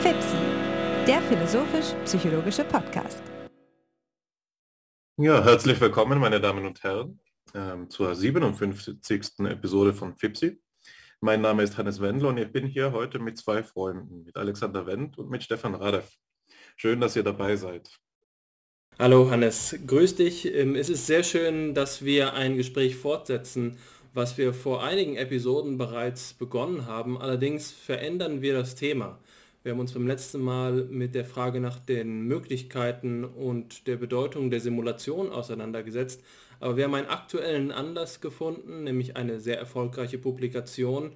FIPSI, der philosophisch-psychologische Podcast. Ja, herzlich willkommen, meine Damen und Herren, ähm, zur 57. Episode von FIPSI. Mein Name ist Hannes Wendler und ich bin hier heute mit zwei Freunden, mit Alexander Wendt und mit Stefan Radev. Schön, dass ihr dabei seid. Hallo Hannes, grüß dich. Ähm, es ist sehr schön, dass wir ein Gespräch fortsetzen, was wir vor einigen Episoden bereits begonnen haben. Allerdings verändern wir das Thema. Wir haben uns beim letzten Mal mit der Frage nach den Möglichkeiten und der Bedeutung der Simulation auseinandergesetzt. Aber wir haben einen aktuellen Anlass gefunden, nämlich eine sehr erfolgreiche Publikation,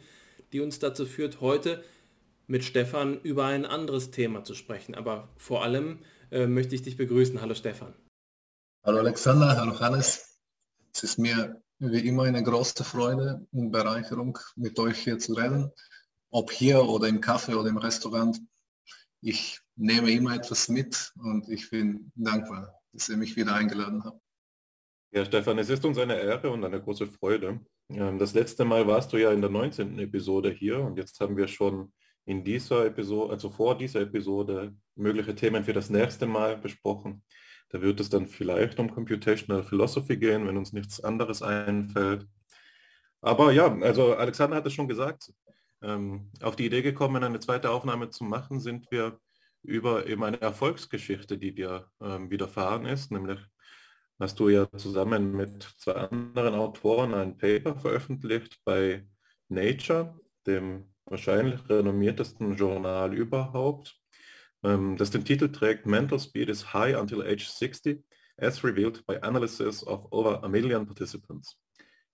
die uns dazu führt, heute mit Stefan über ein anderes Thema zu sprechen. Aber vor allem äh, möchte ich dich begrüßen. Hallo Stefan. Hallo Alexander, hallo Hannes. Es ist mir wie immer eine große Freude und Bereicherung, mit euch hier zu reden. Ob hier oder im Kaffee oder im Restaurant. Ich nehme immer etwas mit und ich bin dankbar, dass ihr mich wieder eingeladen habt. Ja, Stefan, es ist uns eine Ehre und eine große Freude. Ähm, das letzte Mal warst du ja in der 19. Episode hier und jetzt haben wir schon in dieser Episode, also vor dieser Episode, mögliche Themen für das nächste Mal besprochen. Da wird es dann vielleicht um Computational Philosophy gehen, wenn uns nichts anderes einfällt. Aber ja, also Alexander hat es schon gesagt, ähm, auf die Idee gekommen, eine zweite Aufnahme zu machen, sind wir über eben eine Erfolgsgeschichte, die dir ähm, widerfahren ist, nämlich hast du ja zusammen mit zwei anderen Autoren ein Paper veröffentlicht bei Nature, dem wahrscheinlich renommiertesten Journal überhaupt, ähm, das den Titel trägt Mental Speed is High Until Age 60, as revealed by analysis of over a million participants.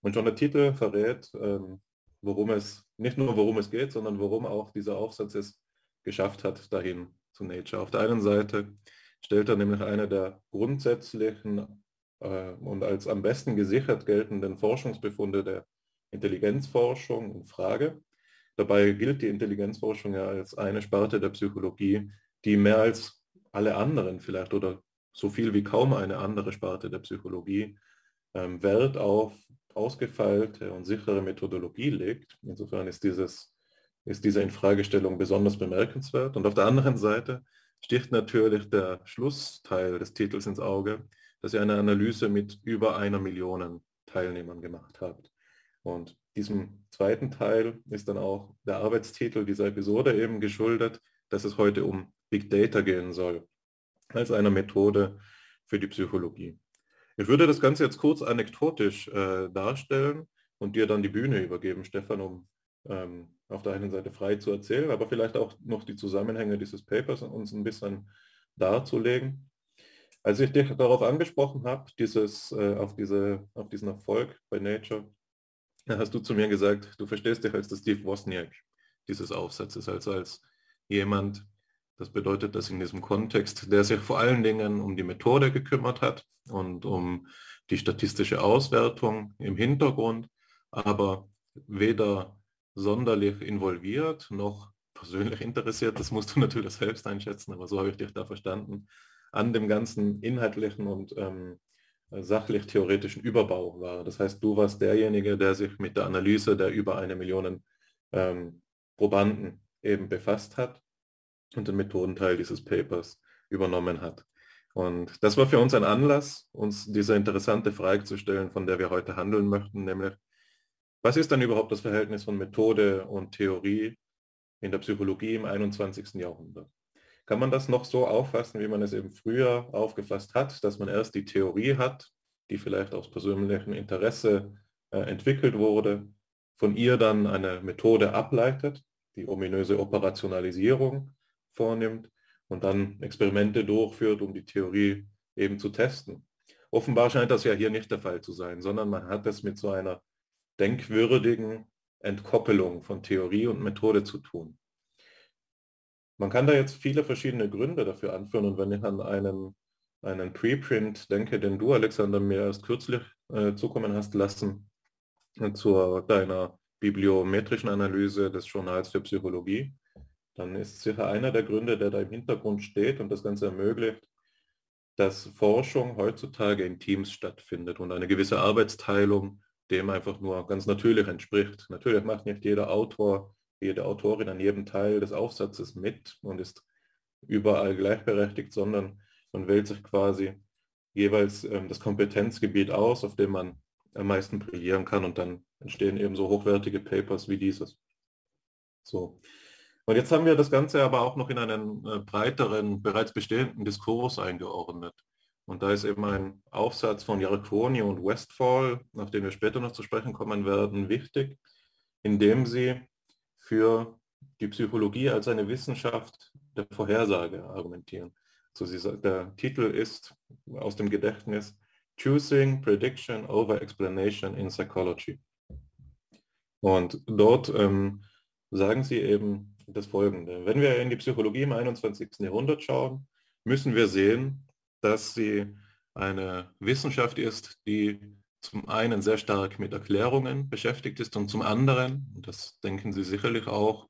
Und schon der Titel verrät, ähm, worum es, nicht nur worum es geht, sondern worum auch dieser Aufsatz es geschafft hat, dahin zu Nature. Auf der einen Seite stellt er nämlich eine der grundsätzlichen äh, und als am besten gesichert geltenden Forschungsbefunde der Intelligenzforschung in Frage. Dabei gilt die Intelligenzforschung ja als eine Sparte der Psychologie, die mehr als alle anderen vielleicht oder so viel wie kaum eine andere Sparte der Psychologie ähm, Wert auf ausgefeilte und sichere Methodologie legt. Insofern ist, dieses, ist diese Infragestellung besonders bemerkenswert. Und auf der anderen Seite sticht natürlich der Schlussteil des Titels ins Auge, dass ihr eine Analyse mit über einer Million Teilnehmern gemacht habt. Und diesem zweiten Teil ist dann auch der Arbeitstitel dieser Episode eben geschuldet, dass es heute um Big Data gehen soll, als eine Methode für die Psychologie. Ich würde das Ganze jetzt kurz anekdotisch äh, darstellen und dir dann die Bühne übergeben, Stefan, um ähm, auf der einen Seite frei zu erzählen, aber vielleicht auch noch die Zusammenhänge dieses Papers uns ein bisschen darzulegen. Als ich dich darauf angesprochen habe, dieses, äh, auf, diese, auf diesen Erfolg bei Nature, hast du zu mir gesagt, du verstehst dich als der Steve Wozniak dieses Aufsatzes, also als jemand, das bedeutet, dass in diesem Kontext, der sich vor allen Dingen um die Methode gekümmert hat und um die statistische Auswertung im Hintergrund, aber weder sonderlich involviert noch persönlich interessiert, das musst du natürlich selbst einschätzen, aber so habe ich dich da verstanden, an dem ganzen inhaltlichen und ähm, sachlich-theoretischen Überbau war. Das heißt, du warst derjenige, der sich mit der Analyse der über eine Million ähm, Probanden eben befasst hat und den Methodenteil dieses Papers übernommen hat. Und das war für uns ein Anlass, uns diese interessante Frage zu stellen, von der wir heute handeln möchten, nämlich, was ist dann überhaupt das Verhältnis von Methode und Theorie in der Psychologie im 21. Jahrhundert? kann man das noch so auffassen, wie man es eben früher aufgefasst hat, dass man erst die Theorie hat, die vielleicht aus persönlichem Interesse äh, entwickelt wurde, von ihr dann eine Methode ableitet, die ominöse Operationalisierung vornimmt und dann Experimente durchführt, um die Theorie eben zu testen. Offenbar scheint das ja hier nicht der Fall zu sein, sondern man hat es mit so einer denkwürdigen Entkoppelung von Theorie und Methode zu tun. Man kann da jetzt viele verschiedene Gründe dafür anführen und wenn ich an einen, einen Preprint denke, den du, Alexander, mir erst kürzlich äh, zukommen hast lassen, äh, zu deiner bibliometrischen Analyse des Journals für Psychologie, dann ist sicher einer der Gründe, der da im Hintergrund steht und das Ganze ermöglicht, dass Forschung heutzutage in Teams stattfindet und eine gewisse Arbeitsteilung dem einfach nur ganz natürlich entspricht. Natürlich macht nicht jeder Autor, jede Autorin an jedem Teil des Aufsatzes mit und ist überall gleichberechtigt, sondern man wählt sich quasi jeweils ähm, das Kompetenzgebiet aus, auf dem man am meisten brillieren kann und dann entstehen eben so hochwertige Papers wie dieses. So. Und jetzt haben wir das Ganze aber auch noch in einen äh, breiteren, bereits bestehenden Diskurs eingeordnet. Und da ist eben ein Aufsatz von Yarkoni und Westfall, auf den wir später noch zu sprechen kommen werden, wichtig, indem sie für die Psychologie als eine Wissenschaft der Vorhersage argumentieren. So sie, der Titel ist aus dem Gedächtnis Choosing Prediction over Explanation in Psychology. Und dort ähm, sagen sie eben das Folgende. Wenn wir in die Psychologie im 21. Jahrhundert schauen, müssen wir sehen, dass sie eine Wissenschaft ist, die zum einen sehr stark mit Erklärungen beschäftigt ist und zum anderen, und das denken Sie sicherlich auch,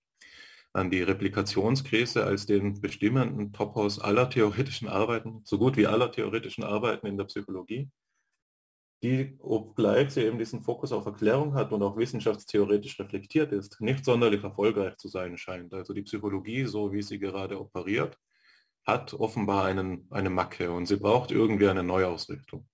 an die Replikationskrise als den bestimmenden Topos aller theoretischen Arbeiten, so gut wie aller theoretischen Arbeiten in der Psychologie, die, obgleich sie eben diesen Fokus auf Erklärung hat und auch wissenschaftstheoretisch reflektiert ist, nicht sonderlich erfolgreich zu sein scheint. Also die Psychologie, so wie sie gerade operiert, hat offenbar einen, eine Macke und sie braucht irgendwie eine Neuausrichtung.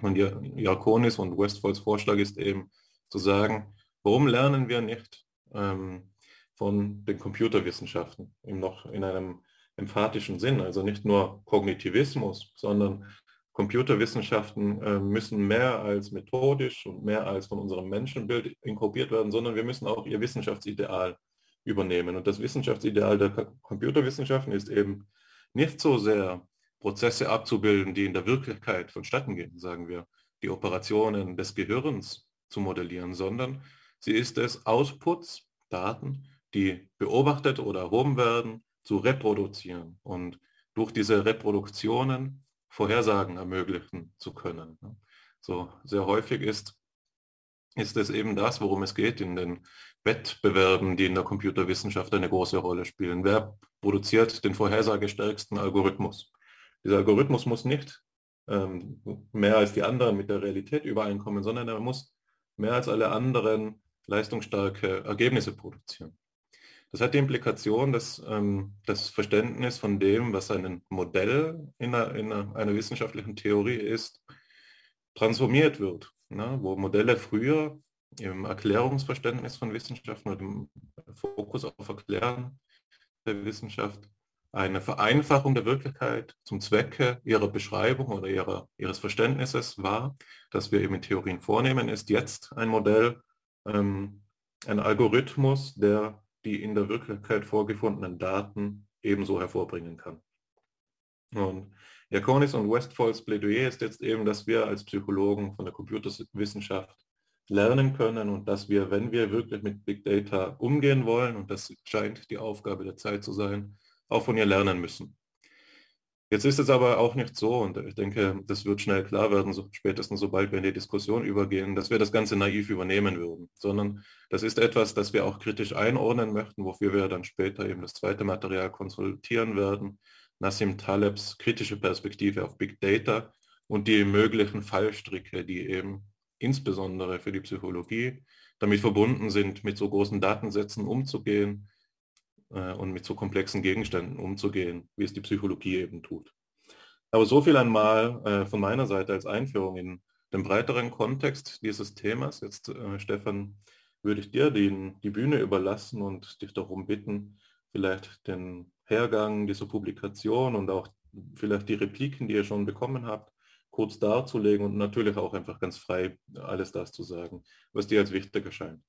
Und Jakonis und Westfalls Vorschlag ist eben zu sagen, warum lernen wir nicht ähm, von den Computerwissenschaften im noch in einem emphatischen Sinn, also nicht nur Kognitivismus, sondern Computerwissenschaften äh, müssen mehr als methodisch und mehr als von unserem Menschenbild inkorporiert werden, sondern wir müssen auch ihr Wissenschaftsideal übernehmen. Und das Wissenschaftsideal der Computerwissenschaften ist eben nicht so sehr Prozesse abzubilden, die in der Wirklichkeit vonstatten gehen, sagen wir, die Operationen des Gehirns zu modellieren, sondern sie ist es, Outputs, Daten, die beobachtet oder erhoben werden, zu reproduzieren und durch diese Reproduktionen Vorhersagen ermöglichen zu können. So sehr häufig ist, ist es eben das, worum es geht in den Wettbewerben, die in der Computerwissenschaft eine große Rolle spielen. Wer produziert den vorhersagestärksten Algorithmus? Dieser Algorithmus muss nicht ähm, mehr als die anderen mit der Realität übereinkommen, sondern er muss mehr als alle anderen leistungsstarke Ergebnisse produzieren. Das hat die Implikation, dass ähm, das Verständnis von dem, was ein Modell in einer, in einer wissenschaftlichen Theorie ist, transformiert wird. Ne? Wo Modelle früher im Erklärungsverständnis von Wissenschaften oder im Fokus auf Erklären der Wissenschaft eine Vereinfachung der Wirklichkeit zum Zwecke ihrer Beschreibung oder ihrer, ihres Verständnisses war, das wir eben in Theorien vornehmen, ist jetzt ein Modell, ähm, ein Algorithmus, der die in der Wirklichkeit vorgefundenen Daten ebenso hervorbringen kann. Und Jakonis und Westfalls Plädoyer ist jetzt eben, dass wir als Psychologen von der Computerwissenschaft lernen können und dass wir, wenn wir wirklich mit Big Data umgehen wollen, und das scheint die Aufgabe der Zeit zu sein, auch von ihr lernen müssen. Jetzt ist es aber auch nicht so, und ich denke, das wird schnell klar werden, so, spätestens sobald wir in die Diskussion übergehen, dass wir das Ganze naiv übernehmen würden, sondern das ist etwas, das wir auch kritisch einordnen möchten, wofür wir dann später eben das zweite Material konsultieren werden, Nassim Talebs kritische Perspektive auf Big Data und die möglichen Fallstricke, die eben insbesondere für die Psychologie damit verbunden sind, mit so großen Datensätzen umzugehen, äh, und mit so komplexen Gegenständen umzugehen, wie es die Psychologie eben tut. Aber so viel einmal äh, von meiner Seite als Einführung in den breiteren Kontext dieses Themas. Jetzt, äh, Stefan, würde ich dir den, die Bühne überlassen und dich darum bitten, vielleicht den Hergang dieser Publikation und auch vielleicht die Repliken, die ihr schon bekommen habt, kurz darzulegen und natürlich auch einfach ganz frei alles das zu sagen, was dir als wichtig erscheint.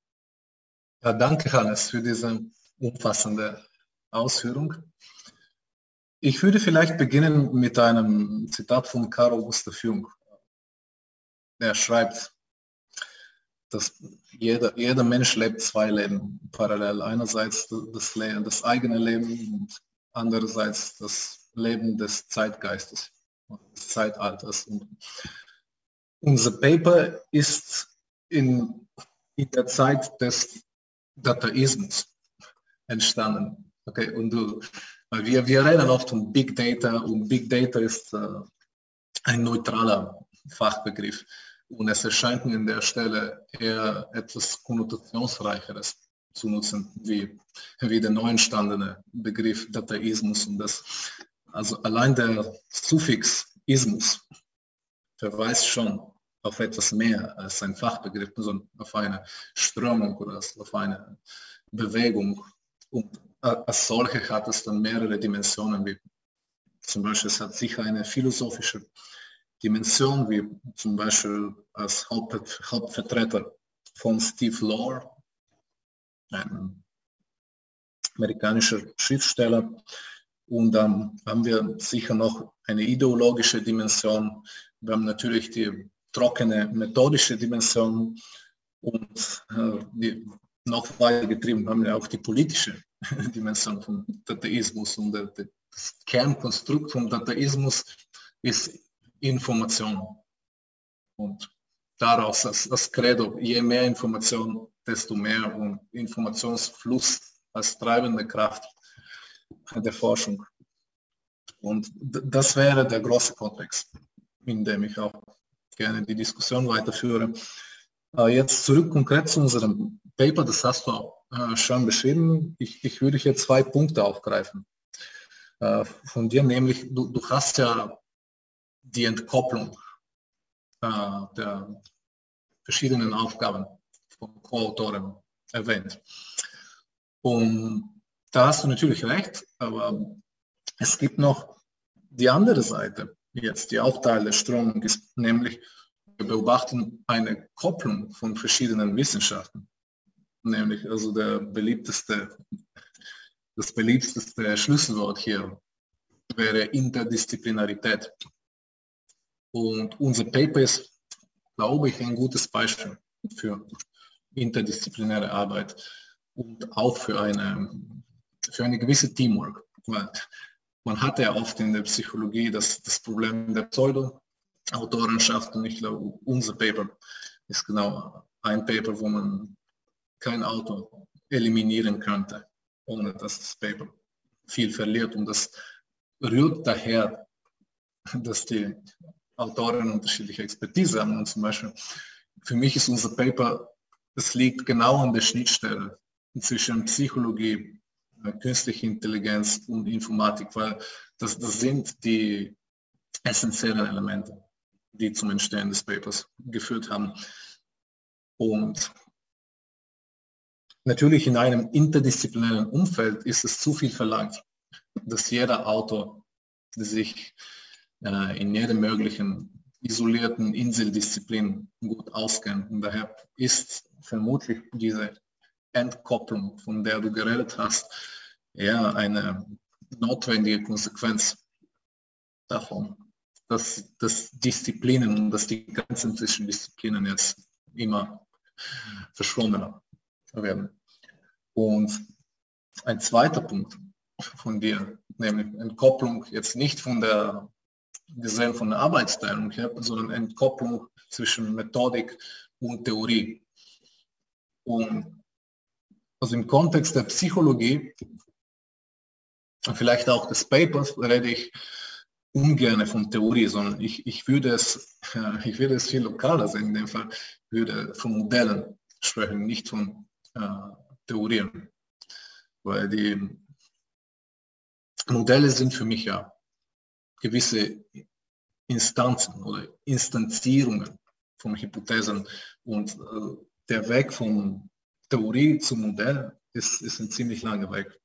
Ja, danke Hannes für diese umfassende Ausführung. Ich würde vielleicht beginnen mit einem Zitat von Carl Gustav Jung. Er schreibt, dass jeder, jeder Mensch lebt zwei Leben parallel. Einerseits das, Leben, das eigene Leben und andererseits das Leben des Zeitgeistes, des Zeitalters. Und unser Paper ist in, in der Zeit des Dataismus entstanden. Okay, und du, wir, wir reden oft von Big Data und Big Data ist äh, ein neutraler Fachbegriff. Und es erscheint mir an der Stelle eher etwas konnotationsreicheres zu nutzen, wie, wie der neu entstandene Begriff Dataismus. Und das, also allein der Suffix Ismus verweist schon auf etwas mehr als ein Fachbegriff, sondern auf eine Strömung oder auf eine Bewegung. Und als solche hat es dann mehrere Dimensionen, wie zum Beispiel es hat sicher eine philosophische Dimension, wie zum Beispiel als Haupt, Hauptvertreter von Steve Lore, ein amerikanischer Schriftsteller. Und dann haben wir sicher noch eine ideologische Dimension. Wir haben natürlich die trockene methodische Dimension und äh, die noch weiter getrieben haben auch die politische Dimension vom Dataismus und der, das Kernkonstrukt vom Dataismus ist Information. Und daraus das, das Credo, je mehr Information, desto mehr und Informationsfluss als treibende Kraft der Forschung. Und das wäre der große Kontext, in dem ich auch gerne die Diskussion weiterführe. Äh, jetzt zurück konkret zu unserem Paper, das hast du äh, schon beschrieben. Ich, ich würde hier zwei Punkte aufgreifen äh, von dir, nämlich du, du hast ja die Entkopplung der verschiedenen Aufgaben von Co-Autoren erwähnt. Und da hast du natürlich recht, aber es gibt noch die andere Seite jetzt, die auch Teil der Strömung ist, nämlich wir beobachten eine Kopplung von verschiedenen Wissenschaften. Nämlich also der beliebteste, das beliebteste Schlüsselwort hier wäre Interdisziplinarität. Und unser Paper ist, glaube ich, ein gutes Beispiel für interdisziplinäre Arbeit und auch für eine, für eine gewisse Teamwork. Weil man hat ja oft in der Psychologie das, das Problem der Pseudo-Autorenschaft und ich glaube, unser Paper ist genau ein Paper, wo man kein Autor eliminieren könnte, ohne dass das Paper viel verliert. Und das rührt daher, dass die Autoren unterschiedliche Expertise haben. Und zum Beispiel, für mich ist unser Paper, es liegt genau an der Schnittstelle zwischen Psychologie, künstliche Intelligenz und Informatik, weil das, das sind die essentiellen Elemente, die zum Entstehen des Papers geführt haben. Und natürlich in einem interdisziplinären Umfeld ist es zu viel verlangt, dass jeder Autor sich äh, in jeder möglichen isolierten Inseldisziplin gut auskennt. Und daher ist vermutlich diese Entkopplung, von der du geredet hast, eher eine notwendige Konsequenz davon, dass, dass Disziplinen dass die Grenzen zwischen Disziplinen jetzt immer verschwommener werden. Und ein zweiter Punkt von dir, nämlich Entkopplung jetzt nicht von der gesehen von der Arbeitsteilung her, sondern Entkopplung zwischen Methodik und Theorie. Und also im Kontext der Psychologie vielleicht auch des Papers rede ich ungern von Theorie, sondern ich, ich, würde es, ich würde es viel lokaler sehen, in dem Fall würde von Modellen sprechen, nicht von Theorien. Weil die Modelle sind für mich ja gewisse Instanzen oder Instanzierungen von Hypothesen und äh, der Weg von Theorie zum Modell ist, ist ein ziemlich langer Weg,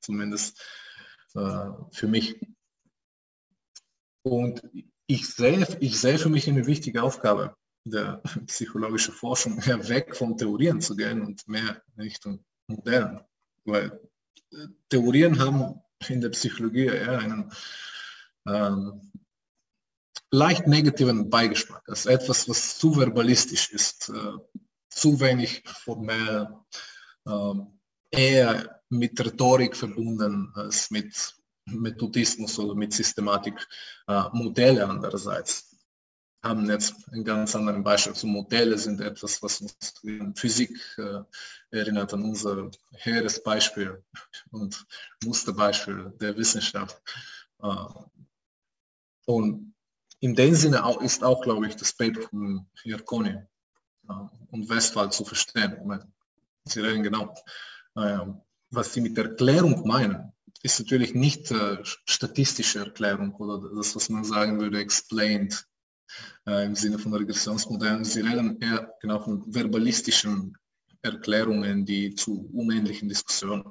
zumindest äh, für mich. Und ich sehe, ich sehe für mich eine wichtige Aufgabe der psychologischen Forschung, mehr weg von Theorien zu gehen und mehr Richtung Modellen. Weil äh, Theorien haben in der Psychologie eher einen ähm, leicht negativen Beigeschmack. Das ist etwas, was zu verbalistisch ist, äh, zu wenig formell, äh, eher mit Rhetorik verbunden als mit Methodismus oder mit Systematik. Äh, Modelle andererseits haben jetzt ein ganz anderes Beispiel. Also Modelle sind etwas, was uns in Physik äh, erinnert an unser hehres Beispiel und Musterbeispiel der Wissenschaft. Äh, und in dem Sinne auch, ist auch, glaube ich, das Paper von Jarkoni und Westphal zu verstehen. Sie reden genau. Was Sie mit Erklärung meinen, ist natürlich nicht äh, statistische Erklärung oder das, was man sagen würde, explained äh, im Sinne von Regressionsmodellen. Sie reden eher genau von verbalistischen Erklärungen, die zu unähnlichen Diskussionen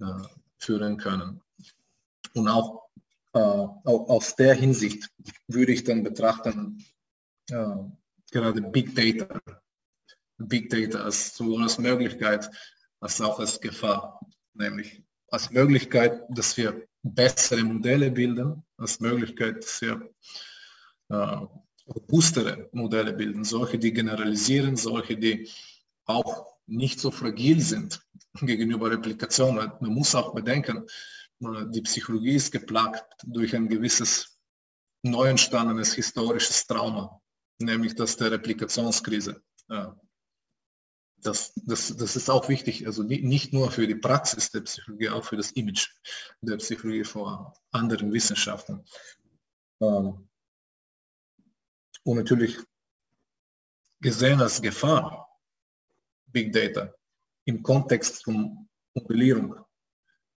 äh, führen können. Und auch, äh, auch, aus der Hinsicht würde ich dann betrachten, äh, gerade Big Data, Big Data als sowohl als Möglichkeit als auch als Gefahr, nämlich als Möglichkeit, dass wir bessere Modelle bilden, als Möglichkeit, dass wir robustere Modelle bilden, solche, die generalisieren, solche, die auch nicht so fragil sind gegenüber Replikation. Man muss auch bedenken, die Psychologie ist geplagt durch ein gewisses neu entstandenes historisches Trauma, nämlich das der Replikationskrise. Das, das, das ist auch wichtig, also nicht nur für die Praxis der Psychologie, auch für das Image der Psychologie vor anderen Wissenschaften. Ähm, und natürlich gesehen als Gefahr Big Data. Im Kontext von Modellierung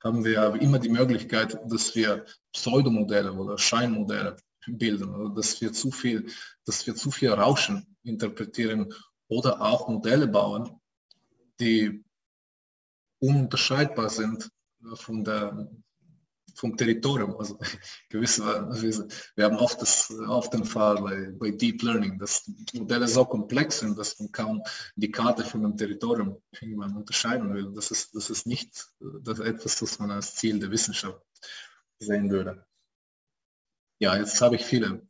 haben wir immer die Möglichkeit, dass wir Pseudomodelle oder Scheinmodelle bilden oder dass wir zu viel, dass wir zu viel Rauschen interpretieren oder auch Modelle bauen, die ununterscheidbar sind von der vom Territorium. Also gewisse, wir haben oft, das, oft den Fall bei, bei Deep Learning, dass Modelle so komplex sind, dass man kaum die Karte von dem Territorium unterscheiden will. Das ist, das ist nicht das etwas, das man als Ziel der Wissenschaft sehen würde. Ja, jetzt habe ich viele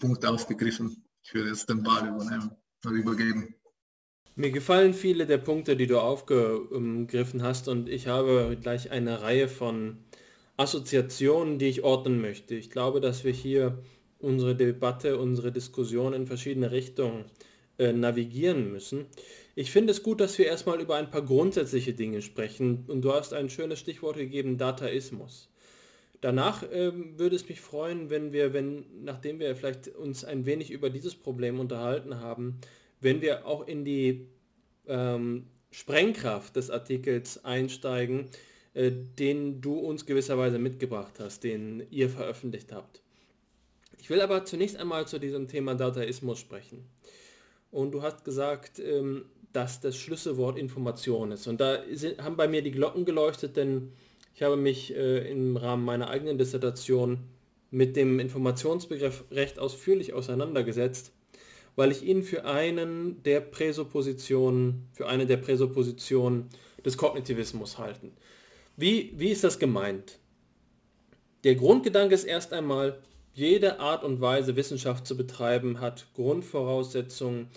Punkte aufgegriffen. Ich würde jetzt den Ball übernehmen, übergeben. Mir gefallen viele der Punkte, die du aufgegriffen hast und ich habe gleich eine Reihe von Assoziationen, die ich ordnen möchte. Ich glaube, dass wir hier unsere Debatte, unsere Diskussion in verschiedene Richtungen äh, navigieren müssen. Ich finde es gut, dass wir erstmal über ein paar grundsätzliche Dinge sprechen und du hast ein schönes Stichwort gegeben, Dataismus. Danach ähm, würde es mich freuen, wenn wir, wenn, nachdem wir vielleicht uns ein wenig über dieses Problem unterhalten haben, wenn wir auch in die ähm, Sprengkraft des Artikels einsteigen, äh, den du uns gewisserweise mitgebracht hast, den ihr veröffentlicht habt. Ich will aber zunächst einmal zu diesem Thema Dataismus sprechen. Und du hast gesagt, ähm, dass das Schlüsselwort Information ist. Und da haben bei mir die Glocken geleuchtet, denn ich habe mich äh, im Rahmen meiner eigenen Dissertation mit dem Informationsbegriff recht ausführlich auseinandergesetzt, weil ich ihn für einen der Präsuppositionen, für eine der Präsuppositionen des Kognitivismus halten. Wie, wie ist das gemeint? Der Grundgedanke ist erst einmal, jede Art und Weise Wissenschaft zu betreiben hat Grundvoraussetzungen,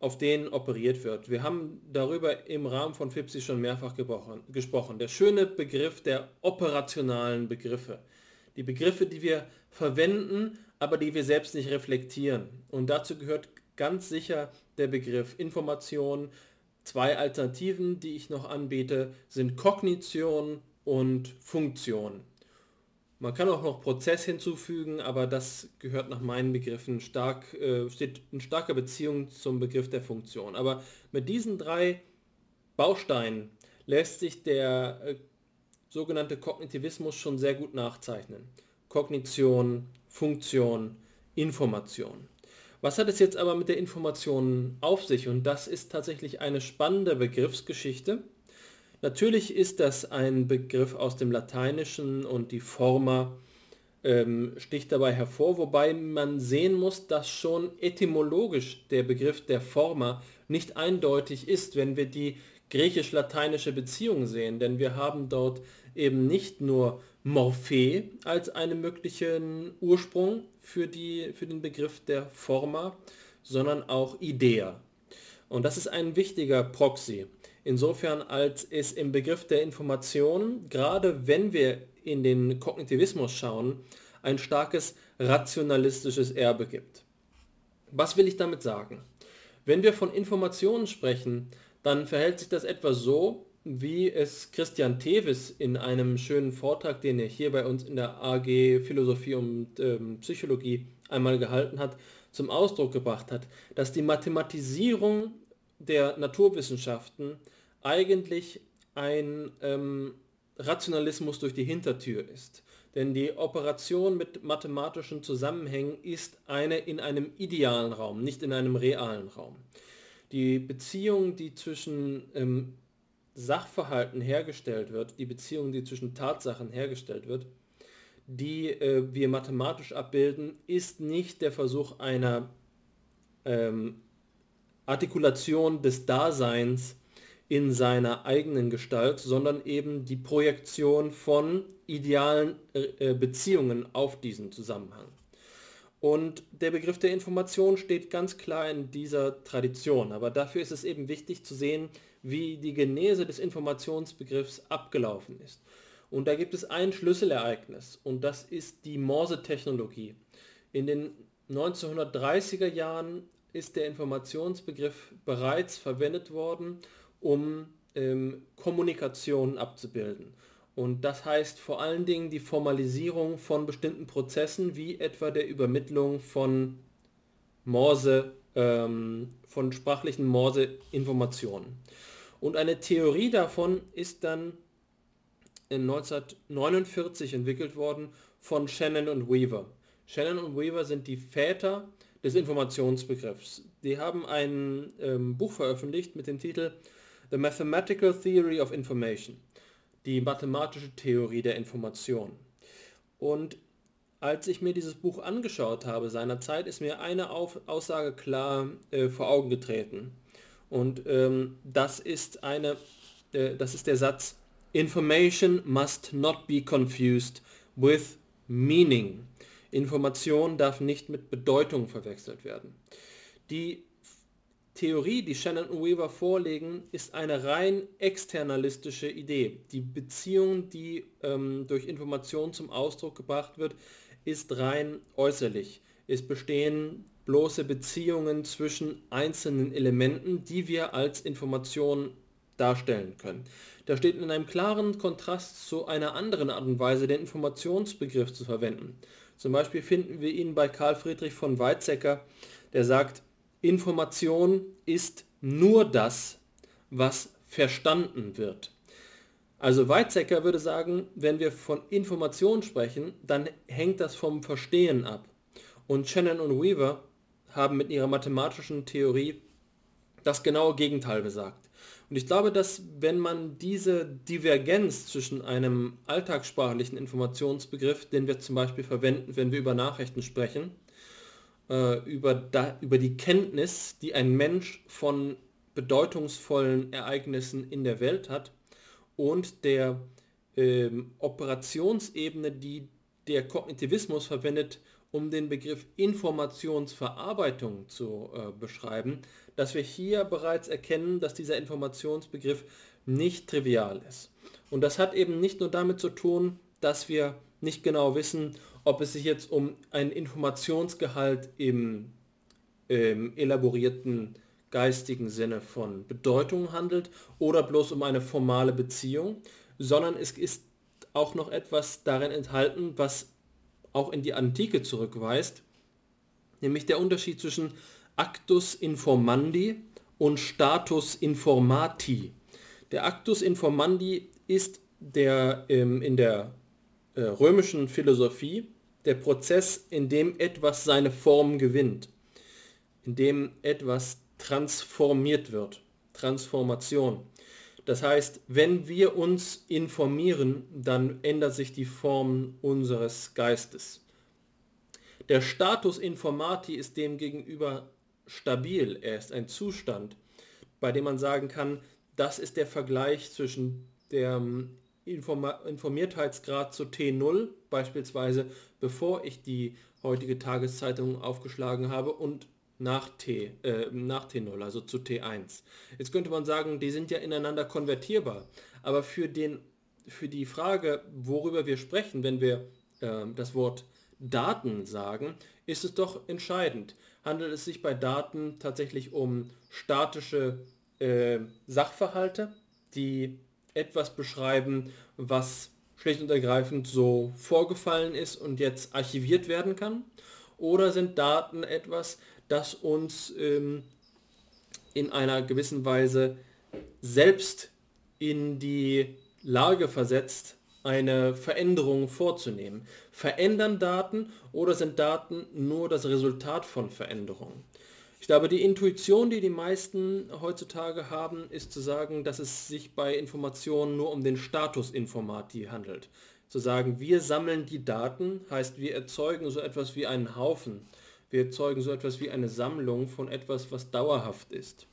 auf denen operiert wird. Wir haben darüber im Rahmen von FIPSI schon mehrfach gesprochen. Der schöne Begriff der operationalen Begriffe. Die Begriffe, die wir verwenden, aber die wir selbst nicht reflektieren. Und dazu gehört ganz sicher der Begriff Information, Zwei Alternativen, die ich noch anbiete, sind Kognition und Funktion. Man kann auch noch Prozess hinzufügen, aber das gehört nach meinen Begriffen stark, äh, steht in starker Beziehung zum Begriff der Funktion. Aber mit diesen drei Bausteinen lässt sich der äh, sogenannte Kognitivismus schon sehr gut nachzeichnen. Kognition, Funktion, Information. Was hat es jetzt aber mit der Information auf sich? Und das ist tatsächlich eine spannende Begriffsgeschichte. Natürlich ist das ein Begriff aus dem Lateinischen und die Forma ähm, sticht dabei hervor, wobei man sehen muss, dass schon etymologisch der Begriff der Forma nicht eindeutig ist, wenn wir die griechisch-lateinische Beziehung sehen, denn wir haben dort eben nicht nur Morphe als einen möglichen Ursprung für, die, für den Begriff der Forma, sondern auch Idea. Und das ist ein wichtiger Proxy. Insofern als es im Begriff der Information, gerade wenn wir in den Kognitivismus schauen, ein starkes rationalistisches Erbe gibt. Was will ich damit sagen? Wenn wir von Informationen sprechen, dann verhält sich das etwa so, wie es Christian Tevis in einem schönen Vortrag, den er hier bei uns in der AG Philosophie und ähm, Psychologie einmal gehalten hat, zum Ausdruck gebracht hat, dass die Mathematisierung der Naturwissenschaften eigentlich ein ähm, Rationalismus durch die Hintertür ist. Denn die Operation mit mathematischen Zusammenhängen ist eine in einem idealen Raum, nicht in einem realen Raum. Die Beziehung, die zwischen ähm, Sachverhalten hergestellt wird, die Beziehung, die zwischen Tatsachen hergestellt wird, die äh, wir mathematisch abbilden, ist nicht der Versuch einer ähm, Artikulation des Daseins in seiner eigenen Gestalt, sondern eben die Projektion von idealen äh, Beziehungen auf diesen Zusammenhang. Und der Begriff der Information steht ganz klar in dieser Tradition, aber dafür ist es eben wichtig zu sehen, wie die Genese des Informationsbegriffs abgelaufen ist. Und da gibt es ein Schlüsselereignis und das ist die Morse-Technologie. In den 1930er Jahren ist der Informationsbegriff bereits verwendet worden, um ähm, Kommunikation abzubilden. Und das heißt vor allen Dingen die Formalisierung von bestimmten Prozessen, wie etwa der Übermittlung von Morse, ähm, von sprachlichen Morse-Informationen. Und eine Theorie davon ist dann in 1949 entwickelt worden von Shannon und Weaver. Shannon und Weaver sind die Väter des Informationsbegriffs. Die haben ein ähm, Buch veröffentlicht mit dem Titel The Mathematical Theory of Information, die mathematische Theorie der Information. Und als ich mir dieses Buch angeschaut habe seinerzeit, ist mir eine Auf Aussage klar äh, vor Augen getreten. Und ähm, das ist eine, äh, das ist der Satz, Information must not be confused with meaning. Information darf nicht mit Bedeutung verwechselt werden. Die Theorie, die Shannon und Weaver vorlegen, ist eine rein externalistische Idee. Die Beziehung, die ähm, durch Information zum Ausdruck gebracht wird, ist rein äußerlich. Es bestehen bloße Beziehungen zwischen einzelnen Elementen, die wir als Information darstellen können. Das steht in einem klaren Kontrast zu einer anderen Art und Weise, den Informationsbegriff zu verwenden. Zum Beispiel finden wir ihn bei Karl Friedrich von Weizsäcker, der sagt, Information ist nur das, was verstanden wird. Also Weizsäcker würde sagen, wenn wir von Information sprechen, dann hängt das vom Verstehen ab. Und Shannon und Weaver haben mit ihrer mathematischen Theorie das genaue Gegenteil besagt. Und ich glaube, dass wenn man diese Divergenz zwischen einem alltagssprachlichen Informationsbegriff, den wir zum Beispiel verwenden, wenn wir über Nachrichten sprechen, äh, über, da, über die Kenntnis, die ein Mensch von bedeutungsvollen Ereignissen in der Welt hat und der ähm, Operationsebene, die der Kognitivismus verwendet, um den Begriff Informationsverarbeitung zu äh, beschreiben, dass wir hier bereits erkennen, dass dieser Informationsbegriff nicht trivial ist. Und das hat eben nicht nur damit zu tun, dass wir nicht genau wissen, ob es sich jetzt um einen Informationsgehalt im ähm, elaborierten geistigen Sinne von Bedeutung handelt oder bloß um eine formale Beziehung, sondern es ist auch noch etwas darin enthalten, was auch in die Antike zurückweist, nämlich der Unterschied zwischen Actus informandi und Status informati. Der Actus informandi ist der ähm, in der äh, römischen Philosophie der Prozess, in dem etwas seine Form gewinnt, in dem etwas transformiert wird. Transformation. Das heißt, wenn wir uns informieren, dann ändert sich die Form unseres Geistes. Der Status Informati ist demgegenüber stabil. Er ist ein Zustand, bei dem man sagen kann, das ist der Vergleich zwischen dem Informiertheitsgrad zu T0, beispielsweise bevor ich die heutige Tageszeitung aufgeschlagen habe, und nach, T, äh, nach T0, also zu T1. Jetzt könnte man sagen, die sind ja ineinander konvertierbar. Aber für, den, für die Frage, worüber wir sprechen, wenn wir äh, das Wort Daten sagen, ist es doch entscheidend. Handelt es sich bei Daten tatsächlich um statische äh, Sachverhalte, die etwas beschreiben, was schlicht und ergreifend so vorgefallen ist und jetzt archiviert werden kann? Oder sind Daten etwas, das uns ähm, in einer gewissen Weise selbst in die Lage versetzt, eine Veränderung vorzunehmen. Verändern Daten oder sind Daten nur das Resultat von Veränderungen? Ich glaube, die Intuition, die die meisten heutzutage haben, ist zu sagen, dass es sich bei Informationen nur um den Status Informati handelt. Zu sagen, wir sammeln die Daten, heißt, wir erzeugen so etwas wie einen Haufen. Wir erzeugen so etwas wie eine Sammlung von etwas, was dauerhaft ist.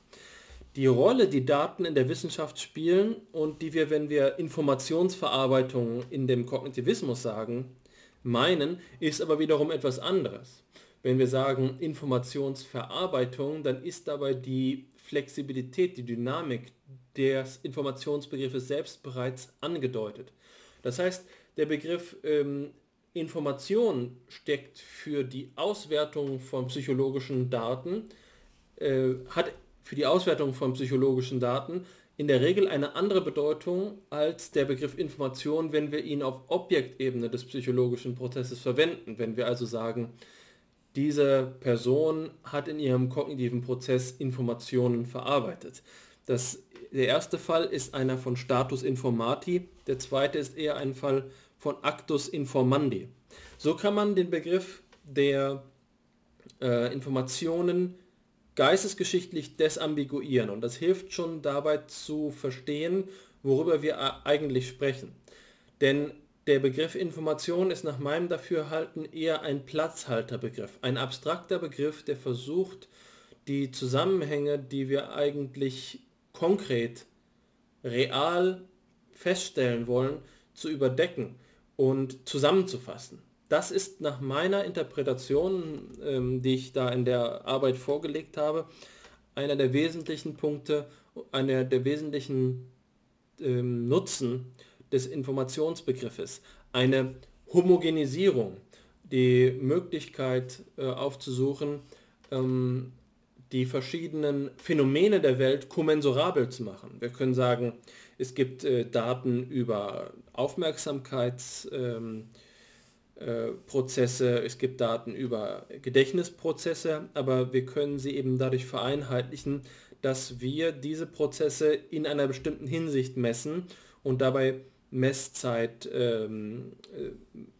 Die Rolle, die Daten in der Wissenschaft spielen und die wir, wenn wir Informationsverarbeitung in dem Kognitivismus sagen, meinen, ist aber wiederum etwas anderes. Wenn wir sagen Informationsverarbeitung, dann ist dabei die Flexibilität, die Dynamik des Informationsbegriffes selbst bereits angedeutet. Das heißt, der Begriff ähm, Information steckt für die Auswertung von psychologischen Daten, äh, hat für die Auswertung von psychologischen Daten in der Regel eine andere Bedeutung als der Begriff Information, wenn wir ihn auf Objektebene des psychologischen Prozesses verwenden. Wenn wir also sagen, diese Person hat in ihrem kognitiven Prozess Informationen verarbeitet. Das, der erste Fall ist einer von Status Informati, der zweite ist eher ein Fall von Actus Informandi. So kann man den Begriff der äh, Informationen geistesgeschichtlich desambiguieren und das hilft schon dabei zu verstehen, worüber wir eigentlich sprechen. Denn der Begriff Information ist nach meinem Dafürhalten eher ein Platzhalterbegriff, ein abstrakter Begriff, der versucht, die Zusammenhänge, die wir eigentlich konkret, real feststellen wollen, zu überdecken und zusammenzufassen. Das ist nach meiner Interpretation, ähm, die ich da in der Arbeit vorgelegt habe, einer der wesentlichen Punkte, einer der wesentlichen ähm, Nutzen des Informationsbegriffes, eine Homogenisierung, die Möglichkeit äh, aufzusuchen, ähm, die verschiedenen Phänomene der Welt kommensurabel zu machen. Wir können sagen, es gibt äh, Daten über Aufmerksamkeitsprozesse, ähm, äh, es gibt Daten über Gedächtnisprozesse, aber wir können sie eben dadurch vereinheitlichen, dass wir diese Prozesse in einer bestimmten Hinsicht messen und dabei Messzeit, ähm, äh,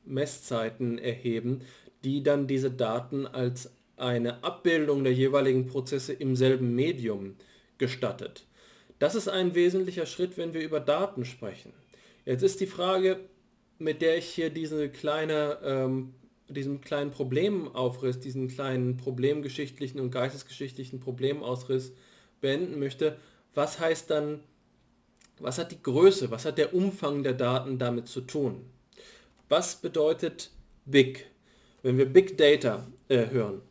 Messzeiten erheben, die dann diese Daten als eine Abbildung der jeweiligen Prozesse im selben Medium gestattet. Das ist ein wesentlicher Schritt, wenn wir über Daten sprechen. Jetzt ist die Frage, mit der ich hier diese kleine, ähm, diesen kleinen Problemaufriss, diesen kleinen problemgeschichtlichen und geistesgeschichtlichen Problemausriss beenden möchte, was heißt dann was hat die Größe, was hat der Umfang der Daten damit zu tun? Was bedeutet Big, wenn wir Big Data äh, hören?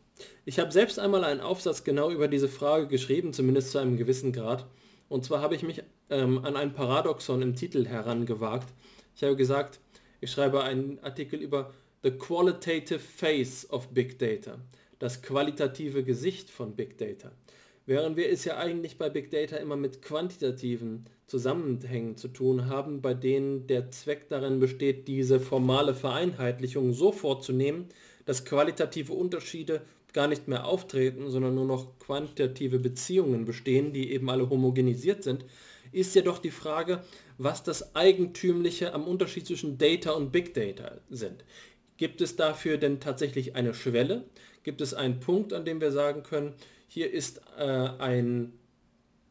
Ich habe selbst einmal einen Aufsatz genau über diese Frage geschrieben, zumindest zu einem gewissen Grad. Und zwar habe ich mich ähm, an ein Paradoxon im Titel herangewagt. Ich habe gesagt, ich schreibe einen Artikel über The Qualitative Face of Big Data, das qualitative Gesicht von Big Data. Während wir es ja eigentlich bei Big Data immer mit quantitativen Zusammenhängen zu tun haben, bei denen der Zweck darin besteht, diese formale Vereinheitlichung so vorzunehmen, dass qualitative Unterschiede gar nicht mehr auftreten, sondern nur noch quantitative Beziehungen bestehen, die eben alle homogenisiert sind, ist ja doch die Frage, was das Eigentümliche am Unterschied zwischen Data und Big Data sind. Gibt es dafür denn tatsächlich eine Schwelle? Gibt es einen Punkt, an dem wir sagen können, hier ist äh, ein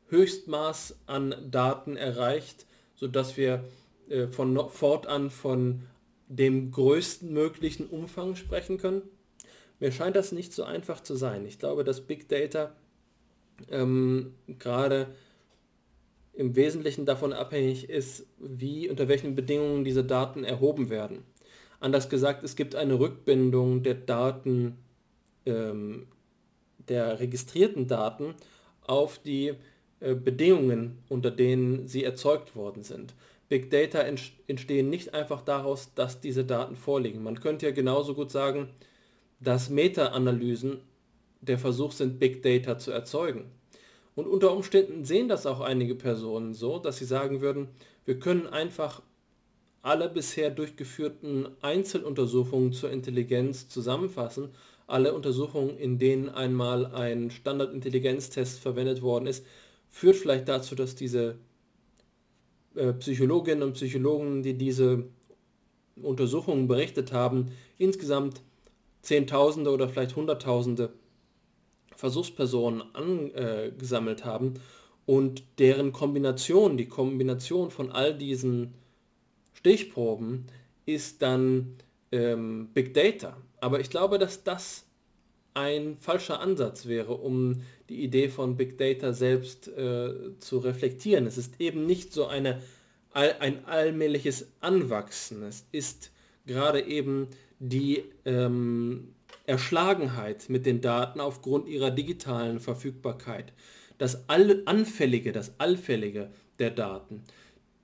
Höchstmaß an Daten erreicht, sodass wir äh, von fortan von dem größten möglichen Umfang sprechen können? Mir scheint das nicht so einfach zu sein. Ich glaube, dass Big Data ähm, gerade im Wesentlichen davon abhängig ist, wie unter welchen Bedingungen diese Daten erhoben werden. Anders gesagt, es gibt eine Rückbindung der Daten ähm, der registrierten Daten auf die äh, Bedingungen, unter denen sie erzeugt worden sind. Big Data entstehen nicht einfach daraus, dass diese Daten vorliegen. Man könnte ja genauso gut sagen, dass Meta-Analysen der Versuch sind, Big Data zu erzeugen. Und unter Umständen sehen das auch einige Personen so, dass sie sagen würden, wir können einfach alle bisher durchgeführten Einzeluntersuchungen zur Intelligenz zusammenfassen alle Untersuchungen, in denen einmal ein Standardintelligenztest verwendet worden ist, führt vielleicht dazu, dass diese äh, Psychologinnen und Psychologen, die diese Untersuchungen berichtet haben, insgesamt Zehntausende oder vielleicht Hunderttausende Versuchspersonen angesammelt haben und deren Kombination, die Kombination von all diesen Stichproben ist dann ähm, Big Data. Aber ich glaube, dass das ein falscher Ansatz wäre, um die Idee von Big Data selbst äh, zu reflektieren. Es ist eben nicht so eine, ein allmähliches Anwachsen. Es ist gerade eben die ähm, Erschlagenheit mit den Daten aufgrund ihrer digitalen Verfügbarkeit. Das All Anfällige, das Allfällige der Daten,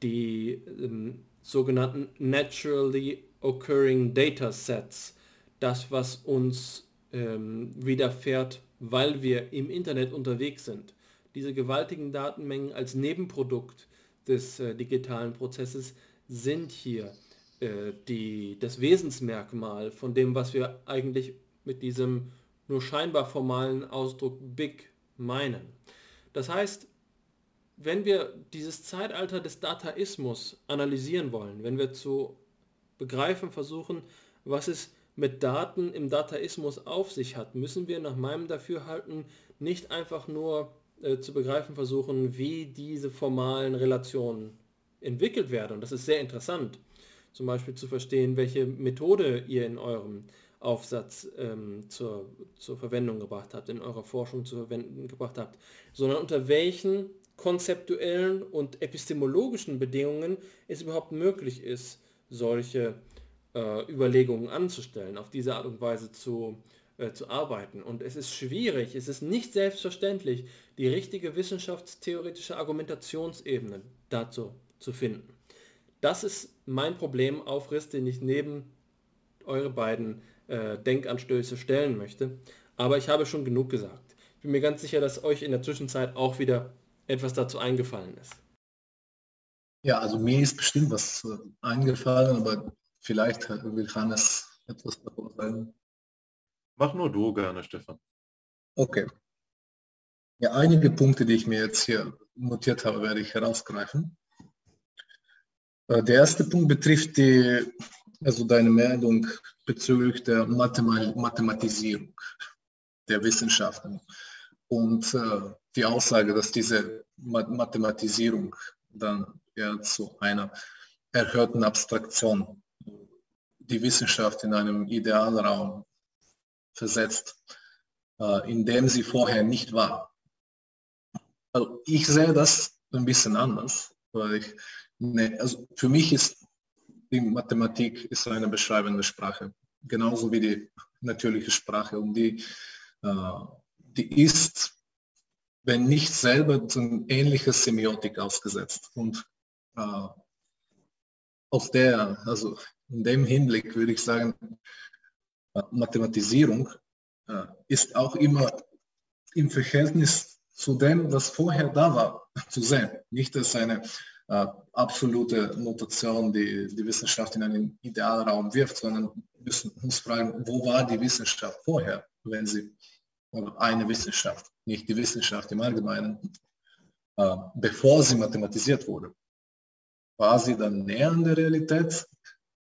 die ähm, sogenannten Naturally Occurring Data Sets, das, was uns ähm, widerfährt, weil wir im Internet unterwegs sind. Diese gewaltigen Datenmengen als Nebenprodukt des äh, digitalen Prozesses sind hier äh, die, das Wesensmerkmal von dem, was wir eigentlich mit diesem nur scheinbar formalen Ausdruck Big meinen. Das heißt, wenn wir dieses Zeitalter des Dataismus analysieren wollen, wenn wir zu begreifen versuchen, was es mit Daten im Dataismus auf sich hat, müssen wir nach meinem Dafürhalten nicht einfach nur äh, zu begreifen versuchen, wie diese formalen Relationen entwickelt werden. Und das ist sehr interessant, zum Beispiel zu verstehen, welche Methode ihr in eurem Aufsatz ähm, zur, zur Verwendung gebracht habt, in eurer Forschung zu verwenden gebracht habt, sondern unter welchen konzeptuellen und epistemologischen Bedingungen es überhaupt möglich ist, solche äh, Überlegungen anzustellen, auf diese Art und Weise zu, äh, zu arbeiten. Und es ist schwierig, es ist nicht selbstverständlich, die richtige wissenschaftstheoretische Argumentationsebene dazu zu finden. Das ist mein Problemaufriss, den ich neben eure beiden äh, Denkanstöße stellen möchte. Aber ich habe schon genug gesagt. Ich bin mir ganz sicher, dass euch in der Zwischenzeit auch wieder etwas dazu eingefallen ist. Ja, also mir ist bestimmt was äh, eingefallen, aber vielleicht will Hannes etwas davon sagen. Mach nur du gerne, Stefan. Okay. Ja, einige Punkte, die ich mir jetzt hier notiert habe, werde ich herausgreifen. Äh, der erste Punkt betrifft die, also deine Meldung bezüglich der Mathematisierung der Wissenschaften und äh, die Aussage, dass diese Mathematisierung dann ja zu einer erhöhten Abstraktion die Wissenschaft in einem Idealraum versetzt, äh, in dem sie vorher nicht war. Also ich sehe das ein bisschen anders, weil ich, ne, also für mich ist die Mathematik ist eine beschreibende Sprache, genauso wie die natürliche Sprache. Und die, äh, die ist, wenn nicht selber, so ein ähnliches Semiotik ausgesetzt. Und äh, aus der, also in dem Hinblick würde ich sagen, äh, Mathematisierung ist auch immer im Verhältnis zu dem, was vorher da war, zu sehen. Nicht als eine äh, absolute Notation, die die Wissenschaft in einen Idealraum wirft, sondern müssen uns fragen, wo war die Wissenschaft vorher, wenn sie, eine Wissenschaft, nicht die Wissenschaft im Allgemeinen, äh, bevor sie mathematisiert wurde. War sie dann näher an der Realität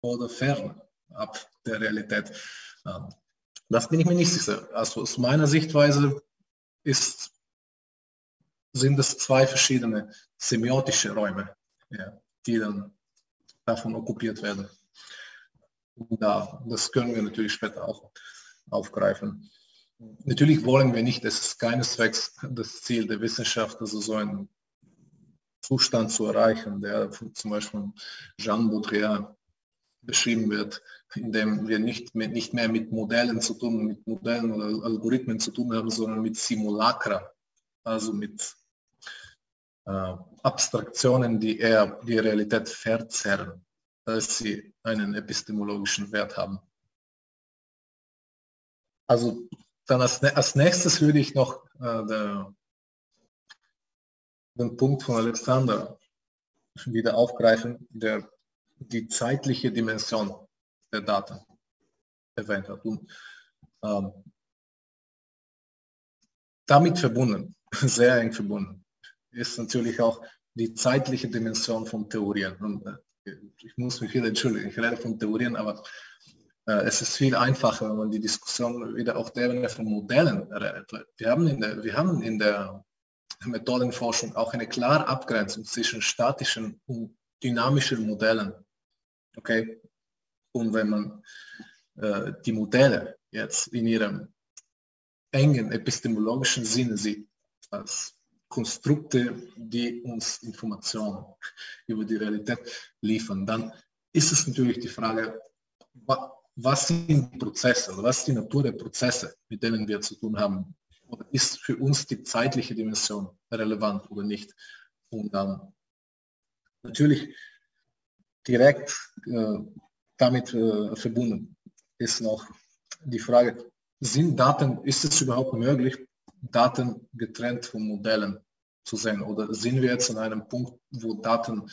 oder fern ab der Realität? Ähm, das bin ich mir nicht sicher. Also aus meiner Sichtweise ist, sind es zwei verschiedene semiotische Räume, ja, die dann davon okkupiert werden. Da, das können wir natürlich später auch aufgreifen. Natürlich wollen wir nicht, es ist keineswegs das Ziel der Wissenschaft, also so einen Zustand zu erreichen, der zum Beispiel von Jean Baudrillard beschrieben wird, in dem wir nicht, mehr, nicht mehr mit Modellen zu tun, mit Modellen oder Algorithmen zu tun haben, sondern mit Simulacra, also mit Abstraktionen, die eher die Realität verzerren, als sie einen epistemologischen Wert haben. Also dann als, als nächstes würde ich noch äh, der, den Punkt von Alexander wieder aufgreifen, der die zeitliche Dimension der Daten erwähnt hat. Und, ähm, damit verbunden, sehr eng verbunden, ist natürlich auch die zeitliche Dimension von Theorien. Und, äh, ich muss mich wieder entschuldigen, ich rede von Theorien, aber äh, es ist viel einfacher, wenn man die Diskussion wieder auf der Ebene von Modellen redet. Wir haben in der, wir haben in der Methodenforschung auch eine klare Abgrenzung zwischen statischen und dynamischen Modellen. Okay? Und wenn man äh, die Modelle jetzt in ihrem engen epistemologischen Sinne sieht, als Konstrukte, die uns Informationen über die Realität liefern, dann ist es natürlich die Frage, was sind die Prozesse oder was ist die Natur der Prozesse, mit denen wir zu tun haben? Oder ist für uns die zeitliche Dimension relevant oder nicht? Und dann natürlich direkt äh, damit äh, verbunden ist noch die Frage, sind Daten, ist es überhaupt möglich, Daten getrennt von Modellen zu sehen? Oder sind wir jetzt an einem Punkt, wo Daten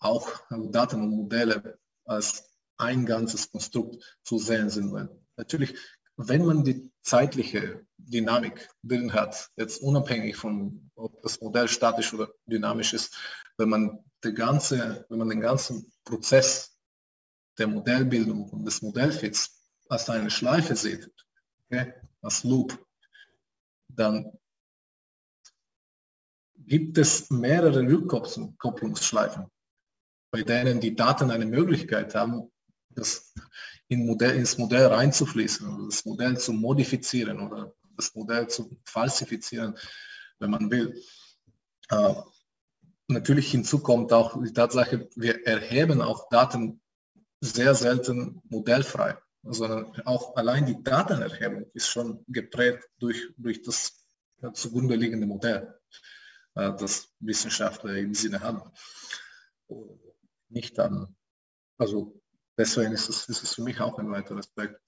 auch, Daten und Modelle als ein ganzes Konstrukt zu sehen sind? Weil natürlich, wenn man die zeitliche Dynamik drin hat, jetzt unabhängig von, ob das Modell statisch oder dynamisch ist, wenn man, die ganze, wenn man den ganzen Prozess der Modellbildung und des Modellfits als eine Schleife sieht, okay, als Loop, dann gibt es mehrere Rückkopplungsschleifen, bei denen die Daten eine Möglichkeit haben, das in Modell, ins Modell reinzufließen, das Modell zu modifizieren oder das Modell zu falsifizieren, wenn man will. Äh, natürlich hinzu kommt auch die Tatsache, wir erheben auch Daten sehr selten modellfrei, sondern auch allein die Datenerhebung ist schon geprägt durch, durch das zugrunde liegende Modell, das Wissenschaftler im Sinne haben. Nicht dann, also deswegen ist es, ist es für mich auch ein weiterer Aspekt.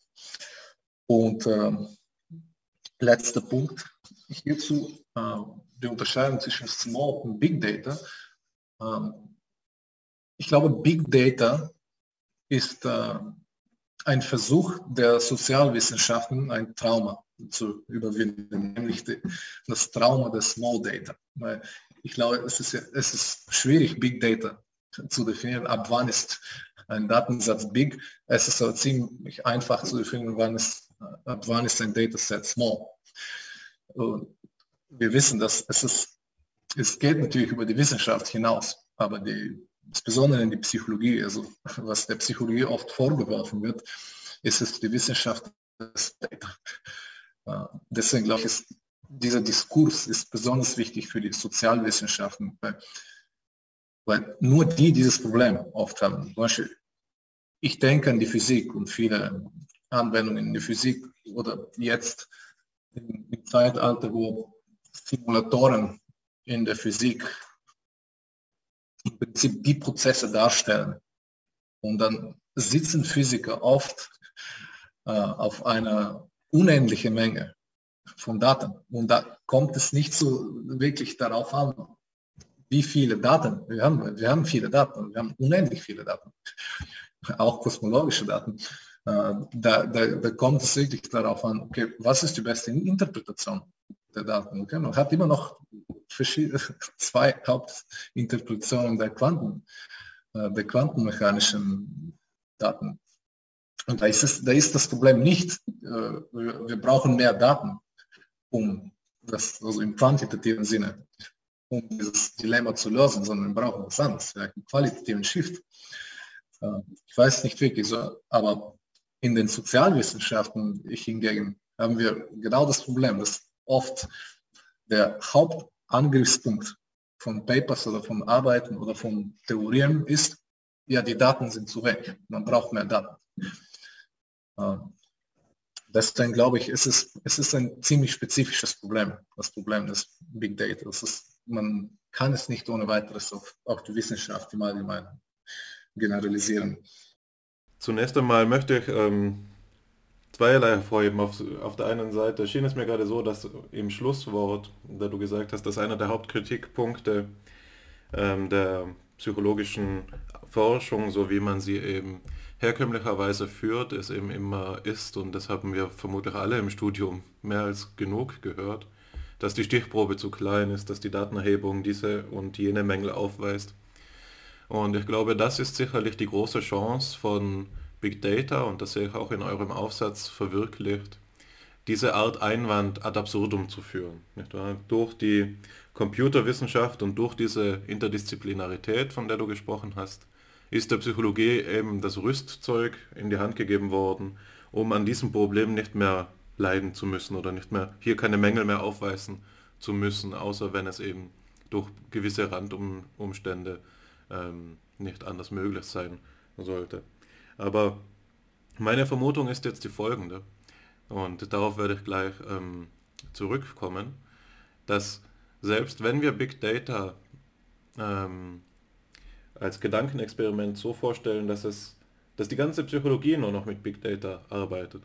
Und äh, letzter Punkt hierzu, äh, die Unterscheidung zwischen Small und Big Data. Ähm, ich glaube, Big Data ist äh, ein Versuch der Sozialwissenschaften, ein Trauma zu überwinden, nämlich die, das Trauma des Small Data. Weil ich glaube, es ist, es ist schwierig, Big Data zu definieren. Ab wann ist ein Datensatz big? Es ist aber ziemlich einfach zu definieren, wann ist, ab wann ist ein Dataset small. Und wir wissen, dass es ist, es geht natürlich über die Wissenschaft hinaus, aber die insbesondere in die Psychologie, also was der Psychologie oft vorgeworfen wird, ist es die Wissenschaft. Deswegen glaube ich, dieser Diskurs ist besonders wichtig für die Sozialwissenschaften, weil, weil nur die dieses Problem oft haben. Beispiel, ich denke an die Physik und viele Anwendungen in der Physik oder jetzt im, im Zeitalter, wo Simulatoren in der Physik im Prinzip die Prozesse darstellen. Und dann sitzen Physiker oft äh, auf einer unendlichen Menge von Daten. Und da kommt es nicht so wirklich darauf an, wie viele Daten. Wir haben, wir haben viele Daten, wir haben unendlich viele Daten, auch kosmologische Daten. Äh, da, da, da kommt es wirklich darauf an, okay, was ist die beste Interpretation der Daten? Okay, man hat immer noch zwei Hauptinterpretationen der Quanten, äh, der quantenmechanischen Daten. Und da ist, es, da ist das Problem nicht, äh, wir brauchen mehr Daten, um das, also im quantitativen Sinne, um dieses Dilemma zu lösen, sondern wir brauchen was anderes, einen qualitativen Shift. Äh, ich weiß nicht wirklich so, aber in den Sozialwissenschaften hingegen haben wir genau das Problem, dass oft der Haupt Angriffspunkt von Papers oder von Arbeiten oder von Theorien ist, ja, die Daten sind zu wenig. Man braucht mehr Daten. Ähm, deswegen glaube ich, es ist, es ist ein ziemlich spezifisches Problem, das Problem des Big Data. Das ist, man kann es nicht ohne weiteres auf, auf die Wissenschaft im Allgemeinen generalisieren. Zunächst einmal möchte ich ähm, zweierlei hervorheben. Auf, auf der einen Seite schien es mir gerade so, dass im Schlusswort, da du gesagt hast, dass einer der Hauptkritikpunkte ähm, der psychologischen Forschung, so wie man sie eben herkömmlicherweise führt, es eben immer ist, und das haben wir vermutlich alle im Studium mehr als genug gehört, dass die Stichprobe zu klein ist, dass die Datenerhebung diese und jene Mängel aufweist. Und ich glaube, das ist sicherlich die große Chance von Big Data, und das sehe ich auch in eurem Aufsatz verwirklicht, diese Art Einwand ad absurdum zu führen. Durch die Computerwissenschaft und durch diese Interdisziplinarität, von der du gesprochen hast, ist der Psychologie eben das Rüstzeug in die Hand gegeben worden, um an diesem Problem nicht mehr leiden zu müssen oder nicht mehr hier keine Mängel mehr aufweisen zu müssen, außer wenn es eben durch gewisse Randumstände ähm, nicht anders möglich sein sollte. Aber meine Vermutung ist jetzt die folgende, und darauf werde ich gleich ähm, zurückkommen, dass selbst wenn wir Big Data ähm, als Gedankenexperiment so vorstellen, dass es, dass die ganze Psychologie nur noch mit Big Data arbeitet,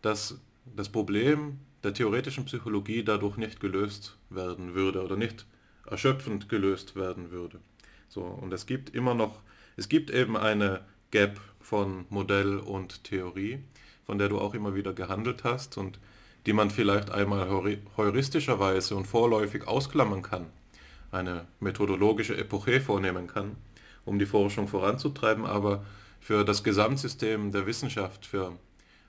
dass das Problem der theoretischen Psychologie dadurch nicht gelöst werden würde oder nicht erschöpfend gelöst werden würde. So, und es gibt immer noch, es gibt eben eine Gap von Modell und Theorie, von der du auch immer wieder gehandelt hast und die man vielleicht einmal heuristischerweise und vorläufig ausklammern kann, eine methodologische Epoche vornehmen kann, um die Forschung voranzutreiben, aber für das Gesamtsystem der Wissenschaft, für,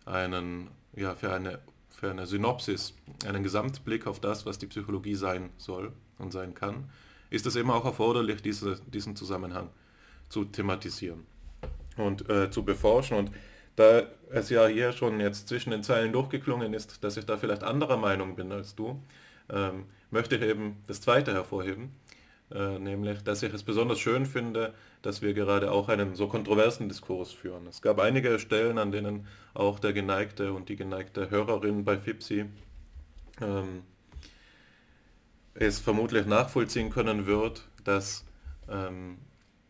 einen, ja, für, eine, für eine Synopsis, einen Gesamtblick auf das, was die Psychologie sein soll und sein kann, ist es eben auch erforderlich, diese, diesen Zusammenhang zu thematisieren und äh, zu beforschen. Und da es ja hier schon jetzt zwischen den Zeilen durchgeklungen ist, dass ich da vielleicht anderer Meinung bin als du, ähm, möchte ich eben das Zweite hervorheben, äh, nämlich, dass ich es besonders schön finde, dass wir gerade auch einen so kontroversen Diskurs führen. Es gab einige Stellen, an denen auch der geneigte und die geneigte Hörerin bei FIPSI ähm, es vermutlich nachvollziehen können wird, dass ähm,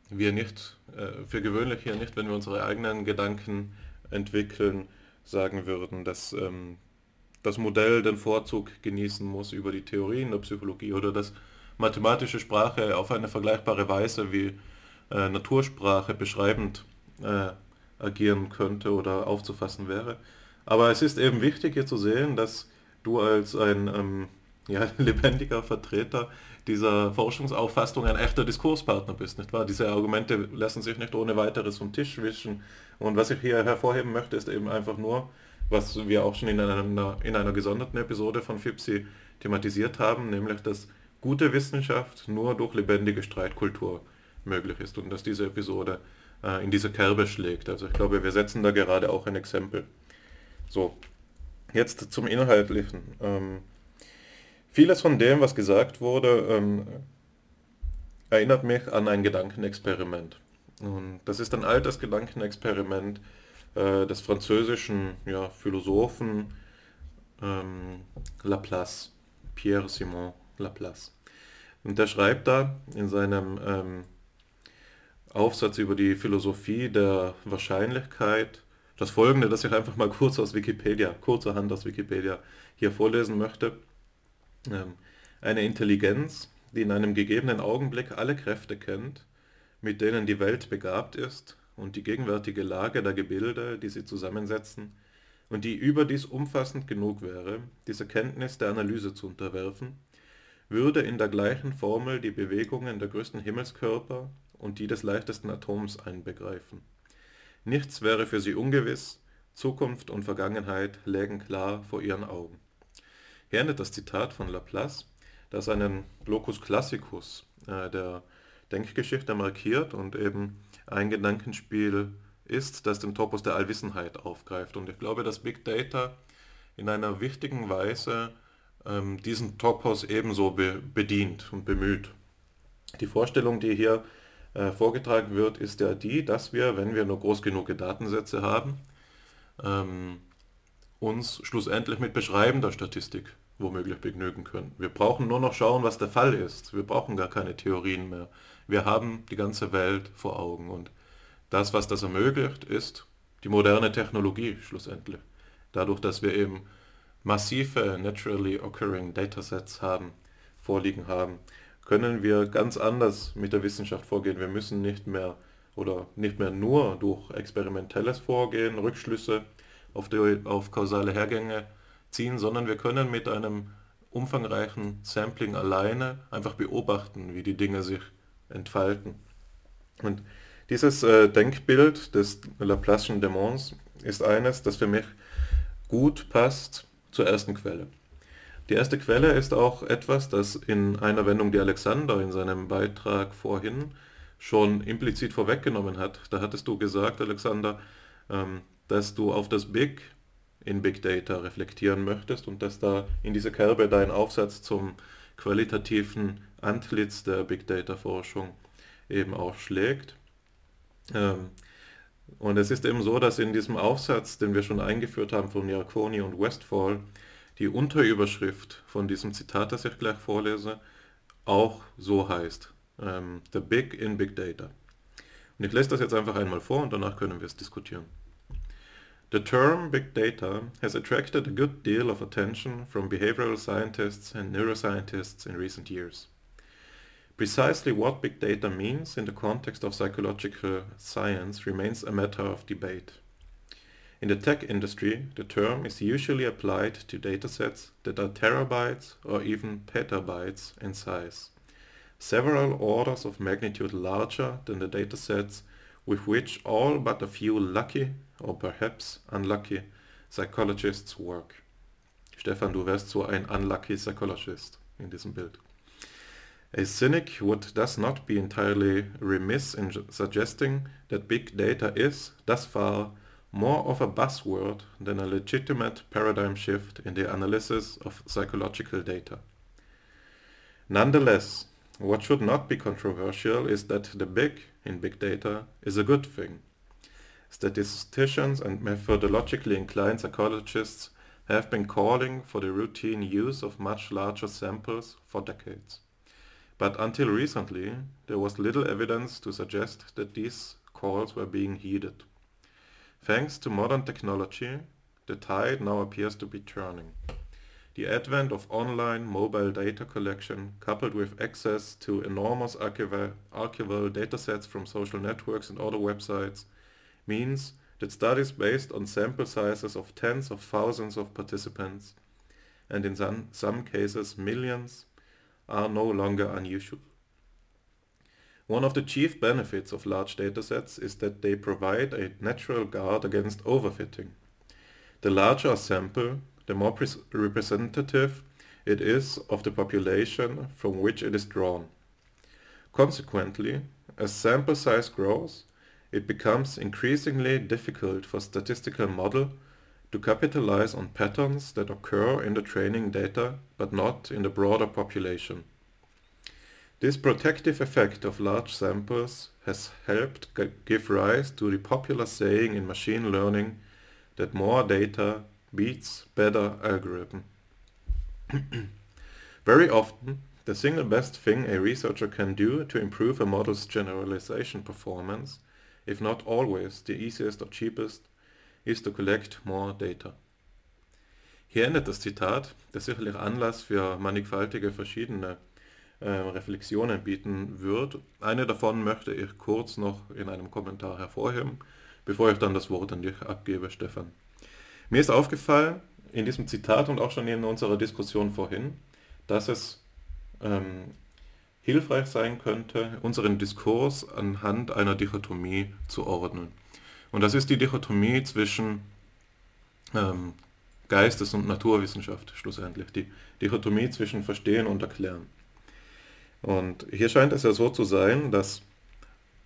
wir nicht, äh, für gewöhnlich hier nicht, wenn wir unsere eigenen Gedanken entwickeln, sagen würden, dass ähm, das Modell den Vorzug genießen muss über die Theorien der Psychologie oder dass mathematische Sprache auf eine vergleichbare Weise wie äh, Natursprache beschreibend äh, agieren könnte oder aufzufassen wäre. Aber es ist eben wichtig hier zu sehen, dass du als ein ähm, ja, lebendiger Vertreter dieser Forschungsauffassung ein echter Diskurspartner bist, nicht wahr? Diese Argumente lassen sich nicht ohne weiteres vom Tisch wischen. Und was ich hier hervorheben möchte, ist eben einfach nur, was wir auch schon in einer, in einer gesonderten Episode von FIPSI thematisiert haben, nämlich, dass gute Wissenschaft nur durch lebendige Streitkultur möglich ist und dass diese Episode äh, in diese Kerbe schlägt. Also ich glaube, wir setzen da gerade auch ein Exempel. So, jetzt zum Inhaltlichen. Ähm, Vieles von dem, was gesagt wurde, ähm, erinnert mich an ein Gedankenexperiment. Und das ist ein altes Gedankenexperiment äh, des französischen ja, Philosophen ähm, Laplace, Pierre Simon Laplace. Und der schreibt da in seinem ähm, Aufsatz über die Philosophie der Wahrscheinlichkeit das folgende, das ich einfach mal kurz aus Wikipedia, kurzerhand aus Wikipedia hier vorlesen möchte. Ähm, eine Intelligenz, die in einem gegebenen Augenblick alle Kräfte kennt, mit denen die Welt begabt ist und die gegenwärtige Lage der Gebilde, die sie zusammensetzen, und die überdies umfassend genug wäre, diese Kenntnis der Analyse zu unterwerfen, würde in der gleichen Formel die Bewegungen der größten Himmelskörper und die des leichtesten Atoms einbegreifen. Nichts wäre für sie ungewiss, Zukunft und Vergangenheit lägen klar vor ihren Augen. Hier das Zitat von Laplace, das einen Locus Classicus äh, der Denkgeschichte markiert und eben ein Gedankenspiel ist, das den Topos der Allwissenheit aufgreift. Und ich glaube, dass Big Data in einer wichtigen Weise ähm, diesen Topos ebenso be bedient und bemüht. Die Vorstellung, die hier äh, vorgetragen wird, ist ja die, dass wir, wenn wir nur groß genug Datensätze haben, ähm, uns schlussendlich mit beschreibender Statistik womöglich begnügen können. Wir brauchen nur noch schauen, was der Fall ist. Wir brauchen gar keine Theorien mehr. Wir haben die ganze Welt vor Augen und das, was das ermöglicht, ist die moderne Technologie schlussendlich. Dadurch, dass wir eben massive naturally occurring Datasets haben, vorliegen haben, können wir ganz anders mit der Wissenschaft vorgehen. Wir müssen nicht mehr oder nicht mehr nur durch experimentelles Vorgehen, Rückschlüsse auf, die, auf kausale Hergänge ziehen, sondern wir können mit einem umfangreichen Sampling alleine einfach beobachten, wie die Dinge sich entfalten. Und dieses äh, Denkbild des Laplace'schen Dämons ist eines, das für mich gut passt zur ersten Quelle. Die erste Quelle ist auch etwas, das in einer Wendung, die Alexander in seinem Beitrag vorhin schon implizit vorweggenommen hat. Da hattest du gesagt, Alexander, ähm, dass du auf das Big in Big Data reflektieren möchtest und dass da in diese Kerbe dein Aufsatz zum qualitativen Antlitz der Big Data Forschung eben auch schlägt. Ähm, und es ist eben so, dass in diesem Aufsatz, den wir schon eingeführt haben von Yarkoni und Westfall, die Unterüberschrift von diesem Zitat, das ich gleich vorlese, auch so heißt. Ähm, The Big in Big Data. Und ich lese das jetzt einfach einmal vor und danach können wir es diskutieren. The term big data has attracted a good deal of attention from behavioral scientists and neuroscientists in recent years. Precisely what big data means in the context of psychological science remains a matter of debate. In the tech industry, the term is usually applied to datasets that are terabytes or even petabytes in size, several orders of magnitude larger than the datasets with which all but a few lucky or perhaps unlucky psychologists work. Stefan, du wärst so ein unlucky psychologist in diesem Bild. A cynic would thus not be entirely remiss in suggesting that big data is, thus far, more of a buzzword than a legitimate paradigm shift in the analysis of psychological data. Nonetheless, what should not be controversial is that the big in big data is a good thing. Statisticians and methodologically inclined psychologists have been calling for the routine use of much larger samples for decades. But until recently, there was little evidence to suggest that these calls were being heeded. Thanks to modern technology, the tide now appears to be turning. The advent of online mobile data collection coupled with access to enormous archival, archival datasets from social networks and other websites means that studies based on sample sizes of tens of thousands of participants and in some, some cases millions are no longer unusual. One of the chief benefits of large datasets is that they provide a natural guard against overfitting. The larger a sample, the more representative it is of the population from which it is drawn. Consequently, as sample size grows, it becomes increasingly difficult for statistical model to capitalize on patterns that occur in the training data but not in the broader population. This protective effect of large samples has helped give rise to the popular saying in machine learning that more data beats better algorithm. Very often, the single best thing a researcher can do to improve a model's generalization performance, if not always the easiest or cheapest, is to collect more data. Hier endet das Zitat, das sicherlich Anlass für mannigfaltige verschiedene äh, Reflexionen bieten wird. Eine davon möchte ich kurz noch in einem Kommentar hervorheben, bevor ich dann das Wort an dich abgebe, Stefan. Mir ist aufgefallen, in diesem Zitat und auch schon in unserer Diskussion vorhin, dass es ähm, hilfreich sein könnte, unseren Diskurs anhand einer Dichotomie zu ordnen. Und das ist die Dichotomie zwischen ähm, Geistes- und Naturwissenschaft schlussendlich, die Dichotomie zwischen Verstehen und Erklären. Und hier scheint es ja so zu sein, dass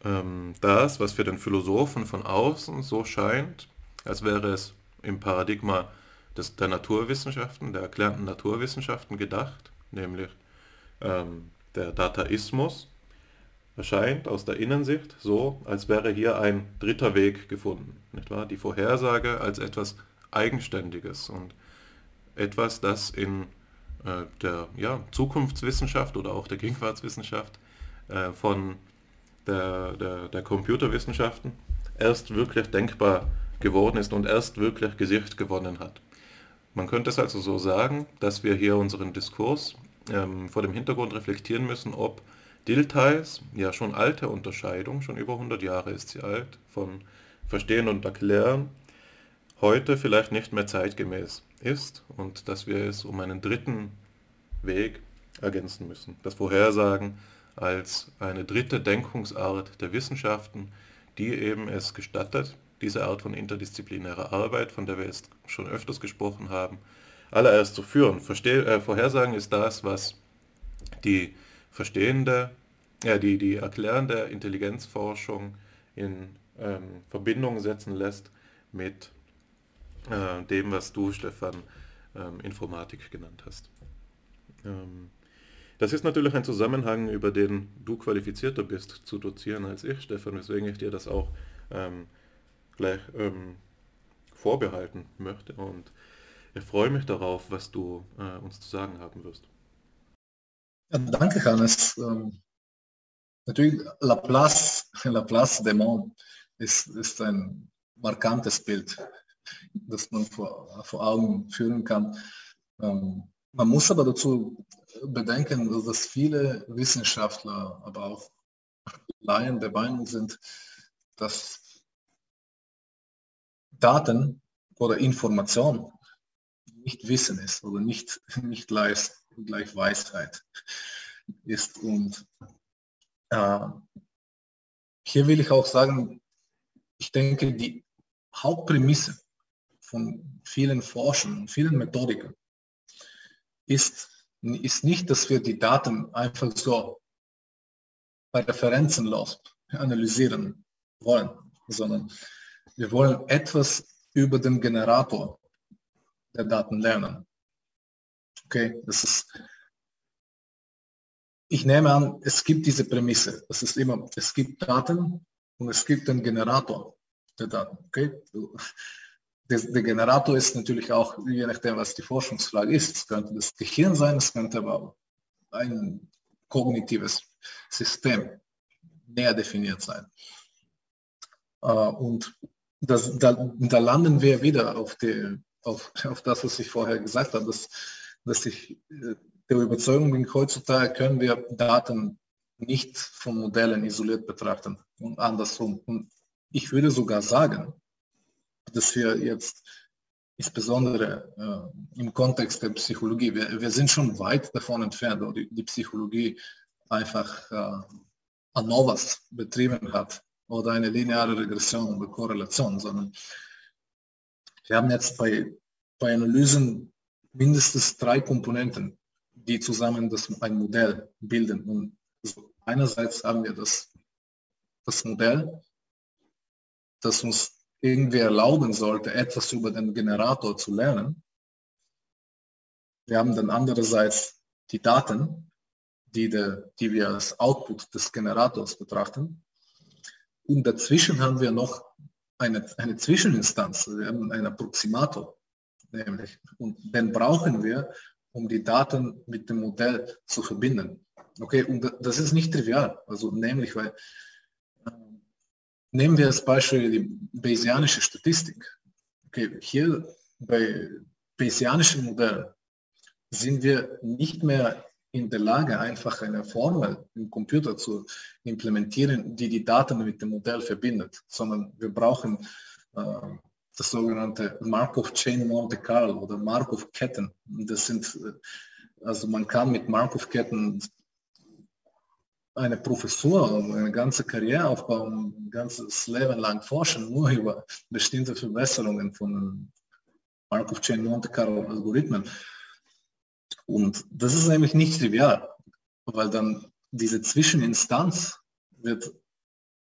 ähm, das, was für den Philosophen von außen so scheint, als wäre es im Paradigma des, der Naturwissenschaften, der erklärten Naturwissenschaften gedacht, nämlich ähm, der Dataismus, erscheint aus der Innensicht so, als wäre hier ein dritter Weg gefunden. Nicht wahr? Die Vorhersage als etwas Eigenständiges und etwas, das in äh, der ja, Zukunftswissenschaft oder auch der Gegenwartswissenschaft äh, von der, der, der Computerwissenschaften erst wirklich denkbar geworden ist und erst wirklich Gesicht gewonnen hat. Man könnte es also so sagen, dass wir hier unseren Diskurs ähm, vor dem Hintergrund reflektieren müssen, ob Diltheis, ja schon alte Unterscheidung, schon über 100 Jahre ist sie alt, von Verstehen und Erklären, heute vielleicht nicht mehr zeitgemäß ist und dass wir es um einen dritten Weg ergänzen müssen. Das Vorhersagen als eine dritte Denkungsart der Wissenschaften, die eben es gestattet, diese Art von interdisziplinärer Arbeit, von der wir jetzt schon öfters gesprochen haben, allererst zu führen. Versteh, äh, Vorhersagen ist das, was die verstehende, äh, die, die erklärende Intelligenzforschung in ähm, Verbindung setzen lässt mit äh, dem, was du, Stefan, ähm, Informatik genannt hast. Ähm, das ist natürlich ein Zusammenhang, über den du qualifizierter bist zu dozieren als ich, Stefan, weswegen ich dir das auch ähm, gleich ähm, vorbehalten möchte und freue mich darauf, was du äh, uns zu sagen haben wirst. Ja, danke, Hannes. Ähm, natürlich, Laplace, Laplace Dämon ist, ist ein markantes Bild, das man vor, vor Augen führen kann. Ähm, man muss aber dazu bedenken, dass viele Wissenschaftler, aber auch Laien der Meinung sind, dass Daten oder Information nicht Wissen ist oder nicht, nicht gleich, gleich Weisheit ist. Und äh, hier will ich auch sagen, ich denke, die Hauptprämisse von vielen Forschern und vielen Methodiken ist, ist nicht, dass wir die Daten einfach so bei Referenzen los analysieren wollen, sondern wir wollen etwas über den Generator der Daten lernen. Okay, das ist, ich nehme an, es gibt diese Prämisse. Es ist immer, es gibt Daten und es gibt den Generator der Daten. Okay, der, der Generator ist natürlich auch, je nachdem, was die Forschungsfrage ist, es könnte das Gehirn sein, es könnte aber ein kognitives System näher definiert sein. Äh, und das, da, da, landen wir wieder auf, die, auf, auf das, was ich vorher gesagt habe, dass, dass ich äh, der Überzeugung bin, heutzutage können wir Daten nicht von Modellen isoliert betrachten und andersrum. Und ich würde sogar sagen, dass wir jetzt insbesondere äh, im Kontext der Psychologie, wir, wir, sind schon weit davon entfernt, die, die Psychologie einfach äh, ANOVAs betrieben hat oder eine lineare Regression oder Korrelation, sondern wir haben jetzt bei, bei Analysen mindestens drei Komponenten, die zusammen das, ein Modell bilden. Und einerseits haben wir das, das Modell, das uns irgendwie erlauben sollte, etwas über den Generator zu lernen. Wir haben dann andererseits die Daten, die, de, die wir als Output des Generators betrachten. Und dazwischen haben wir noch eine, eine Zwischeninstanz, haben einen Approximator, nämlich. Und den brauchen wir, um die Daten mit dem Modell zu verbinden. Okay, und das ist nicht trivial, also nämlich, weil Nehmen wir als Beispiel die Bayesianische Statistik. Okay, hier bei Bayesianischen Modellen sind wir nicht mehr in der Lage, einfach eine Formel im Computer zu implementieren, die die Daten mit dem Modell verbindet, sondern wir brauchen äh, das sogenannte Markov Chain Monte Carlo oder Markov Ketten. Das sind, äh, also man kann mit Markov Ketten eine Professur, eine ganze Karriere aufbauen, ein ganzes Leben lang forschen, nur über bestimmte Verbesserungen von Markov Chain Monte Carlo Algorithmen. Und das ist nämlich nicht trivial, weil dann diese Zwischeninstanz wird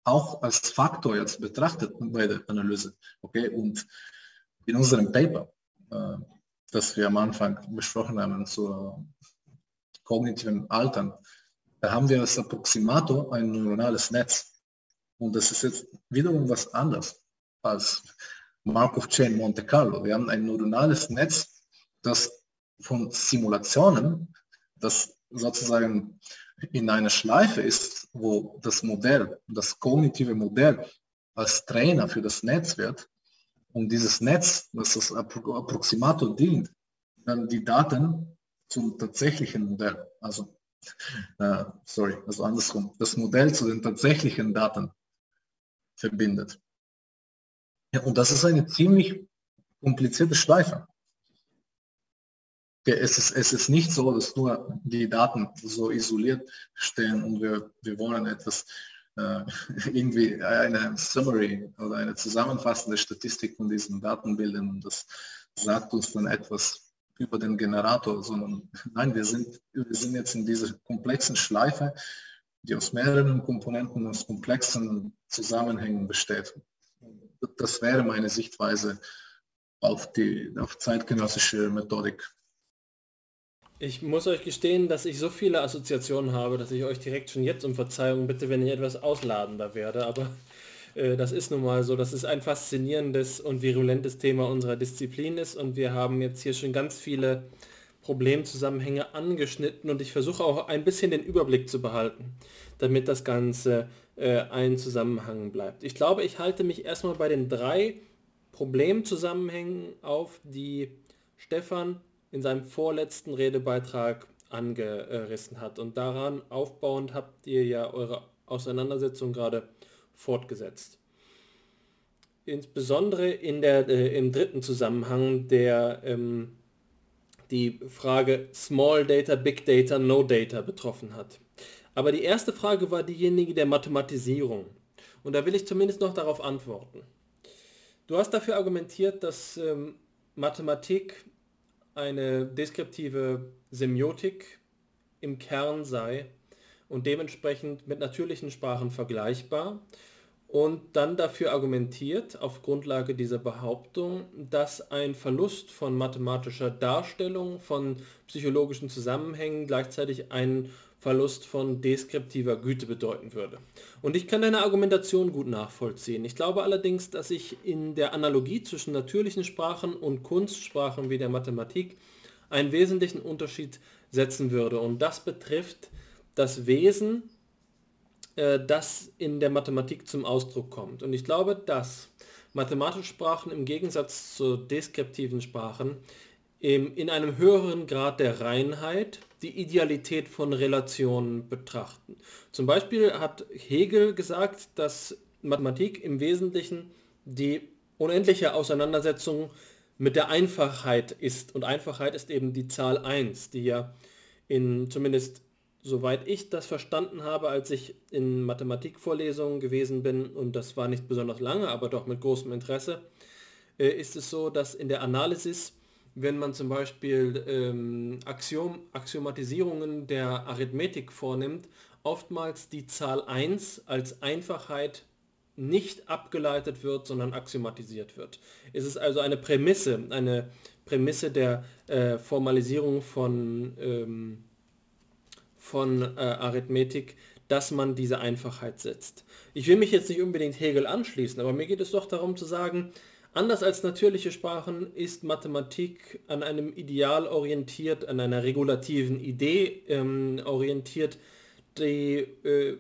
auch als Faktor jetzt betrachtet bei der Analyse. Okay, und in unserem Paper, äh, das wir am Anfang besprochen haben zur kognitiven Altern, da haben wir als Approximator ein neuronales Netz. Und das ist jetzt wiederum was anderes als Markov Chain Monte Carlo. Wir haben ein neuronales Netz, das von Simulationen, das sozusagen in einer Schleife ist, wo das Modell, das kognitive Modell als Trainer für das Netz wird und dieses Netz, das das Approximator dient, dann die Daten zum tatsächlichen Modell, also äh, sorry, also andersrum, das Modell zu den tatsächlichen Daten verbindet. Ja, und das ist eine ziemlich komplizierte Schleife. Es ist, es ist nicht so, dass nur die Daten so isoliert stehen und wir, wir wollen etwas äh, irgendwie eine Summary oder eine zusammenfassende Statistik von diesen Daten bilden und das sagt uns dann etwas über den Generator, sondern nein, wir sind, wir sind jetzt in dieser komplexen Schleife, die aus mehreren Komponenten, aus komplexen Zusammenhängen besteht. Das wäre meine Sichtweise auf die auf zeitgenössische Methodik. Ich muss euch gestehen, dass ich so viele Assoziationen habe, dass ich euch direkt schon jetzt um Verzeihung bitte, wenn ich etwas ausladender werde. Aber äh, das ist nun mal so, dass es ein faszinierendes und virulentes Thema unserer Disziplin ist. Und wir haben jetzt hier schon ganz viele Problemzusammenhänge angeschnitten und ich versuche auch ein bisschen den Überblick zu behalten, damit das Ganze äh, ein Zusammenhang bleibt. Ich glaube, ich halte mich erstmal bei den drei Problemzusammenhängen auf, die Stefan in seinem vorletzten Redebeitrag angerissen hat. Und daran aufbauend habt ihr ja eure Auseinandersetzung gerade fortgesetzt. Insbesondere in der, äh, im dritten Zusammenhang, der ähm, die Frage Small Data, Big Data, No Data betroffen hat. Aber die erste Frage war diejenige der Mathematisierung. Und da will ich zumindest noch darauf antworten. Du hast dafür argumentiert, dass ähm, Mathematik eine deskriptive Semiotik im Kern sei und dementsprechend mit natürlichen Sprachen vergleichbar und dann dafür argumentiert, auf Grundlage dieser Behauptung, dass ein Verlust von mathematischer Darstellung von psychologischen Zusammenhängen gleichzeitig ein Verlust von deskriptiver Güte bedeuten würde. Und ich kann deine Argumentation gut nachvollziehen. Ich glaube allerdings, dass ich in der Analogie zwischen natürlichen Sprachen und Kunstsprachen wie der Mathematik einen wesentlichen Unterschied setzen würde. Und das betrifft das Wesen, äh, das in der Mathematik zum Ausdruck kommt. Und ich glaube, dass mathematische Sprachen im Gegensatz zu deskriptiven Sprachen in einem höheren Grad der Reinheit die Idealität von Relationen betrachten. Zum Beispiel hat Hegel gesagt, dass Mathematik im Wesentlichen die unendliche Auseinandersetzung mit der Einfachheit ist. Und Einfachheit ist eben die Zahl 1, die ja in zumindest soweit ich das verstanden habe, als ich in Mathematikvorlesungen gewesen bin, und das war nicht besonders lange, aber doch mit großem Interesse, äh, ist es so, dass in der Analysis wenn man zum Beispiel ähm, Axiom, Axiomatisierungen der Arithmetik vornimmt, oftmals die Zahl 1 als Einfachheit nicht abgeleitet wird, sondern axiomatisiert wird. Es ist also eine Prämisse, eine Prämisse der äh, Formalisierung von, ähm, von äh, Arithmetik, dass man diese Einfachheit setzt. Ich will mich jetzt nicht unbedingt Hegel anschließen, aber mir geht es doch darum zu sagen, Anders als natürliche Sprachen ist Mathematik an einem Ideal orientiert, an einer regulativen Idee ähm, orientiert, die äh,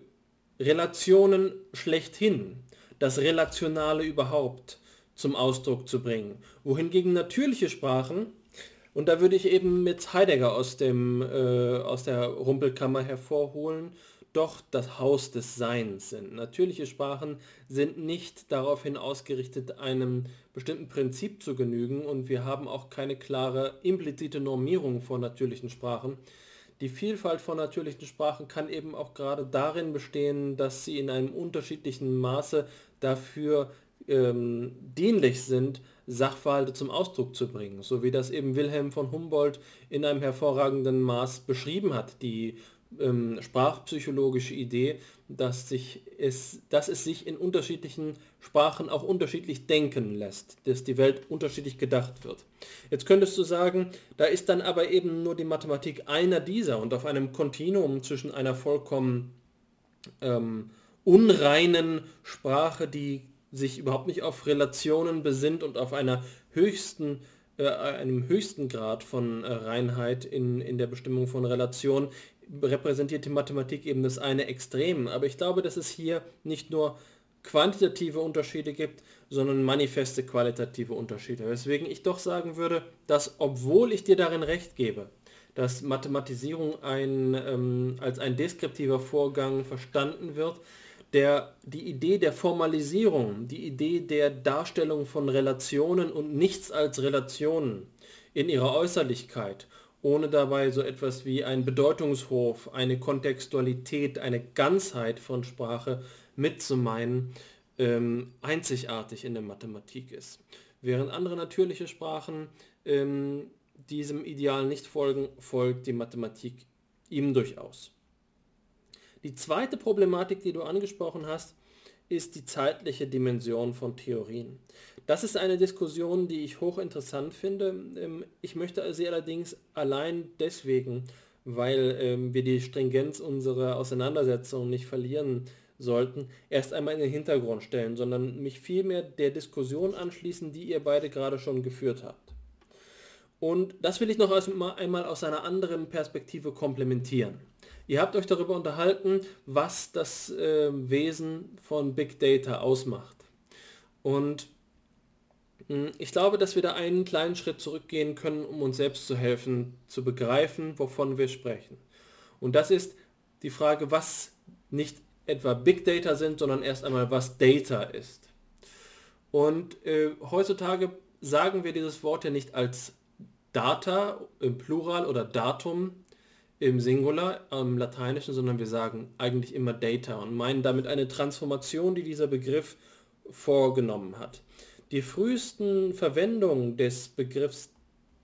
Relationen schlechthin, das Relationale überhaupt zum Ausdruck zu bringen. Wohingegen natürliche Sprachen, und da würde ich eben mit Heidegger aus, dem, äh, aus der Rumpelkammer hervorholen, doch das Haus des Seins sind. Natürliche Sprachen sind nicht daraufhin ausgerichtet, einem bestimmten Prinzip zu genügen und wir haben auch keine klare implizite Normierung von natürlichen Sprachen. Die Vielfalt von natürlichen Sprachen kann eben auch gerade darin bestehen, dass sie in einem unterschiedlichen Maße dafür ähm, dienlich sind, Sachverhalte zum Ausdruck zu bringen, so wie das eben Wilhelm von Humboldt in einem hervorragenden Maß beschrieben hat. Die ähm, sprachpsychologische Idee, dass, sich es, dass es sich in unterschiedlichen Sprachen auch unterschiedlich denken lässt, dass die Welt unterschiedlich gedacht wird. Jetzt könntest du sagen, da ist dann aber eben nur die Mathematik einer dieser und auf einem Kontinuum zwischen einer vollkommen ähm, unreinen Sprache, die sich überhaupt nicht auf Relationen besinnt und auf einer höchsten äh, einem höchsten Grad von äh, Reinheit in, in der Bestimmung von Relationen repräsentiert die Mathematik eben das eine Extrem. Aber ich glaube, dass es hier nicht nur quantitative Unterschiede gibt, sondern manifeste qualitative Unterschiede. Weswegen ich doch sagen würde, dass obwohl ich dir darin recht gebe, dass Mathematisierung ein, ähm, als ein deskriptiver Vorgang verstanden wird, der, die Idee der Formalisierung, die Idee der Darstellung von Relationen und nichts als Relationen in ihrer Äußerlichkeit ohne dabei so etwas wie ein Bedeutungshof, eine Kontextualität, eine Ganzheit von Sprache mitzumeinen, ähm, einzigartig in der Mathematik ist. Während andere natürliche Sprachen ähm, diesem Ideal nicht folgen, folgt die Mathematik ihm durchaus. Die zweite Problematik, die du angesprochen hast, ist die zeitliche Dimension von Theorien. Das ist eine Diskussion, die ich hochinteressant finde. Ähm, ich möchte sie allerdings allein deswegen, weil ähm, wir die Stringenz unserer Auseinandersetzung nicht verlieren sollten, erst einmal in den Hintergrund stellen, sondern mich vielmehr der Diskussion anschließen, die ihr beide gerade schon geführt habt. Und das will ich noch einmal aus einer anderen Perspektive komplementieren. Ihr habt euch darüber unterhalten, was das äh, Wesen von Big Data ausmacht. Und ich glaube, dass wir da einen kleinen Schritt zurückgehen können, um uns selbst zu helfen, zu begreifen, wovon wir sprechen. Und das ist die Frage, was nicht etwa Big Data sind, sondern erst einmal, was Data ist. Und äh, heutzutage sagen wir dieses Wort ja nicht als Data im Plural oder Datum im Singular im Lateinischen, sondern wir sagen eigentlich immer Data und meinen damit eine Transformation, die dieser Begriff vorgenommen hat. Die frühesten Verwendungen des Begriffs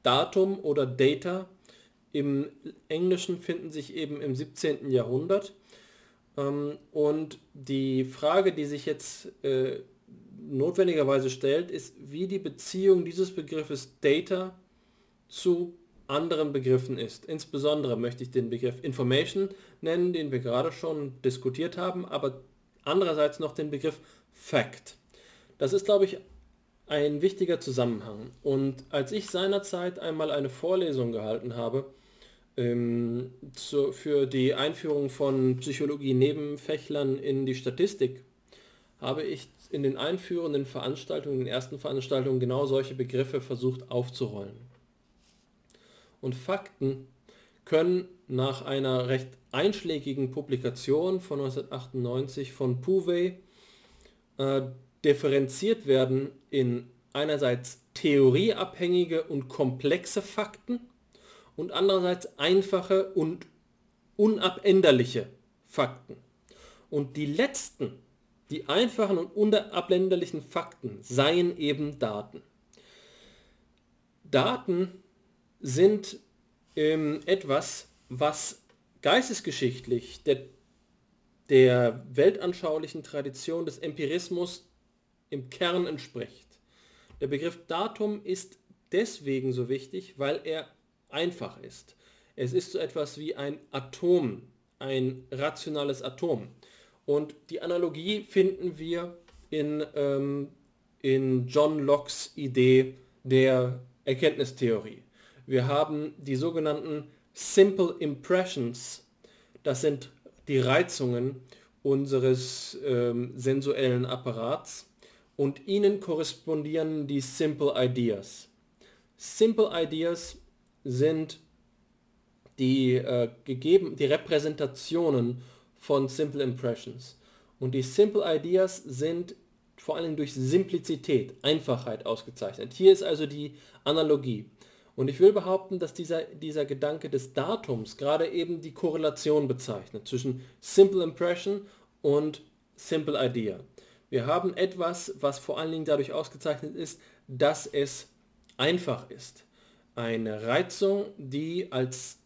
Datum oder Data im Englischen finden sich eben im 17. Jahrhundert ähm, und die Frage, die sich jetzt äh, notwendigerweise stellt, ist, wie die Beziehung dieses Begriffes Data zu anderen Begriffen ist. Insbesondere möchte ich den Begriff Information nennen, den wir gerade schon diskutiert haben, aber andererseits noch den Begriff Fact. Das ist, glaube ich, ein wichtiger Zusammenhang. Und als ich seinerzeit einmal eine Vorlesung gehalten habe, ähm, zu, für die Einführung von Psychologie-Nebenfächlern in die Statistik habe ich in den einführenden Veranstaltungen, in den ersten Veranstaltungen genau solche Begriffe versucht aufzurollen. Und Fakten können nach einer recht einschlägigen Publikation von 1998 von Puwey äh, differenziert werden in einerseits theorieabhängige und komplexe Fakten und andererseits einfache und unabänderliche Fakten. Und die letzten, die einfachen und unabänderlichen Fakten seien eben Daten. Daten sind ähm, etwas, was geistesgeschichtlich der, der weltanschaulichen Tradition des Empirismus im Kern entspricht. Der Begriff Datum ist deswegen so wichtig, weil er einfach ist. Es ist so etwas wie ein Atom, ein rationales Atom. Und die Analogie finden wir in, ähm, in John Locke's Idee der Erkenntnistheorie. Wir haben die sogenannten Simple Impressions. Das sind die Reizungen unseres ähm, sensuellen Apparats und ihnen korrespondieren die Simple Ideas. Simple Ideas sind die äh, gegeben, die Repräsentationen von Simple Impressions. Und die Simple Ideas sind vor allem durch Simplizität, Einfachheit ausgezeichnet. Hier ist also die Analogie. Und ich will behaupten, dass dieser, dieser Gedanke des Datums gerade eben die Korrelation bezeichnet zwischen Simple Impression und Simple Idea. Wir haben etwas, was vor allen Dingen dadurch ausgezeichnet ist, dass es einfach ist eine Reizung, die als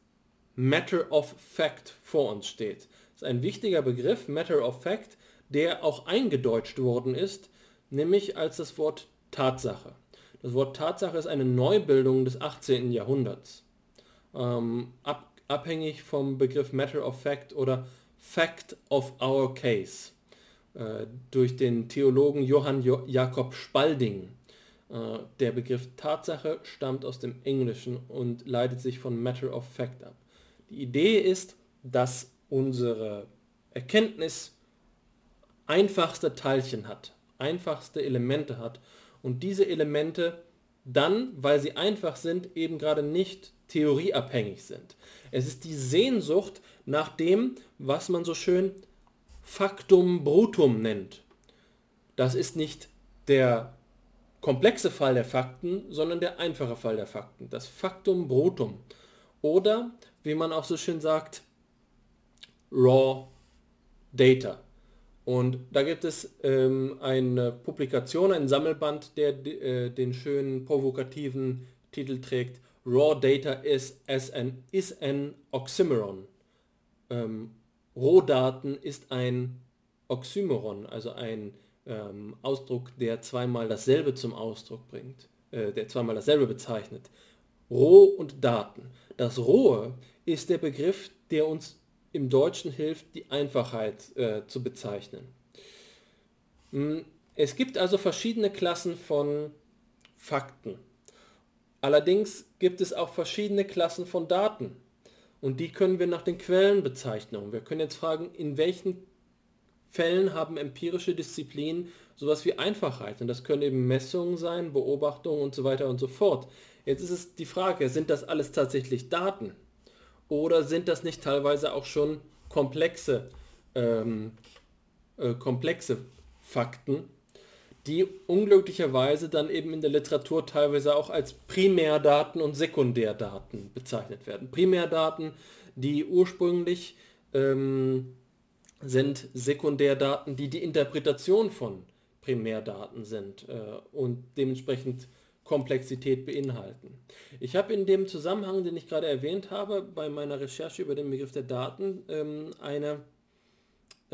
Matter of Fact vor uns steht. Das ist ein wichtiger Begriff, Matter of Fact, der auch eingedeutscht worden ist, nämlich als das Wort Tatsache. Das Wort Tatsache ist eine Neubildung des 18. Jahrhunderts. Ähm, ab, abhängig vom Begriff Matter of Fact oder Fact of Our Case durch den Theologen Johann jo Jakob Spalding äh, der Begriff Tatsache stammt aus dem Englischen und leitet sich von Matter of Fact ab. Die Idee ist, dass unsere Erkenntnis einfachste Teilchen hat, einfachste Elemente hat und diese Elemente dann, weil sie einfach sind, eben gerade nicht theorieabhängig sind. Es ist die Sehnsucht nach dem, was man so schön Factum Brutum nennt. Das ist nicht der komplexe Fall der Fakten, sondern der einfache Fall der Fakten, das Faktum Brutum. oder, wie man auch so schön sagt, Raw Data. Und da gibt es ähm, eine Publikation, ein Sammelband, der äh, den schönen provokativen Titel trägt, Raw Data is, as an, is an Oxymoron. Ähm, Rohdaten ist ein Oxymoron, also ein ähm, Ausdruck, der zweimal dasselbe zum Ausdruck bringt, äh, der zweimal dasselbe bezeichnet. Roh und Daten. Das Rohe ist der Begriff, der uns im Deutschen hilft, die Einfachheit äh, zu bezeichnen. Hm, es gibt also verschiedene Klassen von Fakten. Allerdings gibt es auch verschiedene Klassen von Daten. Und die können wir nach den Quellenbezeichnungen. Wir können jetzt fragen, in welchen Fällen haben empirische Disziplinen sowas wie Einfachheit. Und das können eben Messungen sein, Beobachtungen und so weiter und so fort. Jetzt ist es die Frage, sind das alles tatsächlich Daten? Oder sind das nicht teilweise auch schon komplexe, ähm, äh, komplexe Fakten, die unglücklicherweise dann eben in der Literatur teilweise auch als Primärdaten und Sekundärdaten bezeichnet werden. Primärdaten, die ursprünglich ähm, sind Sekundärdaten, die die Interpretation von Primärdaten sind äh, und dementsprechend Komplexität beinhalten. Ich habe in dem Zusammenhang, den ich gerade erwähnt habe, bei meiner Recherche über den Begriff der Daten ähm, eine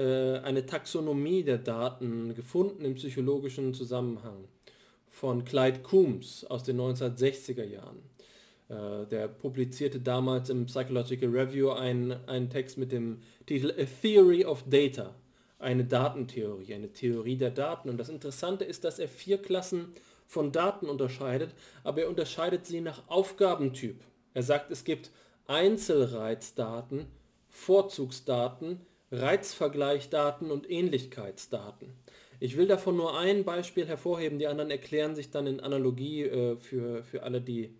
eine Taxonomie der Daten gefunden im psychologischen Zusammenhang von Clyde Coombs aus den 1960er Jahren. Äh, der publizierte damals im Psychological Review einen, einen Text mit dem Titel A Theory of Data, eine Datentheorie, eine Theorie der Daten. Und das Interessante ist, dass er vier Klassen von Daten unterscheidet, aber er unterscheidet sie nach Aufgabentyp. Er sagt, es gibt Einzelreizdaten, Vorzugsdaten, Reizvergleichdaten und Ähnlichkeitsdaten. Ich will davon nur ein Beispiel hervorheben, die anderen erklären sich dann in Analogie äh, für, für alle, die,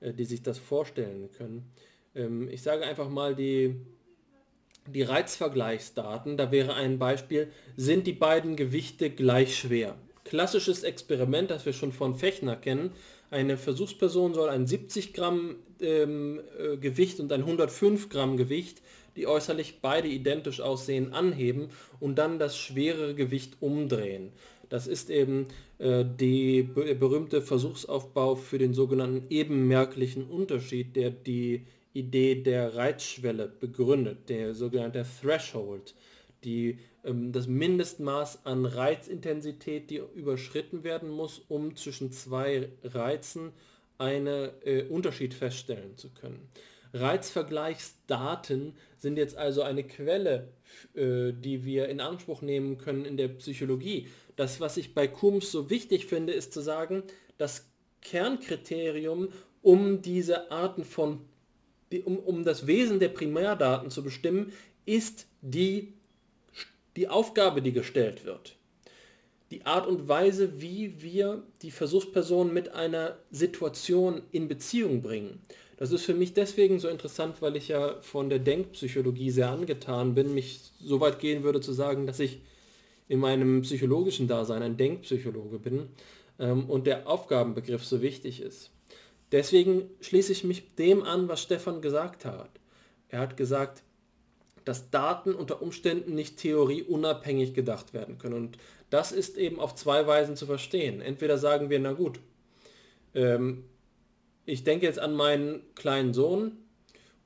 äh, die sich das vorstellen können. Ähm, ich sage einfach mal die, die Reizvergleichsdaten, da wäre ein Beispiel, sind die beiden Gewichte gleich schwer? Klassisches Experiment, das wir schon von Fechner kennen. Eine Versuchsperson soll ein 70 Gramm ähm, äh, Gewicht und ein 105 Gramm Gewicht die äußerlich beide identisch aussehen, anheben und dann das schwerere Gewicht umdrehen. Das ist eben äh, die berühmte Versuchsaufbau für den sogenannten ebenmerklichen Unterschied, der die Idee der Reizschwelle begründet, der sogenannte Threshold, die, ähm, das Mindestmaß an Reizintensität, die überschritten werden muss, um zwischen zwei Reizen einen äh, Unterschied feststellen zu können. Reizvergleichsdaten sind jetzt also eine Quelle, äh, die wir in Anspruch nehmen können in der Psychologie. Das, was ich bei Kums so wichtig finde, ist zu sagen, das Kernkriterium, um diese Arten von, um, um das Wesen der Primärdaten zu bestimmen, ist die, die Aufgabe, die gestellt wird. Die Art und Weise, wie wir die Versuchsperson mit einer Situation in Beziehung bringen. Das ist für mich deswegen so interessant, weil ich ja von der Denkpsychologie sehr angetan bin, mich so weit gehen würde zu sagen, dass ich in meinem psychologischen Dasein ein Denkpsychologe bin ähm, und der Aufgabenbegriff so wichtig ist. Deswegen schließe ich mich dem an, was Stefan gesagt hat. Er hat gesagt, dass Daten unter Umständen nicht theorieunabhängig gedacht werden können. Und das ist eben auf zwei Weisen zu verstehen. Entweder sagen wir, na gut, ähm, ich denke jetzt an meinen kleinen Sohn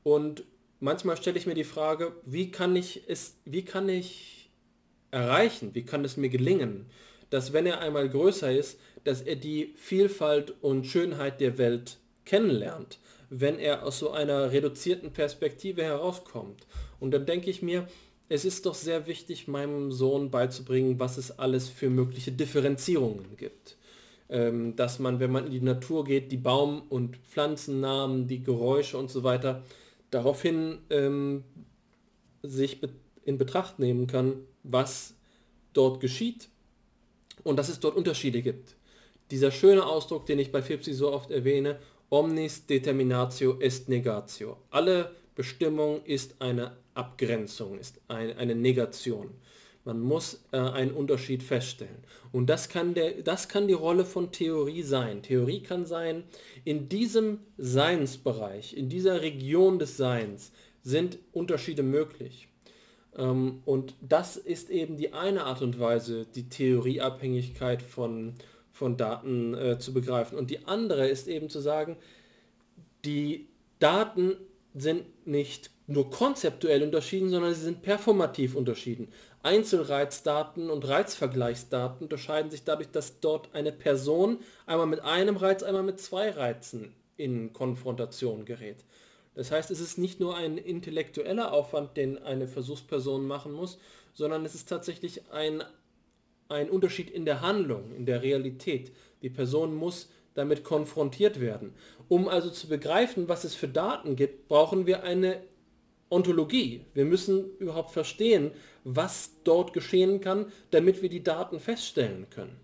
und manchmal stelle ich mir die Frage, wie kann ich es, wie kann ich erreichen, wie kann es mir gelingen, dass wenn er einmal größer ist, dass er die Vielfalt und Schönheit der Welt kennenlernt, wenn er aus so einer reduzierten Perspektive herauskommt. Und dann denke ich mir, es ist doch sehr wichtig, meinem Sohn beizubringen, was es alles für mögliche Differenzierungen gibt ähm, dass man, wenn man in die Natur geht, die Baum- und Pflanzennamen, die Geräusche und so weiter, daraufhin ähm, sich be in Betracht nehmen kann, was dort geschieht und dass es dort Unterschiede gibt. Dieser schöne Ausdruck, den ich bei Fipsi so oft erwähne, omnis determinatio est negatio. Alle Bestimmung ist eine Abgrenzung, ist ein, eine Negation. Man muss äh, einen Unterschied feststellen. Und das kann, der, das kann die Rolle von Theorie sein. Theorie kann sein, in diesem Seinsbereich, in dieser Region des Seins sind Unterschiede möglich. Ähm, und das ist eben die eine Art und Weise, die Theorieabhängigkeit von, von Daten äh, zu begreifen. Und die andere ist eben zu sagen, die Daten sind nicht nur konzeptuell unterschieden, sondern sie sind performativ unterschieden. Einzelreizdaten und Reizvergleichsdaten unterscheiden sich dadurch, dass dort eine Person einmal mit einem Reiz, einmal mit zwei Reizen in Konfrontation gerät. Das heißt, es ist nicht nur ein intellektueller Aufwand, den eine Versuchsperson machen muss, sondern es ist tatsächlich ein, ein Unterschied in der Handlung, in der Realität. Die Person muss damit konfrontiert werden. Um also zu begreifen, was es für Daten gibt, brauchen wir eine Ontologie. Wir müssen überhaupt verstehen, was dort geschehen kann, damit wir die Daten feststellen können.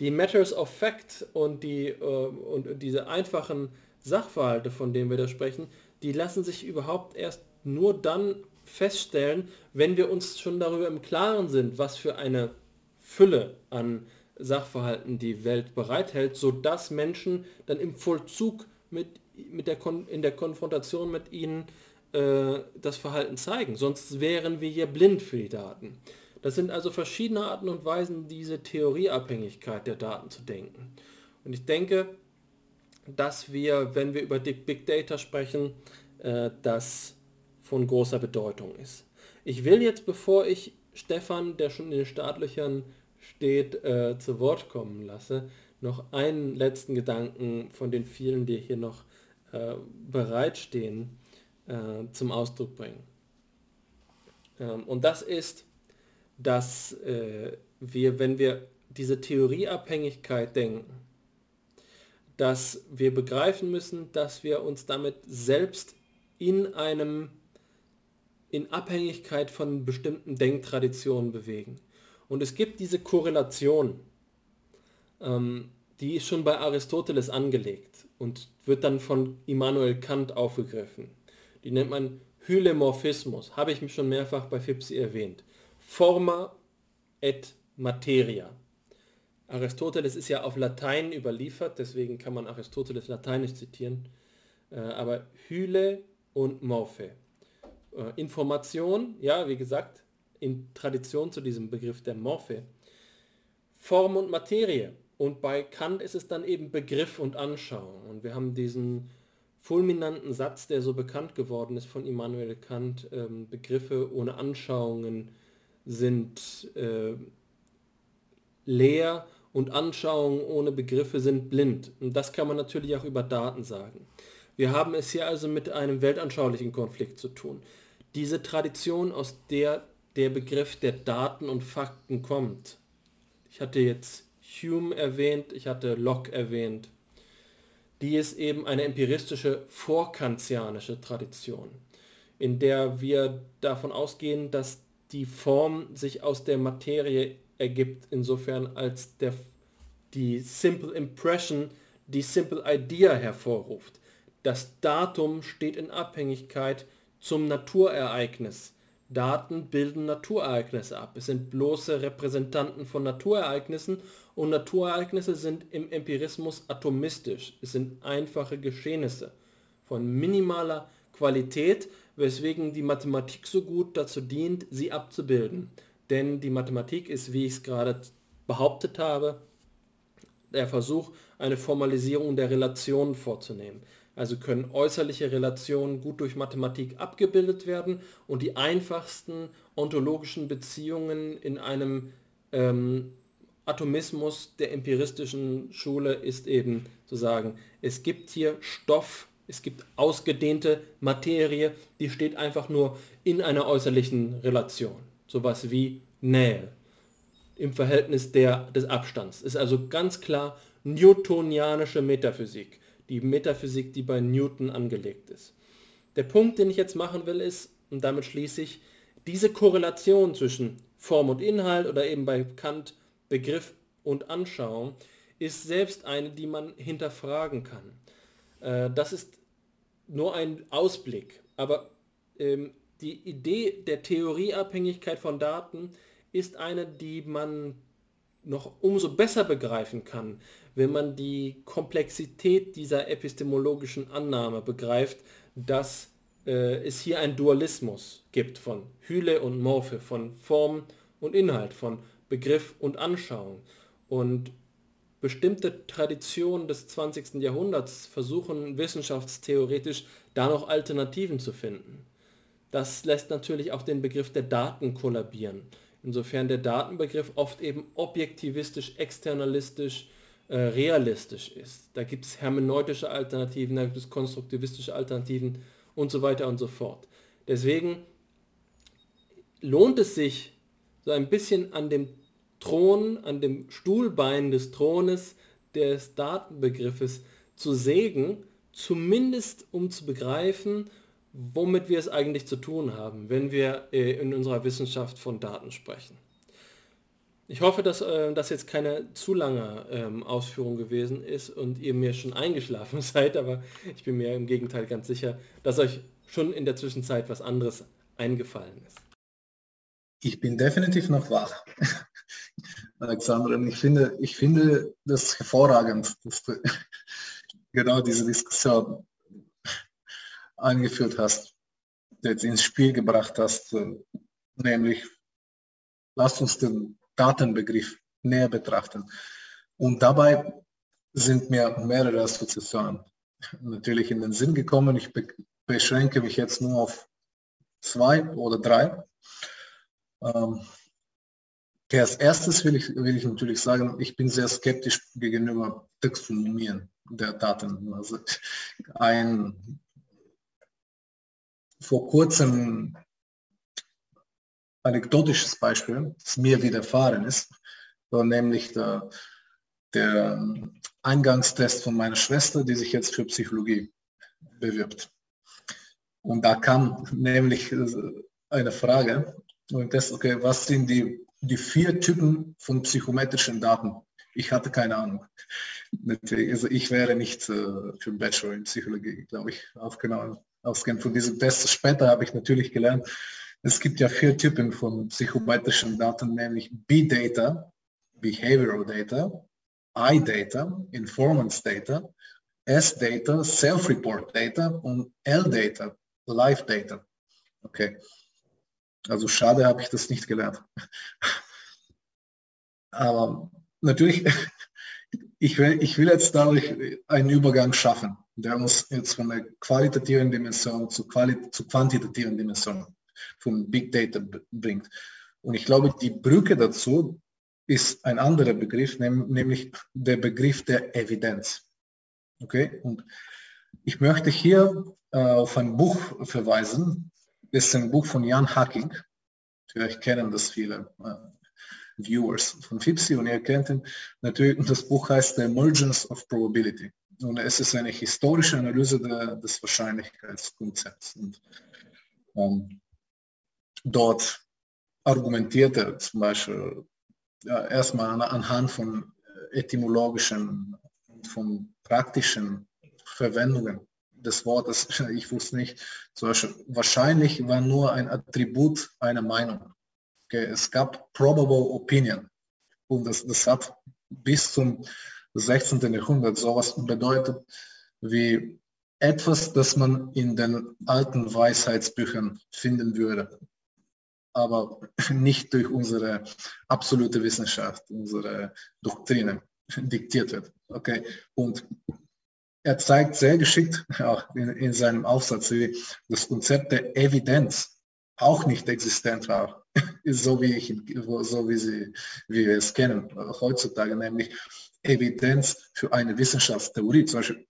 Die Matters of Fact und, die, äh, und diese einfachen Sachverhalte, von denen wir da sprechen, die lassen sich überhaupt erst nur dann feststellen, wenn wir uns schon darüber im Klaren sind, was für eine Fülle an Sachverhalten die Welt bereithält, sodass Menschen dann im Vollzug mit, mit der Kon in der Konfrontation mit ihnen äh, das Verhalten zeigen. Sonst wären wir hier blind für die Daten. Das sind also verschiedene Arten und Weisen, diese Theorieabhängigkeit der Daten zu denken. Und ich denke, dass wir, wenn wir über Big Data sprechen, äh, das von großer Bedeutung ist. Ich will jetzt, bevor ich Stefan, der schon in den Startlöchern steht, äh, zu Wort kommen lasse, noch einen letzten Gedanken von den vielen, die hier noch bereitstehen, äh, zum Ausdruck bringen. Ähm, und das ist, dass äh, wir, wenn wir diese Theorieabhängigkeit denken, dass wir begreifen müssen, dass wir uns damit selbst in einem in Abhängigkeit von bestimmten Denktraditionen bewegen. Und es gibt diese Korrelation, ähm, die ist schon bei Aristoteles angelegt und wird dann von Immanuel Kant aufgegriffen. Die nennt man Hylemorphismus, habe ich mich schon mehrfach bei Fipsi erwähnt. Forma et materia. Aristoteles ist ja auf Latein überliefert, deswegen kann man Aristoteles lateinisch zitieren. Äh, aber Hyle und Morphe. Äh, Information, ja, wie gesagt, in Tradition zu diesem Begriff der Morphe. Form und Materie. Und bei Kant ist es dann eben Begriff und Anschauung. Und wir haben diesen fulminanten Satz, der so bekannt geworden ist von Immanuel Kant, ähm, Begriffe ohne Anschauungen sind äh, leer und Anschauungen ohne Begriffe sind blind. Und das kann man natürlich auch über Daten sagen. Wir haben es hier also mit einem weltanschaulichen Konflikt zu tun. Diese Tradition, aus der der Begriff der Daten und Fakten kommt. Ich hatte jetzt Hume erwähnt, ich hatte Locke erwähnt. Die ist eben eine empiristische vorkantianische Tradition, in der wir davon ausgehen, dass die Form sich aus der Materie ergibt, insofern als der, die Simple Impression die Simple Idea hervorruft. Das Datum steht in Abhängigkeit zum Naturereignis. Daten bilden Naturereignisse ab. Es sind bloße Repräsentanten von Naturereignissen und Naturereignisse sind im Empirismus atomistisch. Es sind einfache Geschehnisse von minimaler Qualität, weswegen die Mathematik so gut dazu dient, sie abzubilden. Denn die Mathematik ist, wie ich es gerade behauptet habe, der Versuch, eine Formalisierung der Relationen vorzunehmen. Also können äußerliche Relationen gut durch Mathematik abgebildet werden und die einfachsten ontologischen Beziehungen in einem ähm, Atomismus der empiristischen Schule ist eben zu sagen, es gibt hier Stoff, es gibt ausgedehnte Materie, die steht einfach nur in einer äußerlichen Relation. Sowas wie Nähe im Verhältnis der, des Abstands. Ist also ganz klar newtonianische Metaphysik die Metaphysik, die bei Newton angelegt ist. Der Punkt, den ich jetzt machen will, ist, und damit schließe ich, diese Korrelation zwischen Form und Inhalt oder eben bei Kant Begriff und Anschauung ist selbst eine, die man hinterfragen kann. Äh, das ist nur ein Ausblick, aber ähm, die Idee der Theorieabhängigkeit von Daten ist eine, die man noch umso besser begreifen kann, wenn man die Komplexität dieser epistemologischen Annahme begreift, dass äh, es hier einen Dualismus gibt von Hyle und Morphe, von Form und Inhalt, von Begriff und Anschauung. Und bestimmte Traditionen des 20. Jahrhunderts versuchen wissenschaftstheoretisch da noch Alternativen zu finden. Das lässt natürlich auch den Begriff der Daten kollabieren. Insofern der Datenbegriff oft eben objektivistisch, externalistisch, äh, realistisch ist. Da gibt es hermeneutische Alternativen, da gibt es konstruktivistische Alternativen und so weiter und so fort. Deswegen lohnt es sich, so ein bisschen an dem Thron, an dem Stuhlbein des Thrones des Datenbegriffes zu sägen, zumindest um zu begreifen, womit wir es eigentlich zu tun haben, wenn wir äh, in unserer Wissenschaft von Daten sprechen. Ich hoffe, dass äh, das jetzt keine zu lange ähm, Ausführung gewesen ist und ihr mir schon eingeschlafen seid, aber ich bin mir im Gegenteil ganz sicher, dass euch schon in der Zwischenzeit was anderes eingefallen ist. Ich bin definitiv noch wach. Alexander, und ich finde, ich finde das hervorragend, dass du genau diese Diskussion eingeführt hast, jetzt ins Spiel gebracht hast, äh, nämlich lasst uns den Datenbegriff näher betrachten. Und dabei sind mir mehrere Assoziationen natürlich in den Sinn gekommen. Ich beschränke mich jetzt nur auf zwei oder drei. Ähm, als erstes will ich, will ich natürlich sagen, ich bin sehr skeptisch gegenüber Taxonomien der Daten. Also ein vor kurzem anekdotisches Beispiel, das mir widerfahren ist, war nämlich der, der Eingangstest von meiner Schwester, die sich jetzt für Psychologie bewirbt. Und da kam nämlich eine Frage, und das, okay, was sind die, die vier Typen von psychometrischen Daten? Ich hatte keine Ahnung. Also ich wäre nicht äh, für Bachelor in Psychologie, glaube ich, aufgenommen ausgehend von diesem Test. Später habe ich natürlich gelernt, es gibt ja vier Typen von psychometrischen Daten, nämlich B-Data, Behavioral Data, I-Data, Informant Data, S-Data, Self-Report Data und L-Data, Live Data. Okay. Also schade habe ich das nicht gelernt. Aber natürlich, ich will, ich will jetzt dadurch einen Übergang schaffen der uns jetzt von der qualitativen Dimension zu, quali zu quantitativen Dimension von Big Data bringt. Und ich glaube, die Brücke dazu ist ein anderer Begriff, nämlich der Begriff der Evidenz. Okay? Und ich möchte hier äh, auf ein Buch verweisen. Ist ein Buch von Jan Hacking. Vielleicht kennen das viele äh, Viewers von FIPSI und ihr kennt ihn. Natürlich, das Buch heißt The Emergence of Probability. Und es ist eine historische Analyse der, des Wahrscheinlichkeitskonzepts. Und ähm, dort argumentiert er zum Beispiel ja, erstmal anhand von etymologischen und von praktischen Verwendungen des Wortes, ich wusste nicht, zum Beispiel wahrscheinlich war nur ein Attribut einer Meinung. Okay, es gab probable opinion und das, das hat bis zum 16. Jahrhundert sowas bedeutet wie etwas, das man in den alten Weisheitsbüchern finden würde, aber nicht durch unsere absolute Wissenschaft, unsere Doktrine diktiert wird. Okay, und er zeigt sehr geschickt auch in, in seinem Aufsatz, wie das Konzept der Evidenz auch nicht existent war, so wie ich, so wie sie, wie wir es kennen heutzutage, nämlich Evidenz für eine Wissenschaftstheorie. Zum Beispiel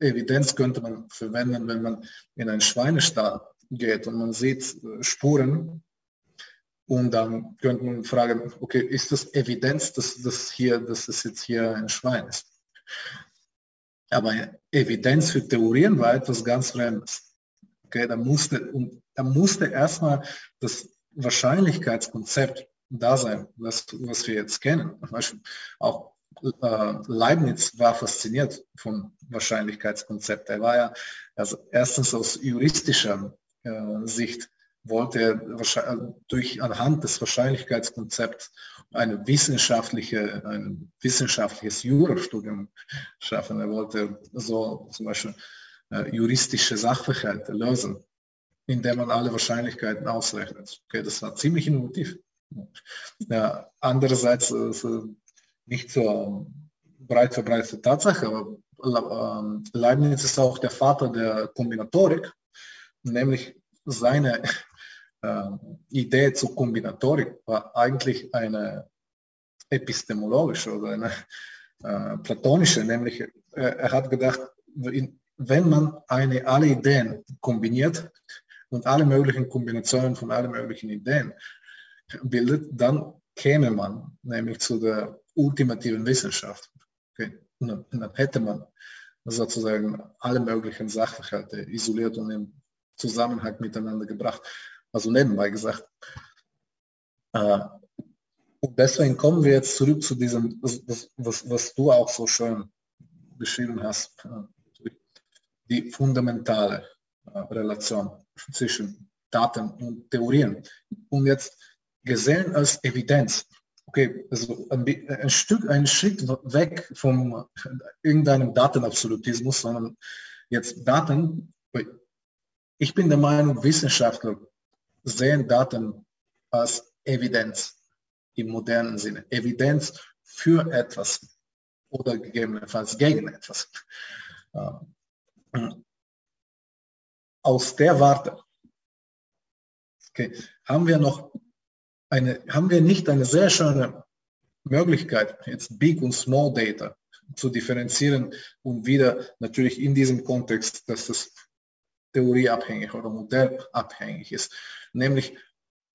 Evidenz könnte man verwenden, wenn man in einen Schweinestall geht und man sieht äh, Spuren und dann könnte man fragen, okay, ist das Evidenz, dass das hier, dass das jetzt hier ein Schwein ist? Aber Evidenz für Theorien war etwas ganz Fremdes. Okay, da musste, da musste erstmal das Wahrscheinlichkeitskonzept da sein, was, was wir jetzt kennen. Zum Beispiel auch äh, Leibniz war fasziniert vom Wahrscheinlichkeitskonzept. Er war ja also erstens aus juristischer äh, Sicht wollte durch anhand des Wahrscheinlichkeitskonzepts eine wissenschaftliche, ein wissenschaftliches Jurastudium schaffen. Er wollte so zum Beispiel äh, juristische Sachverhalte lösen, indem man alle Wahrscheinlichkeiten ausrechnet. Okay, das war ziemlich innovativ. Ja, andererseits äh, nicht so breit verbreitete Tatsache, aber ähm, Leibniz ist auch der Vater der Kombinatorik, nämlich seine Idee zur Kombinatorik war eigentlich eine epistemologische oder eine äh, platonische, nämlich äh, er hat gedacht, wenn man eine, alle Ideen kombiniert und alle möglichen Kombinationen von allen möglichen Ideen bildet, dann käme man nämlich zu der ultimativen Wissenschaft. Okay. Dann, dann hätte man sozusagen alle möglichen Sachverhalte isoliert und im Zusammenhang miteinander gebracht. Also nebenbei gesagt. Äh, und deswegen kommen wir jetzt zurück zu diesem, was, was, was du auch so schön beschrieben hast, äh, die fundamentale äh, Relation zwischen Daten und Theorien. Und jetzt gesehen als Evidenz. Okay, also ein, ein Stück, ein Schritt weg von irgendeinem Datenabsolutismus, sondern jetzt Daten. Ich bin der Meinung, Wissenschaftler sehen Daten als Evidenz im modernen Sinne. Evidenz für etwas oder gegebenenfalls gegen etwas. Ähm, aus der Warte okay, haben wir noch eine, haben wir nicht eine sehr schöne Möglichkeit, jetzt Big und Small Data zu differenzieren und wieder natürlich in diesem Kontext, dass das theorieabhängig oder modellabhängig ist. Nämlich,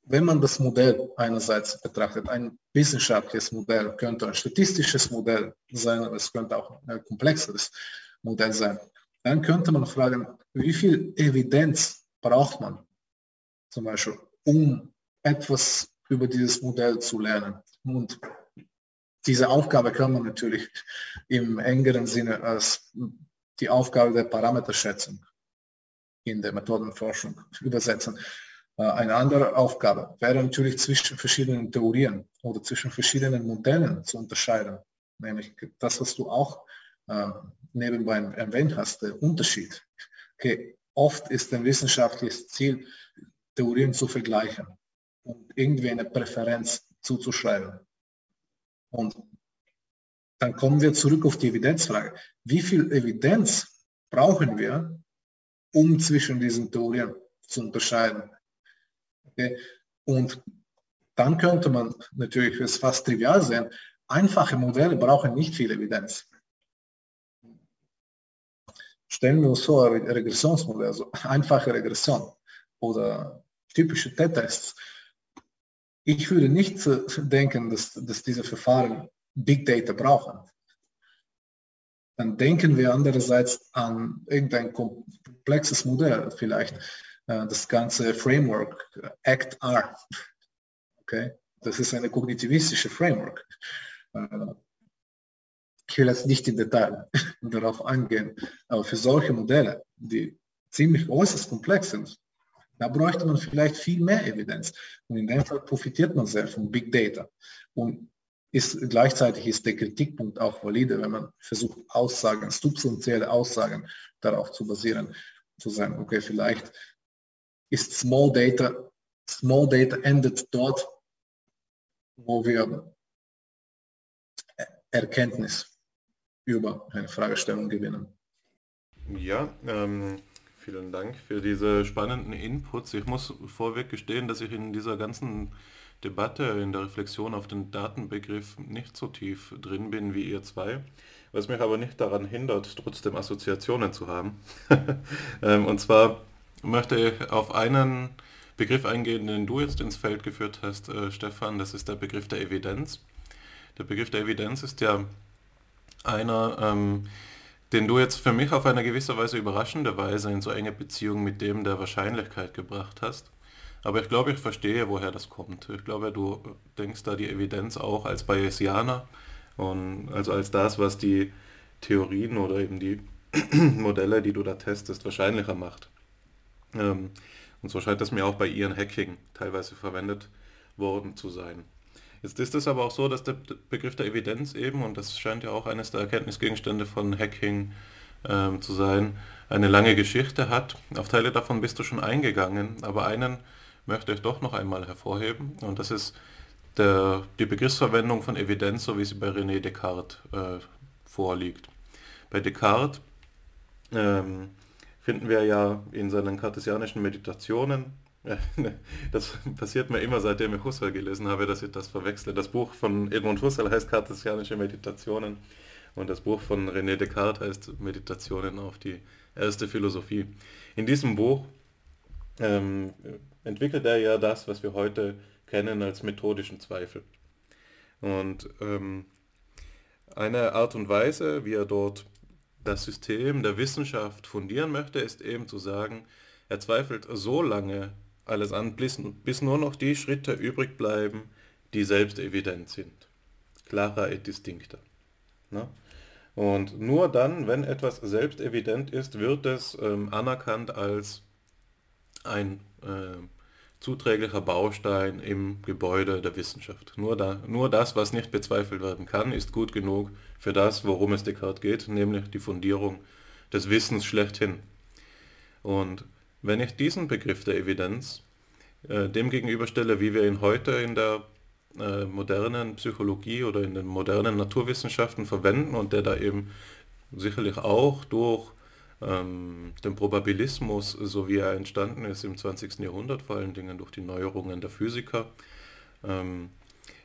wenn man das Modell einerseits betrachtet, ein wissenschaftliches Modell könnte ein statistisches Modell sein, aber es könnte auch ein komplexeres Modell sein, dann könnte man fragen, wie viel Evidenz braucht man zum Beispiel, um etwas über dieses Modell zu lernen. Und diese Aufgabe kann man natürlich im engeren Sinne als die Aufgabe der Parameterschätzung in der Methodenforschung übersetzen. Äh, eine andere Aufgabe wäre natürlich zwischen verschiedenen Theorien oder zwischen verschiedenen Modellen zu unterscheiden. Nämlich das, was du auch äh, nebenbei erwähnt hast, der Unterschied. Okay, oft ist ein wissenschaftliches Ziel, Theorien zu vergleichen und irgendwie eine Präferenz zuzuschreiben. Und dann kommen wir zurück auf die Evidenzfrage. Wie viel Evidenz brauchen wir, um zwischen diesen Theorien zu unterscheiden? Okay? Und dann könnte man natürlich es fast trivial sehen, einfache Modelle brauchen nicht viel Evidenz. Stellen wir uns vor, ein Regressionsmodell, also einfache Regression oder typische T-Tests ich würde nicht denken, dass, dass diese Verfahren Big Data brauchen. Dann denken wir andererseits an irgendein komplexes Modell, vielleicht das ganze Framework, ACT-R. Okay? Das ist eine kognitivistische Framework. Äh, ich will jetzt nicht im Detail darauf eingehen, aber für solche Modelle, die ziemlich äußerst komplex sind, da bräuchte man vielleicht viel mehr Evidenz. Und in dem Fall profitiert man sehr von Big Data. Und ist, gleichzeitig ist der Kritikpunkt auch valide, wenn man versucht, Aussagen, substanzielle Aussagen darauf zu basieren, zu sagen, okay, vielleicht ist Small Data, Small Data endet dort, wo wir Erkenntnis über eine Fragestellung gewinnen. Ja, ähm, Vielen Dank für diese spannenden Inputs. Ich muss vorweg gestehen, dass ich in dieser ganzen Debatte, in der Reflexion auf den Datenbegriff nicht so tief drin bin wie ihr zwei, was mich aber nicht daran hindert, trotzdem Assoziationen zu haben. Ähm, und zwar möchte auf einen Begriff eingehen, den du jetzt ins Feld geführt hast, äh, Stefan, das ist der Begriff der Evidenz. Der Begriff der Evidenz ist ja einer, ähm, den du jetzt für mich auf eine gewisse Weise überraschende Weise in so enge Beziehung mit dem der Wahrscheinlichkeit gebracht hast. Aber ich glaube, ich verstehe, woher das kommt. Ich glaube, du denkst da die Evidenz auch als Bayesianer und also als das, was die Theorien oder eben die Modelle, die du da testest, wahrscheinlicher macht. Ähm, Und so scheint es mir auch bei Ian Hacking teilweise verwendet worden zu sein. Jetzt ist es aber auch so, dass der Begriff der Evidenz eben, und das scheint ja auch eines der Erkenntnisgegenstände von Hacking ähm, zu sein, eine lange Geschichte hat. Auf Teile davon bist du schon eingegangen, aber einen möchte ich doch noch einmal hervorheben, und das ist der, die Begriffsverwendung von Evidenz, so wie sie bei René Descartes äh, vorliegt. Bei Descartes ähm, finden wir ja in seinen kartesianischen Meditationen, das passiert mir immer, seitdem ich Husserl gelesen habe, dass ich das verwechsle. Das Buch von Edmund Husserl heißt Kartesianische Meditationen und das Buch von René Descartes heißt Meditationen auf die erste Philosophie. In diesem Buch ähm, entwickelt er ja das, was wir heute kennen als methodischen Zweifel. Und ähm, eine Art und Weise, wie er dort das System der Wissenschaft fundieren möchte, ist eben zu sagen, er zweifelt so lange alles an, bis, nur noch die Schritte übrig bleiben, die selbst evident sind. Clara et distincta. Ne? Und nur dann, wenn etwas selbst evident ist, wird es ähm, anerkannt als ein äh, zuträglicher Baustein im Gebäude der Wissenschaft. Nur, da, nur das, was nicht bezweifelt werden kann, ist gut genug für das, worum es Descartes geht, nämlich die Fundierung des Wissens schlechthin. Und wenn ich diesen Begriff der Evidenz äh, dem gegenüberstelle, wie wir ihn heute in der äh, modernen Psychologie oder in den modernen Naturwissenschaften verwenden und der da eben sicherlich auch durch ähm, den Probabilismus, so wie er entstanden ist im 20. Jahrhundert, vor allen Dingen durch die Neuerungen der Physiker, ähm,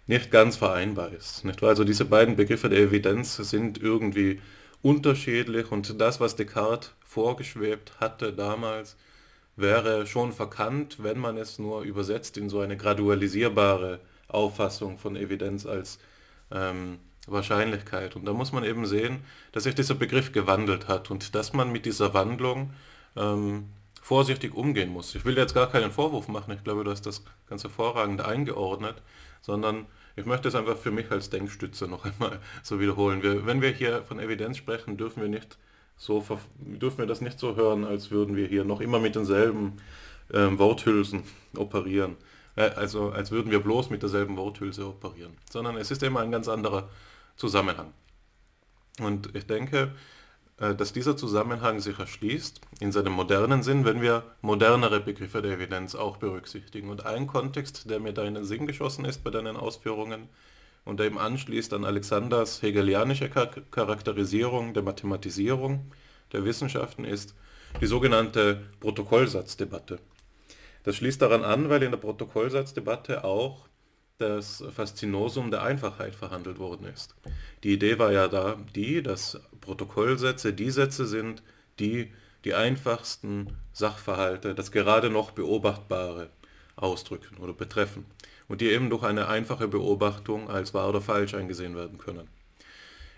nicht ganz vereinbar ist. Nicht wahr? Also diese beiden Begriffe der Evidenz sind irgendwie unterschiedlich und das, was Descartes vorgeschwebt hatte damals, wäre schon verkannt, wenn man es nur übersetzt in so eine gradualisierbare Auffassung von Evidenz als ähm, Wahrscheinlichkeit. Und da muss man eben sehen, dass sich dieser Begriff gewandelt hat und dass man mit dieser Wandlung ähm, vorsichtig umgehen muss. Ich will jetzt gar keinen Vorwurf machen, ich glaube, du hast das ganz hervorragend eingeordnet, sondern ich möchte es einfach für mich als Denkstütze noch einmal so wiederholen. Wir, wenn wir hier von Evidenz sprechen, dürfen wir nicht so dürfen wir das nicht so hören, als würden wir hier noch immer mit denselben ähm, Worthülsen operieren. Äh, also als würden wir bloß mit derselben Worthülse operieren. Sondern es ist immer ein ganz anderer Zusammenhang. Und ich denke, dass dieser Zusammenhang sich erschließt in seinem modernen Sinn, wenn wir modernere Begriffe der Evidenz auch berücksichtigen. Und ein Kontext, der mir da in den Sinn geschossen ist bei deinen Ausführungen und der eben anschließt an Alexanders hegelianische Charakterisierung der Mathematisierung der Wissenschaften, ist die sogenannte Protokollsatzdebatte. Das schließt daran an, weil in der Protokollsatzdebatte auch das Faszinosum der Einfachheit verhandelt worden ist. Die Idee war ja da die, dass Protokollsätze die Sätze sind, die die einfachsten Sachverhalte, das gerade noch Beobachtbare ausdrücken oder betreffen und die eben durch eine einfache Beobachtung als wahr oder falsch eingesehen werden können.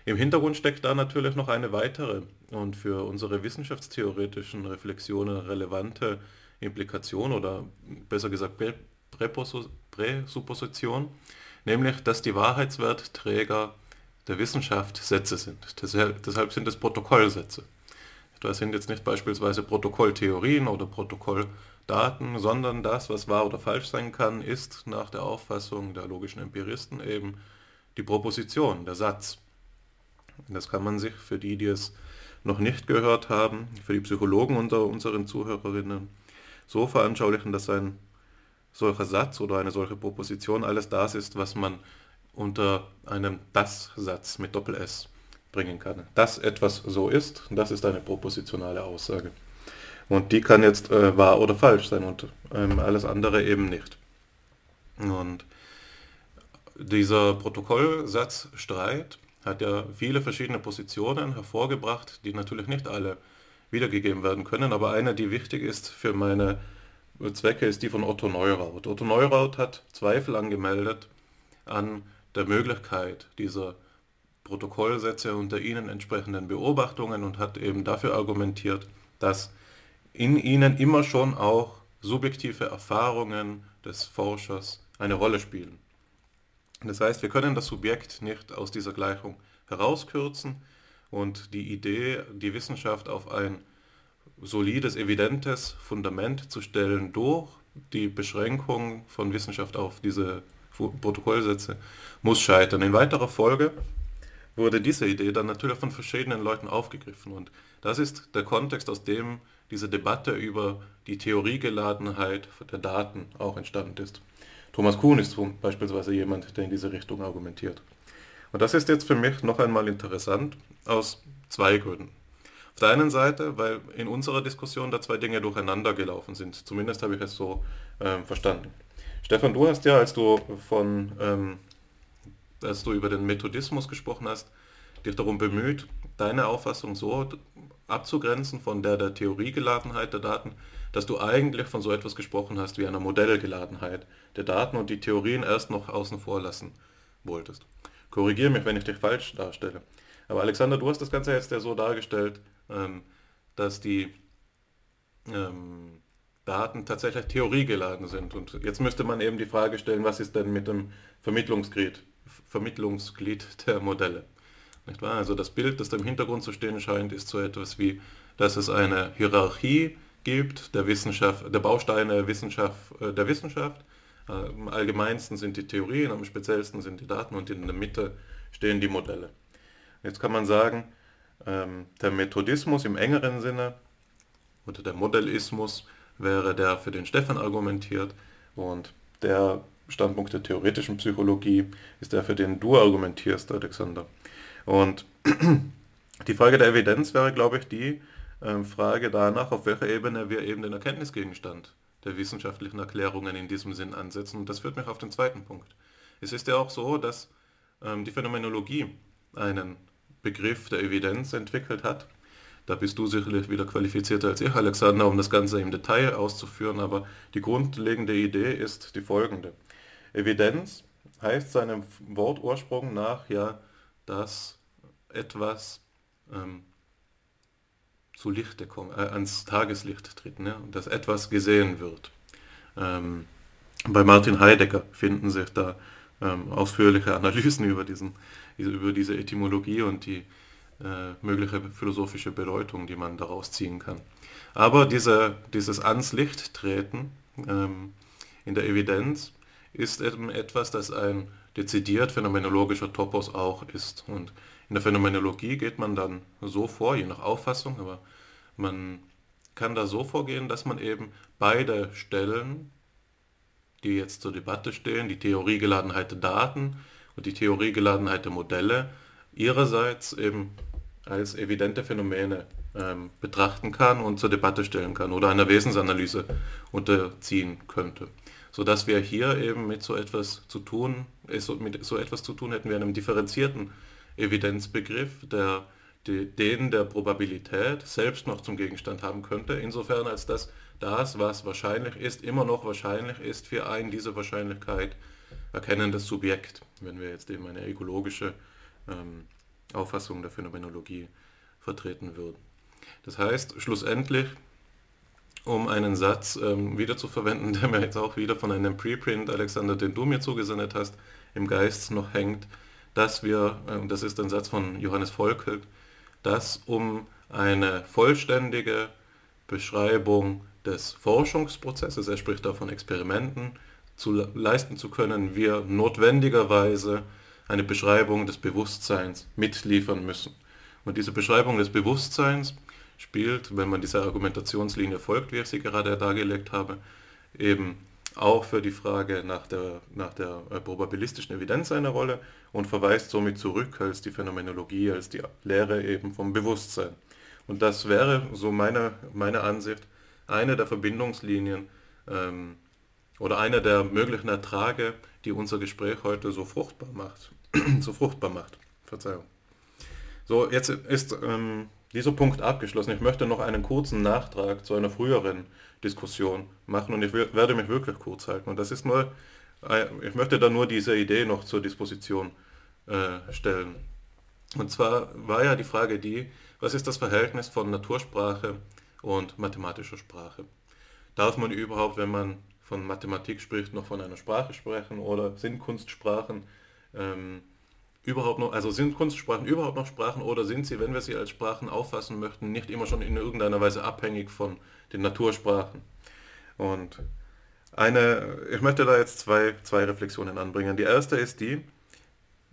Im Hintergrund steckt da natürlich noch eine weitere und für unsere wissenschaftstheoretischen Reflexionen relevante Implikation oder besser gesagt Präsupposition, nämlich dass die Wahrheitswertträger der Wissenschaft Sätze sind. Deshalb, sind es Protokollsätze. Das sind jetzt nicht beispielsweise Protokolltheorien oder Protokolldaten, sondern das, was wahr oder falsch sein kann, ist nach der Auffassung der logischen Empiristen eben die Proposition, der Satz. Das kann man sich für die, die es noch nicht gehört haben, für die Psychologen unter unseren Zuhörerinnen so veranschaulichen, dass ein solcher Satz oder eine solche Proposition alles das ist, was man unter einem Das-Satz mit Doppel-S bringen kann. Dass etwas so ist, das ist eine propositionale Aussage. Und die kann jetzt äh, wahr oder falsch sein und ähm, alles andere eben nicht. Und dieser Protokollsatzstreit hat ja viele verschiedene Positionen hervorgebracht, die natürlich nicht alle wiedergegeben werden können, aber eine, die wichtig ist für meine Zwecke, ist die von Otto Neuraut. Otto Neuraut hat Zweifel angemeldet an der Möglichkeit dieser Protokollsätze und der ihnen entsprechenden Beobachtungen und hat eben dafür argumentiert, dass in ihnen immer schon auch subjektive Erfahrungen des Forschers eine Rolle spielen. Das heißt, wir können das Subjekt nicht aus dieser Gleichung herauskürzen und die Idee, die Wissenschaft auf ein solides, evidentes Fundament zu stellen durch die Beschränkung von Wissenschaft auf diese Protokollsätze, muss scheitern. In weiterer Folge wurde diese Idee dann natürlich von verschiedenen Leuten aufgegriffen. Und das ist der Kontext, aus dem diese Debatte über die Theoriegeladenheit der Daten auch entstanden ist. Thomas Kuhn ist beispielsweise jemand, der in diese Richtung argumentiert. Und das ist jetzt für mich noch einmal interessant aus zwei Gründen. Auf der einen Seite, weil in unserer Diskussion da zwei Dinge durcheinander gelaufen sind. Zumindest habe ich es so äh, verstanden. Stefan, du hast ja, als du von ähm, als du über den Methodismus gesprochen hast, dich darum bemüht, deine Auffassung so abzugrenzen von der der Theoriegeladenheit der Daten, dass du eigentlich von so etwas gesprochen hast wie einer Modellgeladenheit der Daten und die Theorien erst noch außen vor lassen wolltest. Korrigiere mich, wenn ich dich falsch darstelle. Aber Alexander, du hast das Ganze jetzt ja so dargestellt, ähm, dass die ähm, Daten tatsächlich theoriegeladen sind. Und jetzt müsste man eben die Frage stellen, was ist denn mit dem Vermittlungsglied, Vermittlungsglied der Modelle? Nicht wahr? Also das Bild, das da im Hintergrund zu stehen scheint, ist so etwas wie, dass es eine Hierarchie gibt der Wissenschaft, der Bausteine Wissenschaft, äh, der Wissenschaft. Äh, am allgemeinsten sind die Theorien, am speziellsten sind die Daten und in der Mitte stehen die Modelle. Jetzt kann man sagen, ähm, der Methodismus im engeren Sinne oder der Modellismus wäre der, für den Stefan argumentiert und der Standpunkt der theoretischen Psychologie ist der, für den du argumentierst, Alexander. Und die Frage der Evidenz wäre, glaube ich, die äh, Frage danach, auf welcher Ebene wir eben den Erkenntnisgegenstand der wissenschaftlichen Erklärungen in diesem Sinn ansetzen. Und das führt mich auf den zweiten Punkt. Es ist ja auch so, dass ähm, die Phänomenologie einen Begriff der Evidenz entwickelt hat. Da bist du sicherlich wieder qualifizierter als ich, Alexander, um das Ganze im Detail auszuführen, aber die grundlegende Idee ist die folgende. Evidenz heißt seinem Wortursprung nach ja, dass etwas ähm, zu Lichte kommt, äh, ans Tageslicht tritt, ne? dass etwas gesehen wird. Ähm, bei Martin Heidegger finden sich da ähm, ausführliche Analysen über, diesen, über diese Etymologie und die äh, mögliche philosophische Bedeutung, die man daraus ziehen kann. Aber diese, dieses ans Licht treten ähm, in der Evidenz ist eben etwas, das ein dezidiert phänomenologischer Topos auch ist. Und in der Phänomenologie geht man dann so vor, je nach Auffassung, aber man kann da so vorgehen, dass man eben beide Stellen, die jetzt zur Debatte stehen, die Theoriegeladenheit der Daten und die Theoriegeladenheit der Modelle, ihrerseits eben als evidente Phänomene ähm, betrachten kann und zur Debatte stellen kann oder einer Wesensanalyse unterziehen könnte. Sodass wir hier eben mit so etwas zu tun, mit so etwas zu tun hätten wir einem differenzierten Evidenzbegriff, der den der Probabilität selbst noch zum Gegenstand haben könnte, insofern als dass das, was wahrscheinlich ist, immer noch wahrscheinlich ist für ein diese Wahrscheinlichkeit erkennendes Subjekt, wenn wir jetzt eben eine ökologische ähm, Auffassung der Phänomenologie vertreten würden. Das heißt, schlussendlich um einen Satz ähm, wieder zu verwenden, der mir jetzt auch wieder von einem Preprint, Alexander, den du mir zugesendet hast, im Geist noch hängt, dass wir, äh, das ist ein Satz von Johannes Volkelt, dass um eine vollständige Beschreibung des Forschungsprozesses, er spricht da von Experimenten, zu leisten zu können, wir notwendigerweise eine Beschreibung des Bewusstseins mitliefern müssen. Und diese Beschreibung des Bewusstseins spielt, wenn man dieser Argumentationslinie folgt, wie ich sie gerade dargelegt habe, eben auch für die Frage nach der, nach der äh, probabilistischen Evidenz eine Rolle und verweist somit zurück als die Phänomenologie, als die Lehre eben vom Bewusstsein. Und das wäre, so meine, meine Ansicht, eine der Verbindungslinien ähm, oder eine der möglichen Ertrage, die unser Gespräch heute so fruchtbar macht. so fruchtbar macht. Verzeihung. So, jetzt ist ähm, dieser Punkt abgeschlossen. Ich möchte noch einen kurzen Nachtrag zu einer früheren Diskussion machen und ich werde mich wirklich kurz halten. Und das ist nur, äh, ich möchte da nur diese Idee noch zur Disposition äh, stellen. Und zwar war ja die Frage die, was ist das Verhältnis von Natursprache und mathematischer Sprache? Darf man überhaupt, wenn man von Mathematik spricht, noch von einer Sprache sprechen oder sind Kunstsprachen ähm, überhaupt noch, also sind Kunstsprachen überhaupt noch Sprachen oder sind sie, wenn wir sie als Sprachen auffassen möchten, nicht immer schon in irgendeiner Weise abhängig von den Natursprachen? Und eine, ich möchte da jetzt zwei, zwei Reflexionen anbringen. Die erste ist die,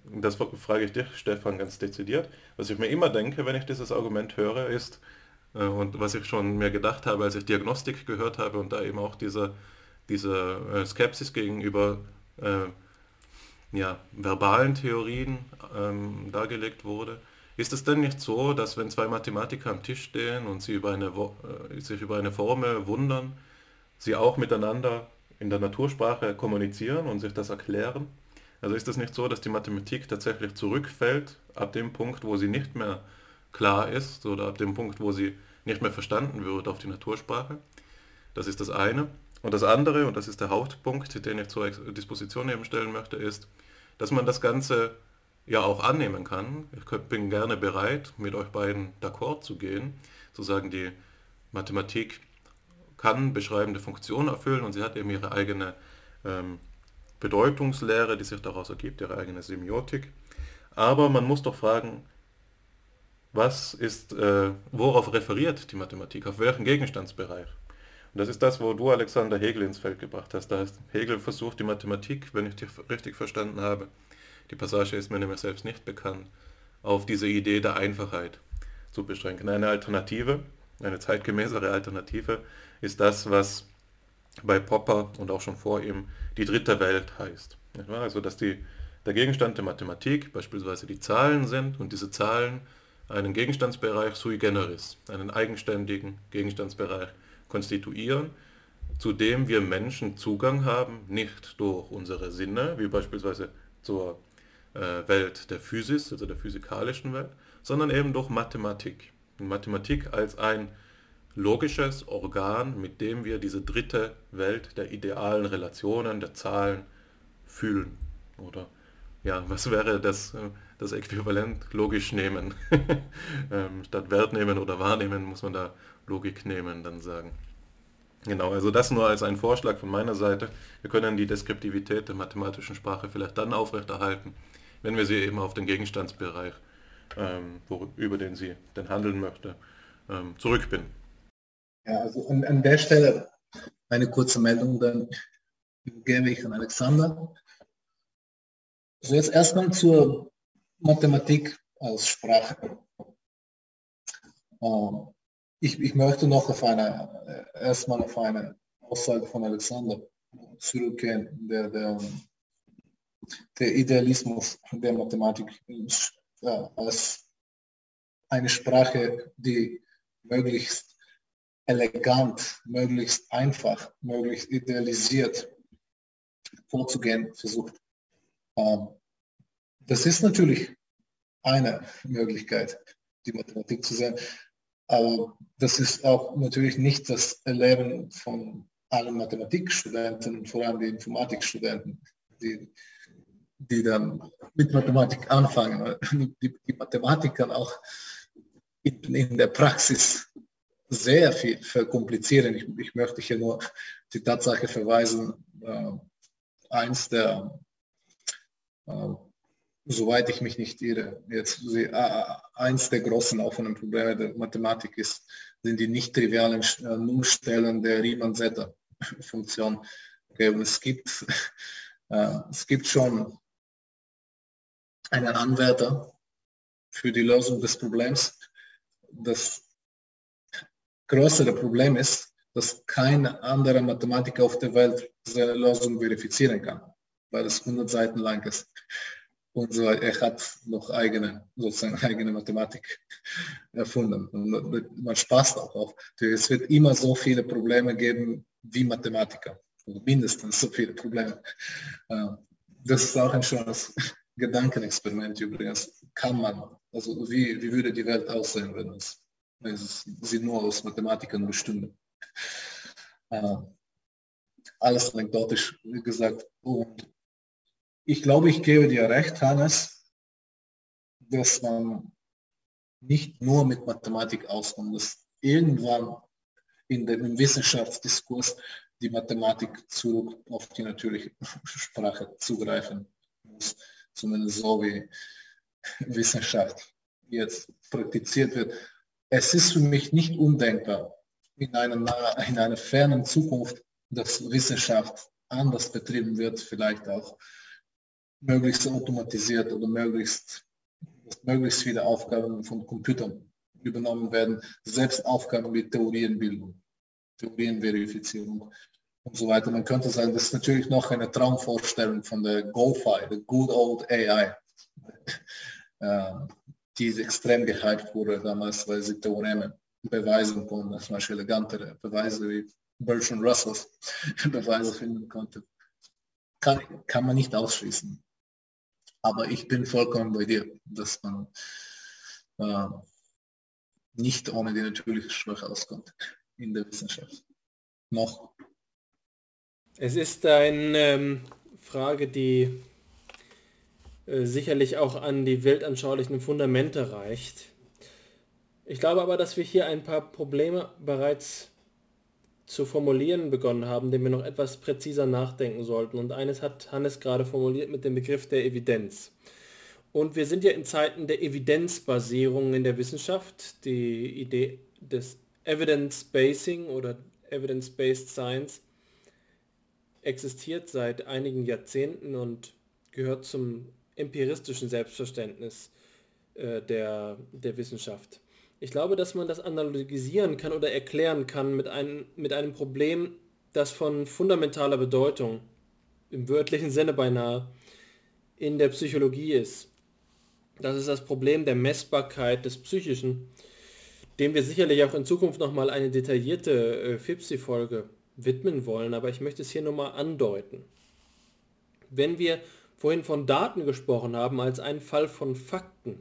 das frage ich dich, Stefan, ganz dezidiert, was ich mir immer denke, wenn ich dieses Argument höre, ist, äh, und was ich schon mir gedacht habe, als ich Diagnostik gehört habe und da eben auch diese, diese äh, Skepsis gegenüber äh, ja, verbalen Theorien ähm, dargelegt wurde. Ist es denn nicht so, dass wenn zwei Mathematiker am Tisch stehen und sie über eine, äh, sich über eine Formel wundern, sie auch miteinander in der Natursprache kommunizieren und sich das erklären? Also ist es nicht so, dass die Mathematik tatsächlich zurückfällt ab dem Punkt, wo sie nicht mehr klar ist oder ab dem Punkt, wo sie nicht mehr verstanden wird auf die Natursprache? Das ist das eine. Und das andere, und das ist der Hauptpunkt, den ich zur Disposition eben stellen möchte, ist, dass man das Ganze ja auch annehmen kann. Ich bin gerne bereit, mit euch beiden d'accord zu gehen, zu sagen, die Mathematik kann beschreibende Funktionen erfüllen und sie hat eben ihre eigene ähm, Bedeutungslehre, die sich daraus ergibt, ihre eigene Semiotik. Aber man muss doch fragen, was ist, äh, worauf referiert die Mathematik, auf welchen Gegenstandsbereich? Und das ist das, wo du Alexander Hegel ins Feld gebracht hast. Da heißt, Hegel versucht die Mathematik, wenn ich dich richtig verstanden habe, die Passage ist mir nämlich selbst nicht bekannt, auf diese Idee der Einfachheit zu beschränken. Eine Alternative, eine zeitgemäßere Alternative ist das, was bei Popper und auch schon vor ihm die dritte Welt heißt. Also dass die, der Gegenstand der Mathematik beispielsweise die Zahlen sind und diese Zahlen einen Gegenstandsbereich sui generis, einen eigenständigen Gegenstandsbereich konstituieren, zu dem wir Menschen Zugang haben, nicht durch unsere Sinne, wie beispielsweise zur äh, Welt der Physis, also der physikalischen Welt, sondern eben durch Mathematik. Mathematik als ein logisches Organ, mit dem wir diese dritte Welt der idealen Relationen, der Zahlen fühlen. Oder ja, was wäre das, äh, das Äquivalent logisch nehmen? ähm, statt Wert nehmen oder wahrnehmen muss man da Logik nehmen, dann sagen. Genau, also das nur als ein Vorschlag von meiner Seite. Wir können die Deskriptivität der mathematischen Sprache vielleicht dann aufrechterhalten, wenn wir sie eben auf den Gegenstandsbereich, ähm, über den sie denn handeln möchte, ähm, zurückbinden. Ja, also an, an der Stelle eine kurze Meldung, dann gebe ich an Alexander. Also jetzt erstmal zur Mathematik als Sprache. Ähm, ich, ich möchte noch auf eine, äh, erstmal auf eine Aussage von Alexander zurückgehen, der, der, der Idealismus der Mathematik ja, als eine Sprache, die möglichst elegant, möglichst einfach, möglichst idealisiert vorzugehen versucht. Ähm, das ist natürlich eine Möglichkeit, die Mathematik zu sehen. Aber das ist auch natürlich nicht das Erleben von allen Mathematikstudenten, vor allem die Informatikstudenten, die, die dann mit Mathematik anfangen. Die, die Mathematik kann auch in, in, der Praxis sehr viel verkomplizieren. Ich, ich möchte hier nur die Tatsache verweisen, äh, eins der äh, soweit ich mich nicht irre, jetzt eins der großen offenen Probleme der Mathematik ist, sind die nicht trivialen äh, Nullstellen der Riemann-Zeta-Funktion. Okay, es gibt, äh, es gibt schon einen Anwärter für die Lösung des Problems. Das größere Problem ist, dass kein anderer Mathematiker auf der Welt seine Lösung verifizieren kann, weil es 100 Seiten lang ist und so, er hat noch eigene, sozusagen eigene Mathematik erfunden. Und man spaßt auch auf. Es wird immer so viele Probleme geben wie Mathematiker. Also mindestens so viele Probleme. Äh, das ist auch ein schönes Gedankenexperiment übrigens. Kann man, also wie, wie würde die Welt aussehen, wenn es, wenn es sie nur aus Mathematikern bestünde? Äh, alles anekdotisch gesagt. Und ich glaube, ich gebe dir recht, Hannes, dass man nicht nur mit Mathematik auskommt, dass irgendwann in dem Wissenschaftsdiskurs die Mathematik zurück auf die natürliche Sprache zugreifen muss. Zumindest so wie Wissenschaft jetzt praktiziert wird. Es ist für mich nicht undenkbar, in einer, in einer fernen Zukunft, dass Wissenschaft anders betrieben wird, vielleicht auch möglichst automatisiert oder möglichst, möglichst viele Aufgaben von Computern übernommen werden, selbst Aufgaben wie Theorienbildung, Theorienverifizierung und so weiter. Man könnte sagen, das ist natürlich noch eine Traumvorstellung von der GoFi, der Good Old AI, äh, die extrem gehypt wurde damals, weil sie Theoreme beweisen konnten, zum Beispiel elegantere Beweise wie Bertrand Russells Beweise finden konnte. Kann, kann man nicht ausschließen. Aber ich bin vollkommen bei dir, dass man äh, nicht ohne die natürliche Sprache auskommt in der Wissenschaft. Noch. Es ist eine ähm, Frage, die äh, sicherlich auch an die weltanschaulichen Fundamente reicht. Ich glaube aber, dass wir hier ein paar Probleme bereits zu formulieren begonnen haben, dem wir noch etwas präziser nachdenken sollten. Und eines hat Hannes gerade formuliert mit dem Begriff der Evidenz. Und wir sind ja in Zeiten der Evidenzbasierung in der Wissenschaft. Die Idee des Evidence-Basing oder Evidence-Based Science existiert seit einigen Jahrzehnten und gehört zum empiristischen Selbstverständnis äh, der, der Wissenschaft. Ich glaube, dass man das analogisieren kann oder erklären kann mit einem, mit einem Problem, das von fundamentaler Bedeutung, im wörtlichen Sinne beinahe, in der Psychologie ist. Das ist das Problem der Messbarkeit des Psychischen, dem wir sicherlich auch in Zukunft nochmal eine detaillierte äh, FIPSI-Folge widmen wollen, aber ich möchte es hier nur mal andeuten. Wenn wir vorhin von Daten gesprochen haben als einen Fall von Fakten,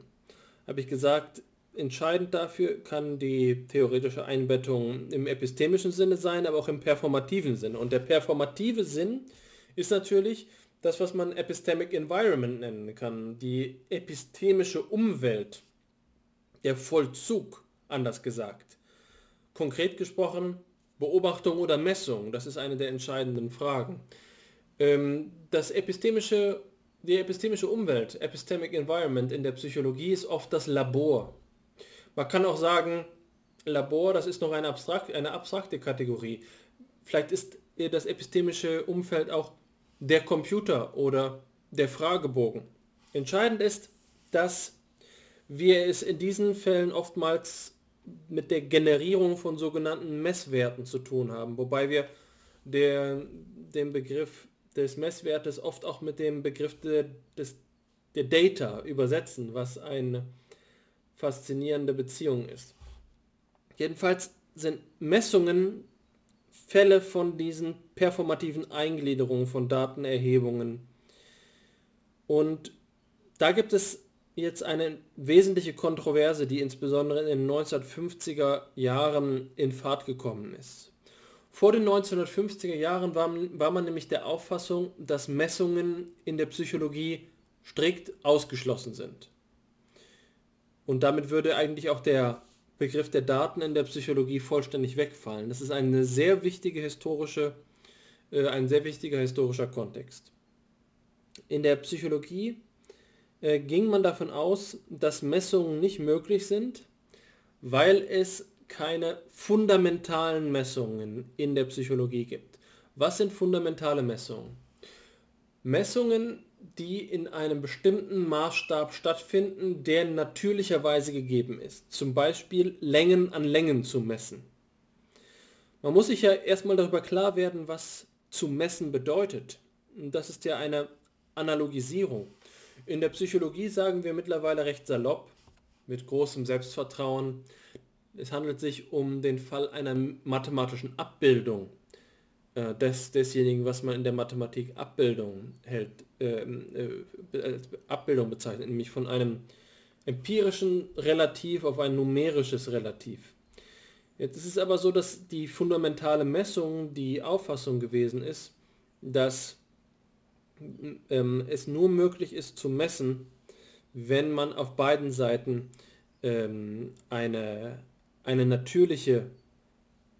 habe ich gesagt, entscheidend dafür kann die theoretische Einbettung im epistemischen Sinne sein, aber auch im performativen Sinne. Und der performative Sinn ist natürlich das, was man Epistemic Environment nennen kann, die epistemische Umwelt, der Vollzug, anders gesagt. Konkret gesprochen, Beobachtung oder Messung, das ist eine der entscheidenden Fragen. Ähm, das epistemische, die epistemische Umwelt, Epistemic Environment in der Psychologie ist oft das Labor. Man kann auch sagen, Labor, das ist noch eine, abstrakt, eine abstrakte Kategorie. Vielleicht ist das epistemische Umfeld auch der Computer oder der Fragebogen. Entscheidend ist, dass wir es in diesen Fällen oftmals mit der Generierung von sogenannten Messwerten zu tun haben, wobei wir der, den Begriff des Messwertes oft auch mit dem Begriff de, des, der Data übersetzen, was eine faszinierende Beziehung ist. Jedenfalls sind Messungen Fälle von diesen performativen Eingliederungen von Datenerhebungen. Und da gibt es jetzt eine wesentliche Kontroverse, die insbesondere in den 1950er Jahren in Fahrt gekommen ist. Vor den 1950er Jahren war, war man nämlich der Auffassung, dass Messungen in der Psychologie strikt ausgeschlossen sind. Und damit würde eigentlich auch der Begriff der Daten in der Psychologie vollständig wegfallen. Das ist eine sehr wichtige historische, äh, ein sehr wichtiger historischer Kontext. In der Psychologie äh, ging man davon aus, dass Messungen nicht möglich sind, weil es keine fundamentalen Messungen in der Psychologie gibt. Was sind fundamentale Messungen? Messungen die in einem bestimmten Maßstab stattfinden, der natürlicherweise gegeben ist. Zum Beispiel Längen an Längen zu messen. Man muss sich ja erstmal darüber klar werden, was zu messen bedeutet. Das ist ja eine Analogisierung. In der Psychologie sagen wir mittlerweile recht salopp, mit großem Selbstvertrauen, es handelt sich um den Fall einer mathematischen Abbildung äh, des, desjenigen, was man in der Mathematik Abbildung hält, äh, äh, Abbildung bezeichnet, nämlich von einem empirischen Relativ auf ein numerisches Relativ. Jetzt ist es aber so, dass die fundamentale Messung die Auffassung gewesen ist, dass ähm, es nur möglich ist zu messen, wenn man auf beiden Seiten ähm, eine, eine natürliche,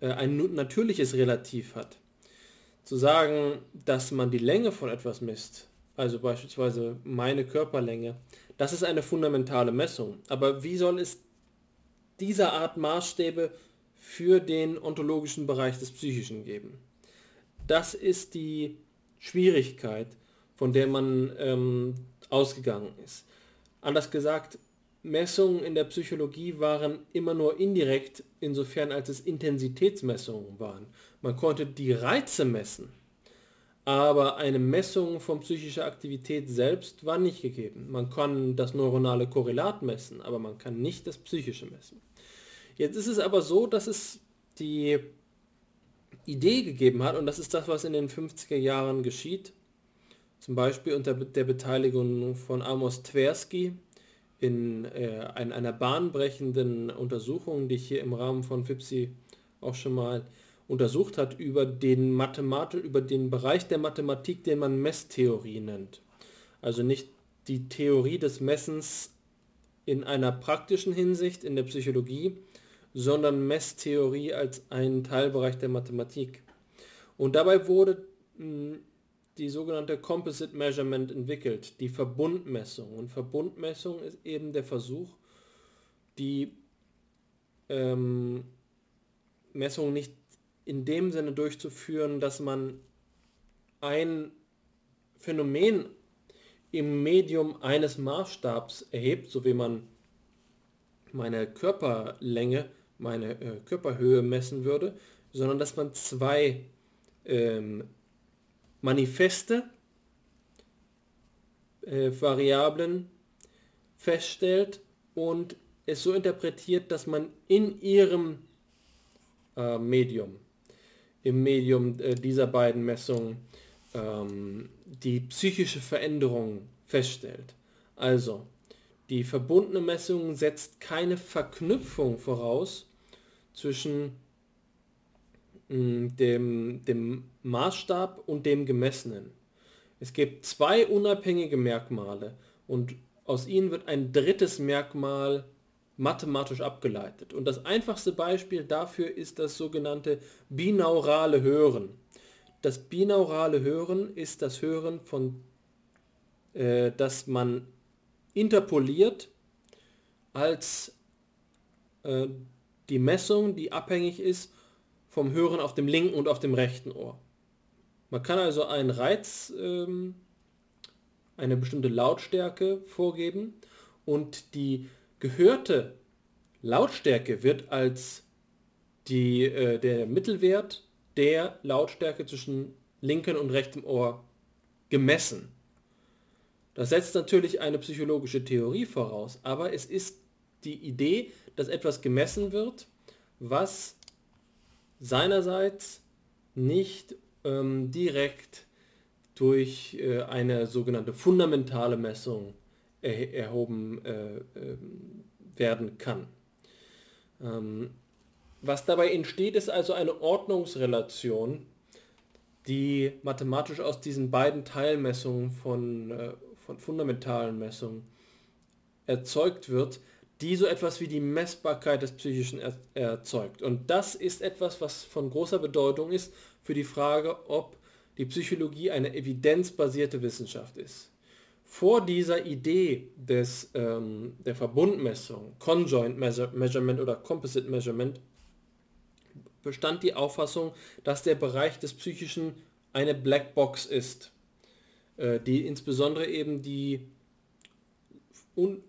äh, ein natürliches Relativ hat zu sagen, dass man die Länge von etwas misst, also beispielsweise meine Körperlänge, Das ist eine fundamentale Messung. Aber wie soll es dieser Art Maßstäbe für den ontologischen Bereich des Psychischen geben? Das ist die Schwierigkeit, von der man ähm, ausgegangen ist. Anders gesagt, Messungen in der Psychologie waren immer nur indirekt, insofern als es Intensitätsmessungen waren. Man konnte die Reize messen, aber eine Messung von psychischer Aktivität selbst war nicht gegeben. Man kann das neuronale Korrelat messen, aber man kann nicht das psychische messen. Jetzt ist es aber so, dass es die Idee gegeben hat, und das ist das, was in den 50er Jahren geschieht, zum Beispiel unter der Beteiligung von Amos Tversky in, äh, in einer bahnbrechenden Untersuchung, die ich hier im Rahmen von FIPSI auch schon mal untersucht hat, über den Mathematik, über den Bereich der Mathematik, den man Messtheorie nennt. Also nicht die Theorie des Messens in einer praktischen Hinsicht in der Psychologie, sondern Messtheorie als ein Teilbereich der Mathematik. Und dabei wurde hm, die sogenannte Composite Measurement entwickelt, die Verbundmessung. Und Verbundmessung ist eben der Versuch, die ähm, Messung nicht in dem Sinne durchzuführen, dass man ein Phänomen im Medium eines Maßstabs erhebt, so wie man meine Körperlänge, meine äh, Körperhöhe messen würde, sondern dass man zwei ähm, Manifeste, äh, Variablen feststellt und es so interpretiert, dass man in ihrem äh, Medium, im Medium äh, dieser beiden Messungen, ähm, die psychische Veränderung feststellt. Also, die verbundene Messung setzt keine Verknüpfung voraus zwischen dem, dem Maßstab und dem Gemessenen. Es gibt zwei unabhängige Merkmale und aus ihnen wird ein drittes Merkmal mathematisch abgeleitet. Und das einfachste Beispiel dafür ist das sogenannte binaurale Hören. Das binaurale Hören ist das Hören von, äh, das man interpoliert als äh, die Messung, die abhängig ist vom Hören auf dem linken und auf dem rechten Ohr. Man kann also einen Reiz, ähm, eine bestimmte Lautstärke vorgeben und die gehörte Lautstärke wird als die, äh, der Mittelwert der Lautstärke zwischen linken und rechtem Ohr gemessen. Das setzt natürlich eine psychologische Theorie voraus, aber es ist die Idee, dass etwas gemessen wird, was seinerseits nicht ähm, direkt durch äh, eine sogenannte fundamentale Messung er erhoben äh, äh, werden kann. Ähm, was dabei entsteht, ist also eine Ordnungsrelation, die mathematisch aus diesen beiden Teilmessungen von, äh, von fundamentalen Messungen erzeugt wird, die so etwas wie die Messbarkeit des Psychischen er erzeugt. Und das ist etwas, was von großer Bedeutung ist für die Frage, ob die Psychologie eine evidenzbasierte Wissenschaft ist. Vor dieser Idee des, ähm, der Verbundmessung, Conjoint Measurement oder Composite Measurement, bestand die Auffassung, dass der Bereich des Psychischen eine Blackbox ist, äh, die insbesondere eben die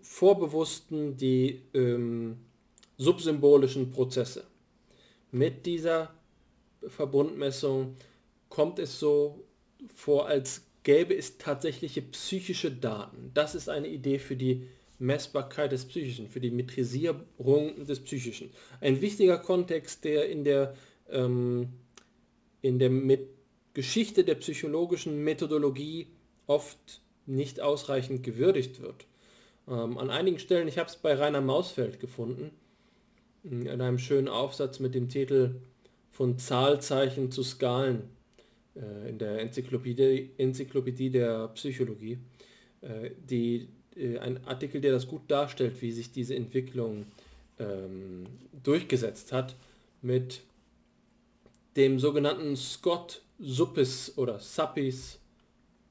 vorbewussten, die ähm, subsymbolischen Prozesse. Mit dieser Verbundmessung kommt es so vor, als gäbe es tatsächliche psychische Daten. Das ist eine Idee für die Messbarkeit des Psychischen, für die Metrisierung des Psychischen. Ein wichtiger Kontext, der in der, ähm, in der Met Geschichte der psychologischen Methodologie oft nicht ausreichend gewürdigt wird. Ähm, an einigen Stellen, ich habe es bei Rainer Mausfeld gefunden, in einem schönen Aufsatz mit dem Titel von Zahlzeichen zu Skalen äh, in der Enzyklopädie, Enzyklopädie der Psychologie, äh, die, äh, ein Artikel, der das gut darstellt, wie sich diese Entwicklung ähm, durchgesetzt hat mit dem sogenannten Scott-Suppis oder Suppis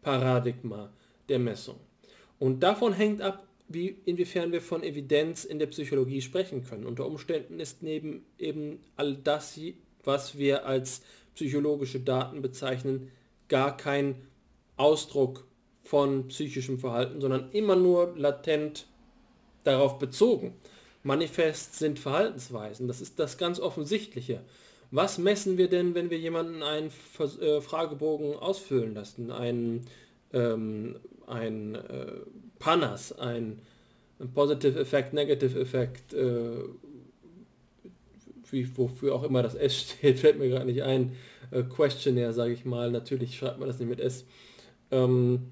Paradigma der Messung. Und davon hängt ab, wie, inwiefern wir von Evidenz in der Psychologie sprechen können. Unter Umständen ist neben eben all das, was wir als psychologische Daten bezeichnen, gar kein Ausdruck von psychischem Verhalten, sondern immer nur latent darauf bezogen. Manifest sind Verhaltensweisen, das ist das ganz Offensichtliche. Was messen wir denn, wenn wir jemanden einen äh, Fragebogen ausfüllen lassen, einen, ähm, ein äh, PANAS, ein, ein Positive Effect, Negative Effect, äh, wie, wofür auch immer das S steht, fällt mir gerade nicht ein, äh, Questionnaire, sage ich mal, natürlich schreibt man das nicht mit S. Ähm,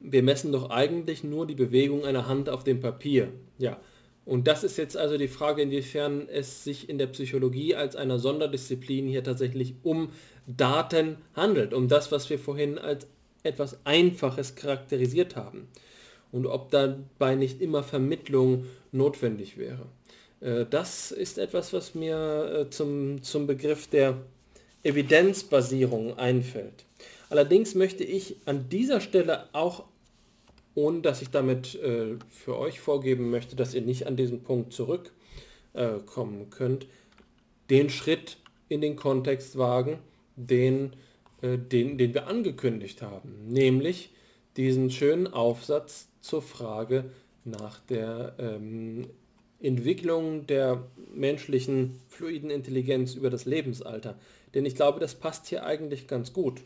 wir messen doch eigentlich nur die Bewegung einer Hand auf dem Papier. Ja, und das ist jetzt also die Frage, inwiefern es sich in der Psychologie als einer Sonderdisziplin hier tatsächlich um Daten handelt, um das, was wir vorhin als etwas Einfaches charakterisiert haben. Und ob dabei nicht immer Vermittlung notwendig wäre. Äh, das ist etwas, was mir äh, zum, zum Begriff der Evidenzbasierung einfällt. Allerdings möchte ich an dieser Stelle auch ohne dass ich damit äh, für euch vorgeben möchte, dass ihr nicht an diesen Punkt zurückkommen könnt, den Schritt in den Kontext wagen, den, äh, den, den wir angekündigt haben, nämlich diesen schönen Aufsatz zur Frage nach der ähm, Entwicklung der menschlichen fluiden Intelligenz über das Lebensalter. Denn ich glaube, das passt hier eigentlich ganz gut.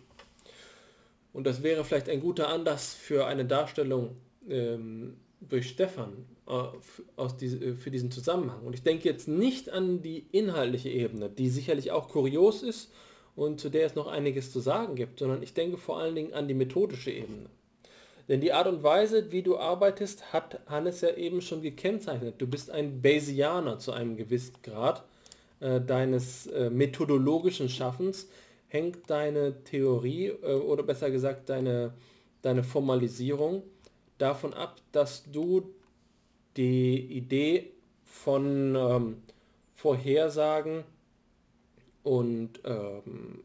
Und das wäre vielleicht ein guter Anlass für eine Darstellung ähm, durch Stefan äh, diese, äh, für diesen Zusammenhang. Und ich denke jetzt nicht an die inhaltliche Ebene, die sicherlich auch kurios ist und zu der es noch einiges zu sagen gibt, sondern ich denke vor allen Dingen an die methodische Ebene. Denn die Art und Weise, wie du arbeitest, hat Hannes ja eben schon gekennzeichnet. Du bist ein Bayesianer zu einem gewissen Grad äh, deines äh, methodologischen Schaffens, hängt deine Theorie äh, oder besser gesagt deine, deine Formalisierung davon ab, dass du die Idee von ähm, Vorhersagen und, ähm,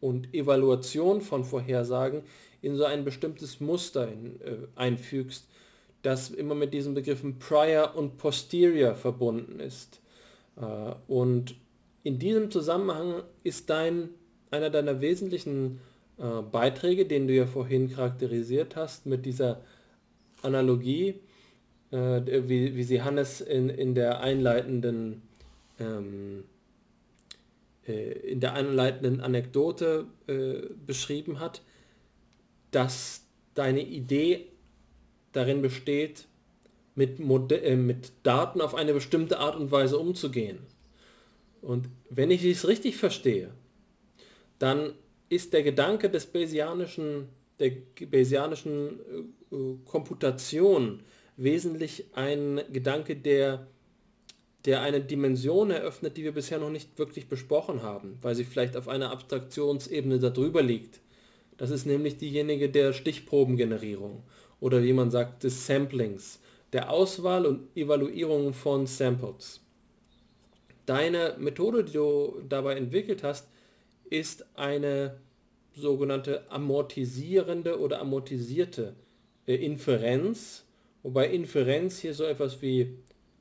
und Evaluation von Vorhersagen in so ein bestimmtes Muster in, äh, einfügst, das immer mit diesen Begriffen prior und posterior verbunden ist. Äh, und in diesem Zusammenhang ist dein einer deiner wesentlichen äh, Beiträge, den du ja vorhin charakterisiert hast, mit dieser Analogie, äh, wie, wie sie Hannes in, in der einleitenden ähm, äh, in der einleitenden Anekdote äh, beschrieben hat, dass deine Idee darin besteht, mit, äh, mit Daten auf eine bestimmte Art und Weise umzugehen. Und wenn ich es richtig verstehe, dann ist der Gedanke des Bayesianischen, der Bayesianischen äh, äh, Komputation wesentlich ein Gedanke, der, der eine Dimension eröffnet, die wir bisher noch nicht wirklich besprochen haben, weil sie vielleicht auf einer Abstraktionsebene darüber liegt. Das ist nämlich diejenige der Stichprobengenerierung oder wie man sagt, des Samplings, der Auswahl und Evaluierung von Samples. Deine Methode, die du dabei entwickelt hast, ist eine sogenannte amortisierende oder amortisierte äh, Inferenz, wobei Inferenz hier so etwas wie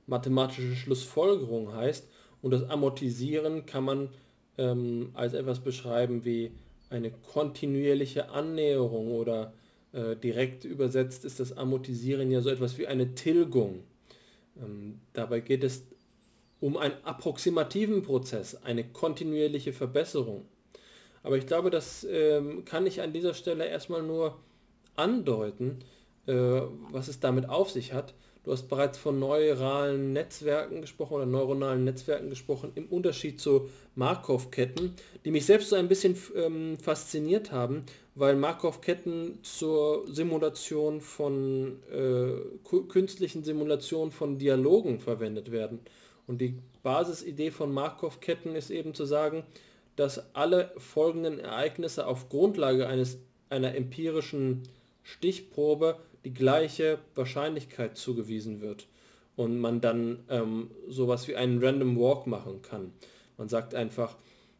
mathematische Schlussfolgerung heißt und das Amortisieren kann man ähm, als etwas beschreiben wie eine kontinuierliche Annäherung oder äh, direkt übersetzt ist das Amortisieren ja so etwas wie eine Tilgung. Ähm, dabei geht es um einen approximativen Prozess, eine kontinuierliche Verbesserung. Aber ich glaube, das ähm, kann ich an dieser Stelle erstmal nur andeuten, äh, was es damit auf sich hat. Du hast bereits von neuralen Netzwerken gesprochen oder neuronalen Netzwerken gesprochen im Unterschied zu Markov-Ketten, die mich selbst so ein bisschen ähm, fasziniert haben, weil Markov-Ketten zur Simulation von äh, künstlichen Simulationen von Dialogen verwendet werden. Und die Basisidee von Markov-Ketten ist eben zu sagen, dass alle folgenden Ereignisse auf Grundlage eines, einer empirischen Stichprobe die gleiche Wahrscheinlichkeit zugewiesen wird und man dann ähm, sowas wie einen Random Walk machen kann. Man sagt einfach,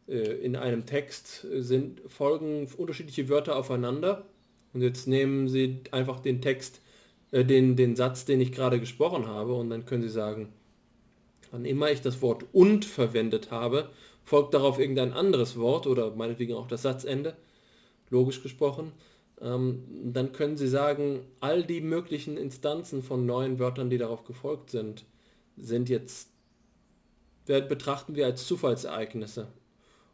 äh, in einem Text sind folgen unterschiedliche Wörter aufeinander und jetzt nehmen Sie einfach den Text äh, den, den Satz, den ich gerade gesprochen habe und dann können Sie sagen, wann immer ich das Wort und verwendet habe, folgt darauf irgendein anderes Wort oder meinetwegen auch das Satzende, logisch gesprochen, ähm, dann können Sie sagen, all die möglichen Instanzen von neuen Wörtern, die darauf gefolgt sind, sind jetzt, betrachten wir als Zufallsereignisse.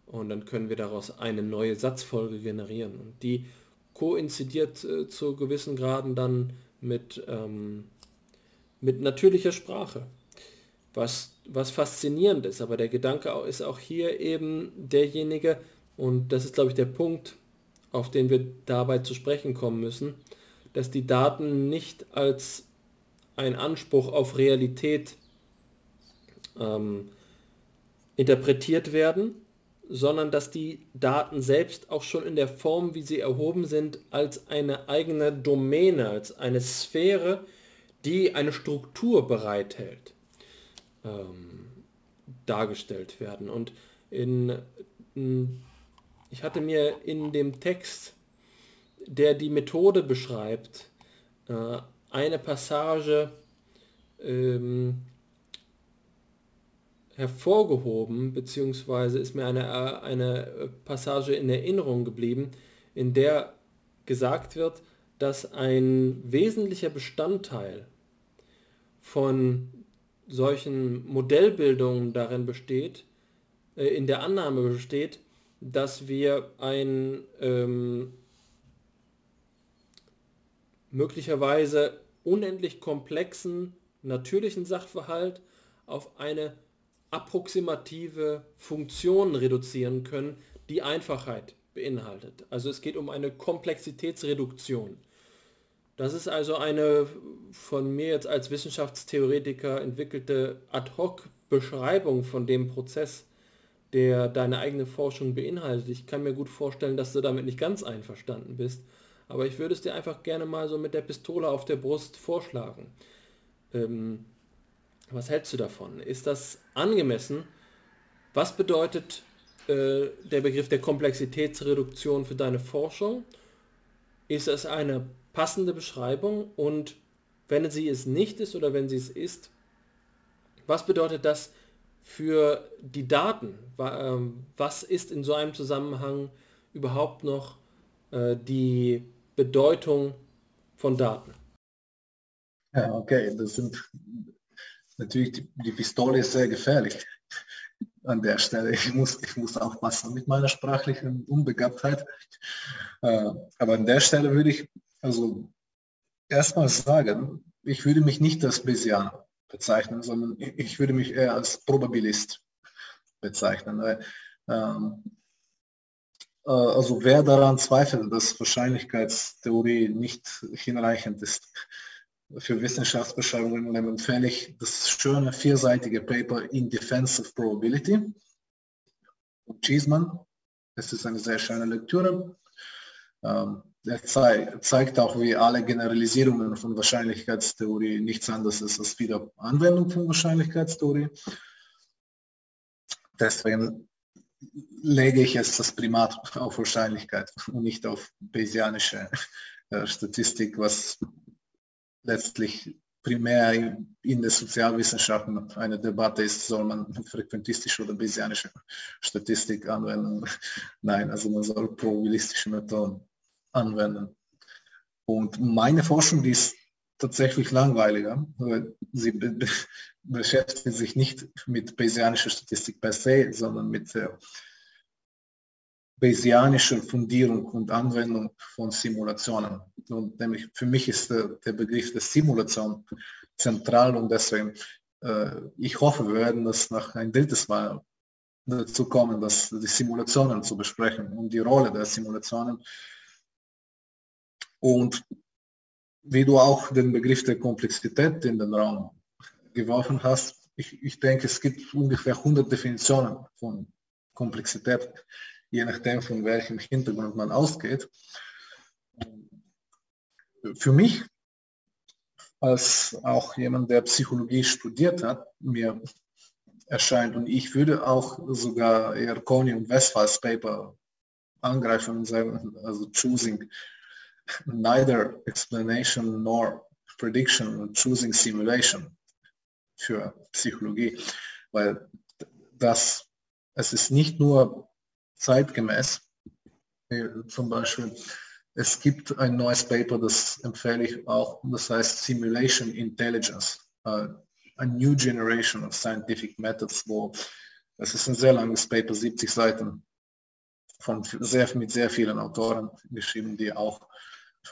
Und dann können wir daraus eine neue Satzfolge generieren. Und die koinzidiert äh, zu gewissen Graden dann mit, ähm, mit natürlicher Sprache. Was, was faszinierend ist, aber der Gedanke ist auch hier eben derjenige, und das ist glaube ich der Punkt, auf den wir dabei zu sprechen kommen müssen, dass die Daten nicht als ein Anspruch auf Realität ähm, interpretiert werden, sondern dass die Daten selbst auch schon in der Form, wie sie erhoben sind, als eine eigene Domäne, als eine Sphäre, die eine Struktur bereithält, ähm, dargestellt werden. Und in, in, ich hatte mir in dem Text, der die Methode beschreibt, äh, eine Passage ähm, hervorgehoben, beziehungsweise ist mir eine, eine Passage in Erinnerung geblieben, in der gesagt wird, dass ein wesentlicher Bestandteil von solchen Modellbildungen darin besteht, äh, in der Annahme besteht, dass wir ein ähm, möglicherweise unendlich komplexen natürlichen Sachverhalt auf eine approximative Funktionen reduzieren können, die Einfachheit beinhaltet. Also es geht um eine Komplexitätsreduktion. Das ist also eine von mir jetzt als Wissenschaftstheoretiker entwickelte Ad-hoc-Beschreibung von dem Prozess, der deine eigene Forschung beinhaltet. Ich kann mir gut vorstellen, dass du damit nicht ganz einverstanden bist, aber ich würde es dir einfach gerne mal so mit der Pistole auf der Brust vorschlagen. Ähm, was hältst du davon? Ist das angemessen? Was bedeutet äh, der Begriff der Komplexitätsreduktion für deine Forschung? Ist es eine passende Beschreibung? Und wenn sie es nicht ist oder wenn sie es ist, was bedeutet das für die Daten? Ähm, was ist in so einem Zusammenhang überhaupt noch äh, die Bedeutung von Daten? Ja, okay, das sind natürlich, die, die Pistole ist sehr gefährlich an der Stelle. Ich muss, ich muss aufpassen mit meiner sprachlichen Unbegabtheit. Äh, aber an der Stelle würde ich also erstmal sagen, ich würde mich nicht als Bayesian bezeichnen, sondern ich würde mich eher als Probabilist bezeichnen. Weil, ähm, äh, also wer daran zweifelt, dass Wahrscheinlichkeitstheorie nicht hinreichend ist, für Wissenschaftsbeschreibungen empfehle ich das schöne vierseitige Paper In Defense of Probability von Cheeseman. Es ist eine sehr schöne Lektüre. Ähm, er zei zeigt auch, wie alle Generalisierungen von Wahrscheinlichkeitstheorie nichts anderes ist als wieder Anwendung von Wahrscheinlichkeitstheorie. Deswegen lege ich jetzt das Primat auf Wahrscheinlichkeit und nicht auf Bayesianische äh, Statistik, was letztlich primär in den Sozialwissenschaften eine Debatte ist, soll man frequentistische oder bayesianische Statistik anwenden. Nein, also man soll probabilistische Methoden anwenden. Und meine Forschung, die ist tatsächlich langweiliger. Sie be beschäftigt sich nicht mit bayesianischer Statistik per se, sondern mit der Bayesianische Fundierung und Anwendung von Simulationen. Und nämlich für mich ist der, der Begriff der Simulation zentral und deswegen, äh, ich hoffe, wir werden das nach ein drittes Mal dazu kommen, dass die Simulationen zu besprechen und die Rolle der Simulationen. Und wie du auch den Begriff der Komplexität in den Raum geworfen hast, ich, ich denke, es gibt ungefähr 100 Definitionen von Komplexität je nachdem, von welchem Hintergrund man ausgeht. Für mich, als auch jemand, der Psychologie studiert hat, mir erscheint, und ich würde auch sogar eher Coney und Westphals Paper angreifen und sagen, also choosing neither explanation nor Prediction Choosing Simulation für Psychologie, weil das, es ist nicht nur zeitgemäß, zum Beispiel, es gibt ein neues Paper, das empfehle ich auch, das heißt Simulation Intelligence, uh, a New Generation of Scientific Methods, wo es ist ein sehr langes Paper, 70 Seiten, von sehr, mit sehr vielen Autoren geschrieben, die auch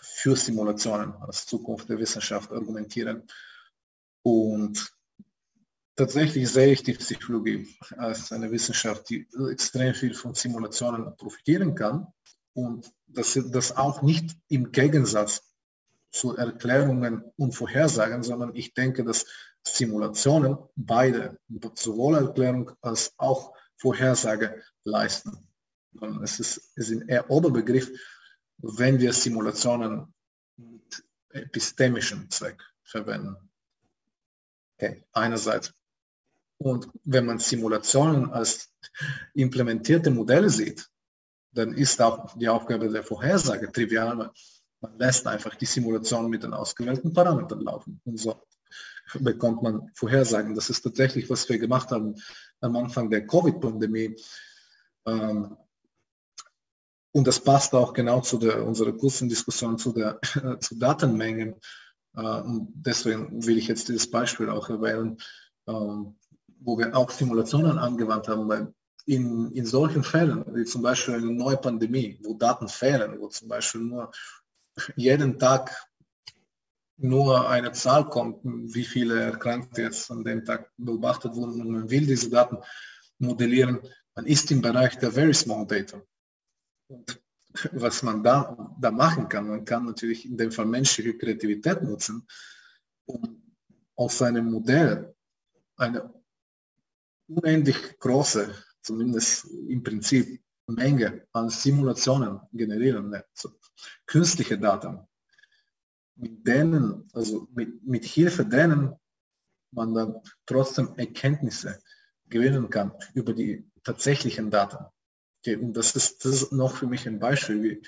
für Simulationen als Zukunft der Wissenschaft argumentieren. Und tatsächlich sehe ich die Psychologie als eine Wissenschaft, die extrem viel von Simulationen profitieren kann und dass das auch nicht im Gegensatz zu Erklärungen und Vorhersagen, sondern ich denke, dass Simulationen beide, sowohl Erklärung als auch Vorhersage leisten. Es ist, es ist eher Oberbegriff, wenn wir Simulationen mit epistemischem Zweck verwenden. Okay, einerseits. Und wenn man Simulationen als implementierte Modelle sieht, dann ist auch die Aufgabe der Vorhersage trivial. Man lässt einfach die Simulation mit den ausgewählten Parametern laufen. Und so bekommt man Vorhersagen. Das ist tatsächlich, was wir gemacht haben am Anfang der Covid-Pandemie. Ähm, und das passt auch genau zu der, unserer kurzen Diskussion zu, der, zu Datenmengen. Äh, deswegen will ich jetzt dieses Beispiel auch erwähnen, ähm, wo wir auch Simulationen angewandt haben, in, in solchen Fällen, wie zum Beispiel eine neue Pandemie, wo Daten fehlen, wo zum Beispiel nur jeden Tag nur eine Zahl kommt, wie viele Erkrankte jetzt an dem Tag beobachtet wurden und man will diese Daten modellieren, man ist im Bereich der Very Small Data. Und was man da, da machen kann, man kann natürlich in dem Fall menschliche Kreativität nutzen, um aus einem Modell eine unendlich große, zumindest im Prinzip, Menge an Simulationen generieren, also künstliche Daten, mit denen, also mit, mit Hilfe denen man dann trotzdem Erkenntnisse gewinnen kann über die tatsächlichen Daten. Und das ist, das ist noch für mich ein Beispiel, wie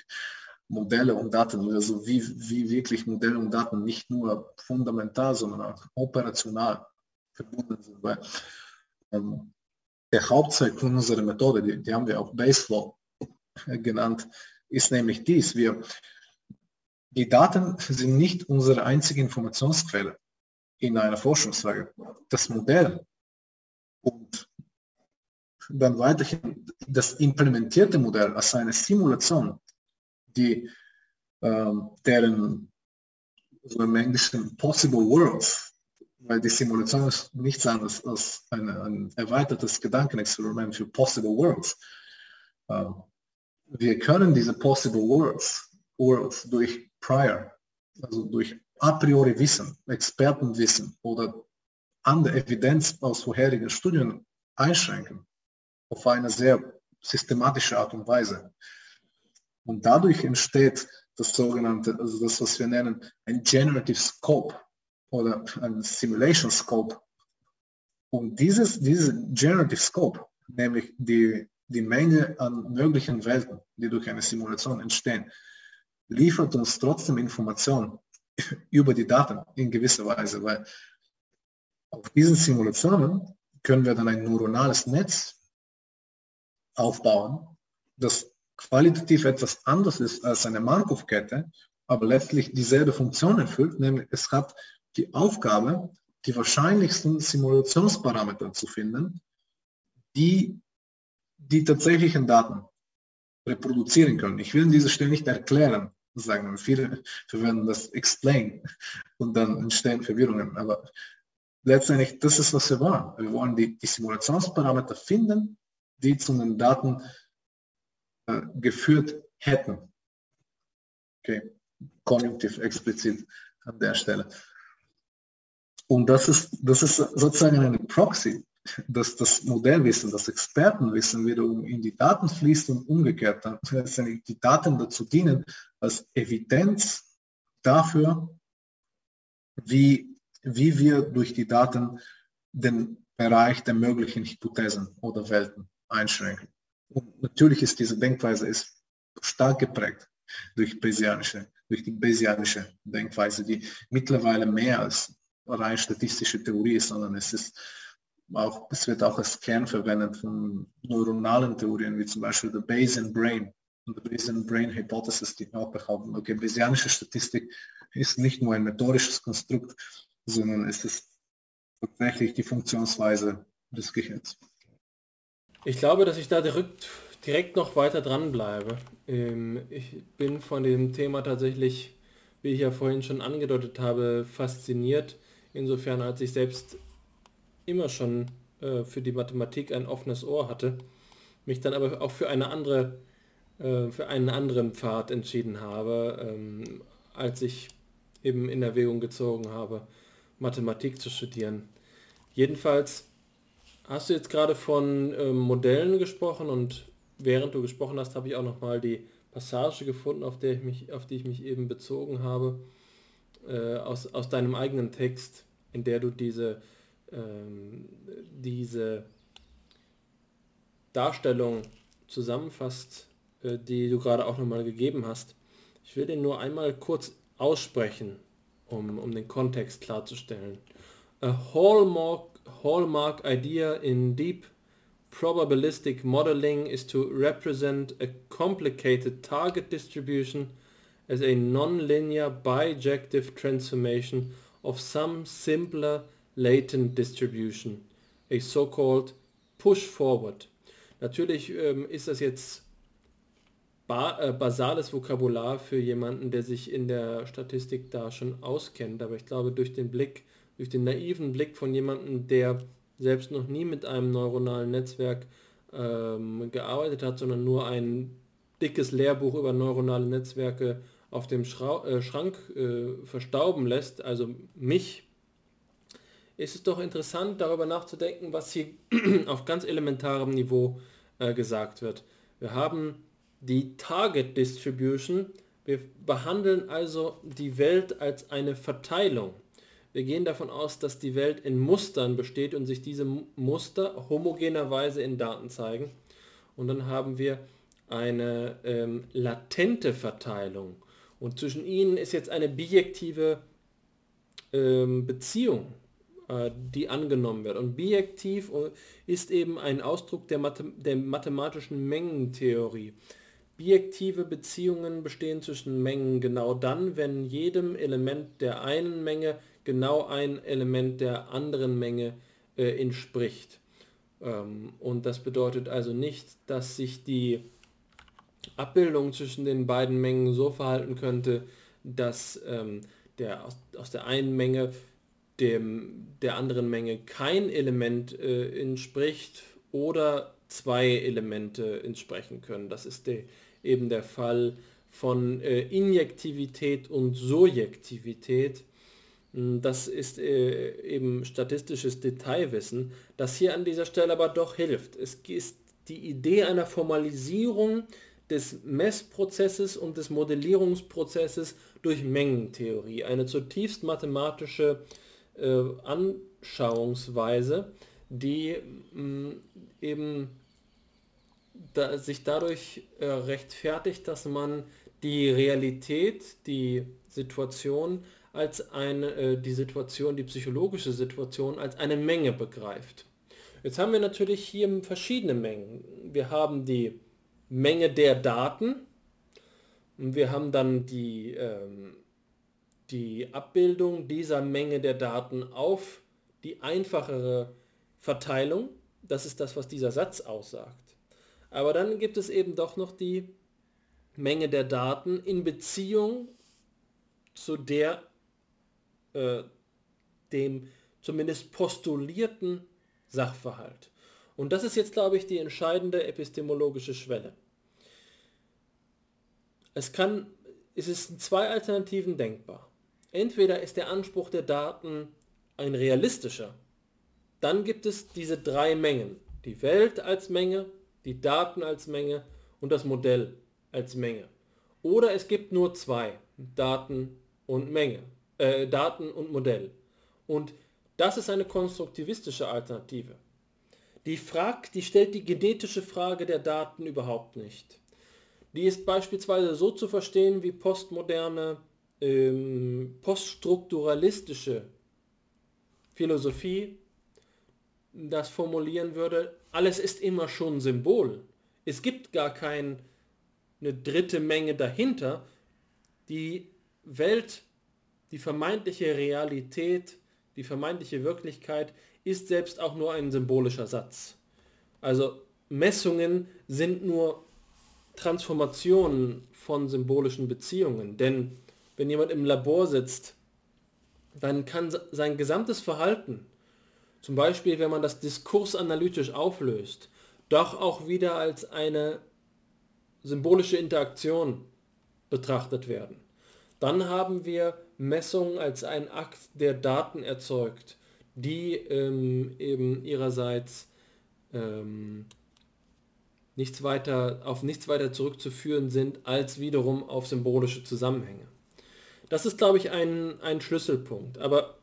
Modelle und Daten, also wie, wie wirklich Modelle und Daten nicht nur fundamental, sondern auch operational verbunden sind. Weil ähm, der Hauptzweck von unserer Methode, die, die haben wir auch Baseflow genannt, ist nämlich dies. Wir, die Daten sind nicht unsere einzige Informationsquelle in einer Forschungsfrage. Das Modell und dann weiterhin das implementierte Modell als eine Simulation, die ähm, deren so im Englischen Possible Worlds, weil die Simulation ist nichts anderes als eine, ein erweitertes Gedankenexperiment für Possible Worlds. Ähm, wir können diese Possible Worlds, Worlds durch Prior, also durch a priori Wissen, Expertenwissen oder andere Evidenz aus vorherigen Studien einschränken auf eine sehr systematische Art und Weise. Und dadurch entsteht das sogenannte, also das, was wir nennen, ein Generative Scope oder ein Simulation Scope. Und dieses, dieses Generative Scope, nämlich die, die Menge an möglichen Welten, die durch eine Simulation entstehen, liefert uns trotzdem Informationen über die Daten in gewisser Weise, weil auf diesen Simulationen können wir dann ein neuronales Netz aufbauen, das qualitativ etwas anders ist als eine Markov-Kette, aber letztlich dieselbe Funktion erfüllt, nämlich es hat die Aufgabe, die wahrscheinlichsten Simulationsparameter zu finden, die die tatsächlichen Daten reproduzieren können. Ich will an dieser Stelle nicht erklären, sagen wir, viele verwenden das explain und dann entstehen Verwirrungen, aber letztendlich, das ist, was wir wollen. Wir wollen die, die Simulationsparameter finden, die zu den Daten äh, geführt hätten. Okay, konjunktiv explizit an der Stelle. Und das ist, das ist sozusagen eine Proxy, dass das Modellwissen, das Expertenwissen wiederum in die Daten fließt und umgekehrt dann die Daten dazu dienen als Evidenz dafür, wie, wie wir durch die Daten den Bereich der möglichen Hypothesen oder Welten einschränken. Und natürlich ist diese Denkweise ist stark geprägt durch bayesianische durch die Bayesianische Denkweise, die mittlerweile mehr als rein statistische Theorie ist, sondern es ist auch, es wird auch als Kern verwendet von neuronalen Theorien, wie zum Beispiel der Bayesian Brain und der Bayesian Brain Hypothesis, die auch behaupten, okay, Bayesianische Statistik ist nicht nur ein methodisches Konstrukt, sondern es ist tatsächlich die Funktionsweise des Gehirns. Ich glaube, dass ich da direkt, direkt noch weiter dran bleibe. Ähm, ich bin von dem Thema tatsächlich, wie ich ja vorhin schon angedeutet habe, fasziniert. Insofern, als ich selbst immer schon äh, für die Mathematik ein offenes Ohr hatte, mich dann aber auch für eine andere, äh, für einen anderen Pfad entschieden habe, ähm, als ich eben in Erwägung gezogen habe, Mathematik zu studieren. Jedenfalls hast du jetzt gerade von ähm, Modellen gesprochen und während du gesprochen hast, habe ich auch noch mal die Passage gefunden, auf, der ich mich, auf die ich mich eben bezogen habe, äh, aus, aus deinem eigenen Text, in der du diese, ähm, diese Darstellung zusammenfasst, äh, die du gerade auch noch mal gegeben hast. Ich will den nur einmal kurz aussprechen, um, um den Kontext klarzustellen. A hallmark, hallmark idea in deep probabilistic modeling is to represent a complicated target distribution as a nonlinear bijective transformation of some simpler latent distribution, a so-called push forward. Natürlich ähm, ist das jetzt ba äh, basales Vokabular für jemanden, der sich in der Statistik da schon auskennt. Aber ich glaube, durch den Blick, durch den naiven Blick von jemandem, der selbst noch nie mit einem neuronalen Netzwerk ähm, gearbeitet hat, sondern nur ein dickes Lehrbuch über neuronale Netzwerke auf dem Schrau äh, Schrank äh, verstauben lässt, also mich, ist es doch interessant, darüber nachzudenken, was hier auf ganz elementarem Niveau äh, gesagt wird. Wir haben die Target Distribution. Wir behandeln also die Welt als eine Verteilung. Wir gehen davon aus, dass die Welt in Mustern besteht und sich diese Muster homogenerweise in Daten zeigen. Und dann haben wir eine ähm, latente Verteilung. Und zwischen ihnen ist jetzt eine bijektive ähm, Beziehung, äh, die angenommen wird. Und bijektiv äh, ist eben ein Ausdruck der, Mathe der mathematischen Mengentheorie. Bijektive Beziehungen bestehen zwischen Mengen genau dann, wenn jedem Element der einen Menge genau ein Element der anderen Menge äh, entspricht. Ähm, und das bedeutet also nicht, dass sich die Abbildung zwischen den beiden Mengen so verhalten könnte, dass ähm, der aus, aus der einen Menge dem der anderen Menge kein Element äh, entspricht oder zwei Elemente entsprechen können. Das ist der eben der Fall von äh, Injektivität und Surjektivität. Hm, das ist äh, eben statistisches Detailwissen, das hier an dieser Stelle aber doch hilft. Es ist die Idee einer Formalisierung des Messprozesses und des Modellierungsprozesses durch Mengentheorie. Eine zutiefst mathematische äh, Anschauungsweise, die mh, hm, eben da, sich dadurch äh, rechtfertigt, dass man die Realität, die Situation als eine, äh, die Situation, die psychologische Situation als eine Menge begreift. Jetzt haben wir natürlich hier verschiedene Mengen. Wir haben die Menge der Daten und wir haben dann die, ähm, die Abbildung dieser Menge der Daten auf die einfachere Verteilung. Das ist das, was dieser Satz aussagt. Aber dann gibt es eben doch noch die Menge der Daten in Beziehung zu der äh, dem zumindest postulierten Sachverhalt. Und das ist jetzt, glaube ich, die entscheidende epistemologische Schwelle. Es kann, es ist in zwei Alternativen denkbar. Entweder ist der Anspruch der Daten ein realistischer. Dann gibt es diese drei Mengen. Die Welt als Menge, die Daten als Menge und das Modell als Menge. Oder es gibt nur zwei, Daten und Menge, äh, Daten und Modell. Und das ist eine konstruktivistische Alternative. Die, fragt, die stellt die genetische Frage der Daten überhaupt nicht. Die ist beispielsweise so zu verstehen wie postmoderne, ähm, poststrukturalistische Philosophie das formulieren würde, alles ist immer schon Symbol. Es gibt gar keine dritte Menge dahinter. Die Welt, die vermeintliche Realität, die vermeintliche Wirklichkeit ist selbst auch nur ein symbolischer Satz. Also Messungen sind nur Transformationen von symbolischen Beziehungen. Denn wenn jemand im Labor sitzt, dann kann sein gesamtes Verhalten, zum Beispiel wenn man das Diskurs analytisch auflöst, doch auch wieder als eine symbolische Interaktion betrachtet werden. Dann haben wir Messungen als ein Akt, der Daten erzeugt, die ähm, eben ihrerseits ähm, nichts weiter, auf nichts weiter zurückzuführen sind, als wiederum auf symbolische Zusammenhänge. Das ist, glaube ich, ein, ein Schlüsselpunkt. Aber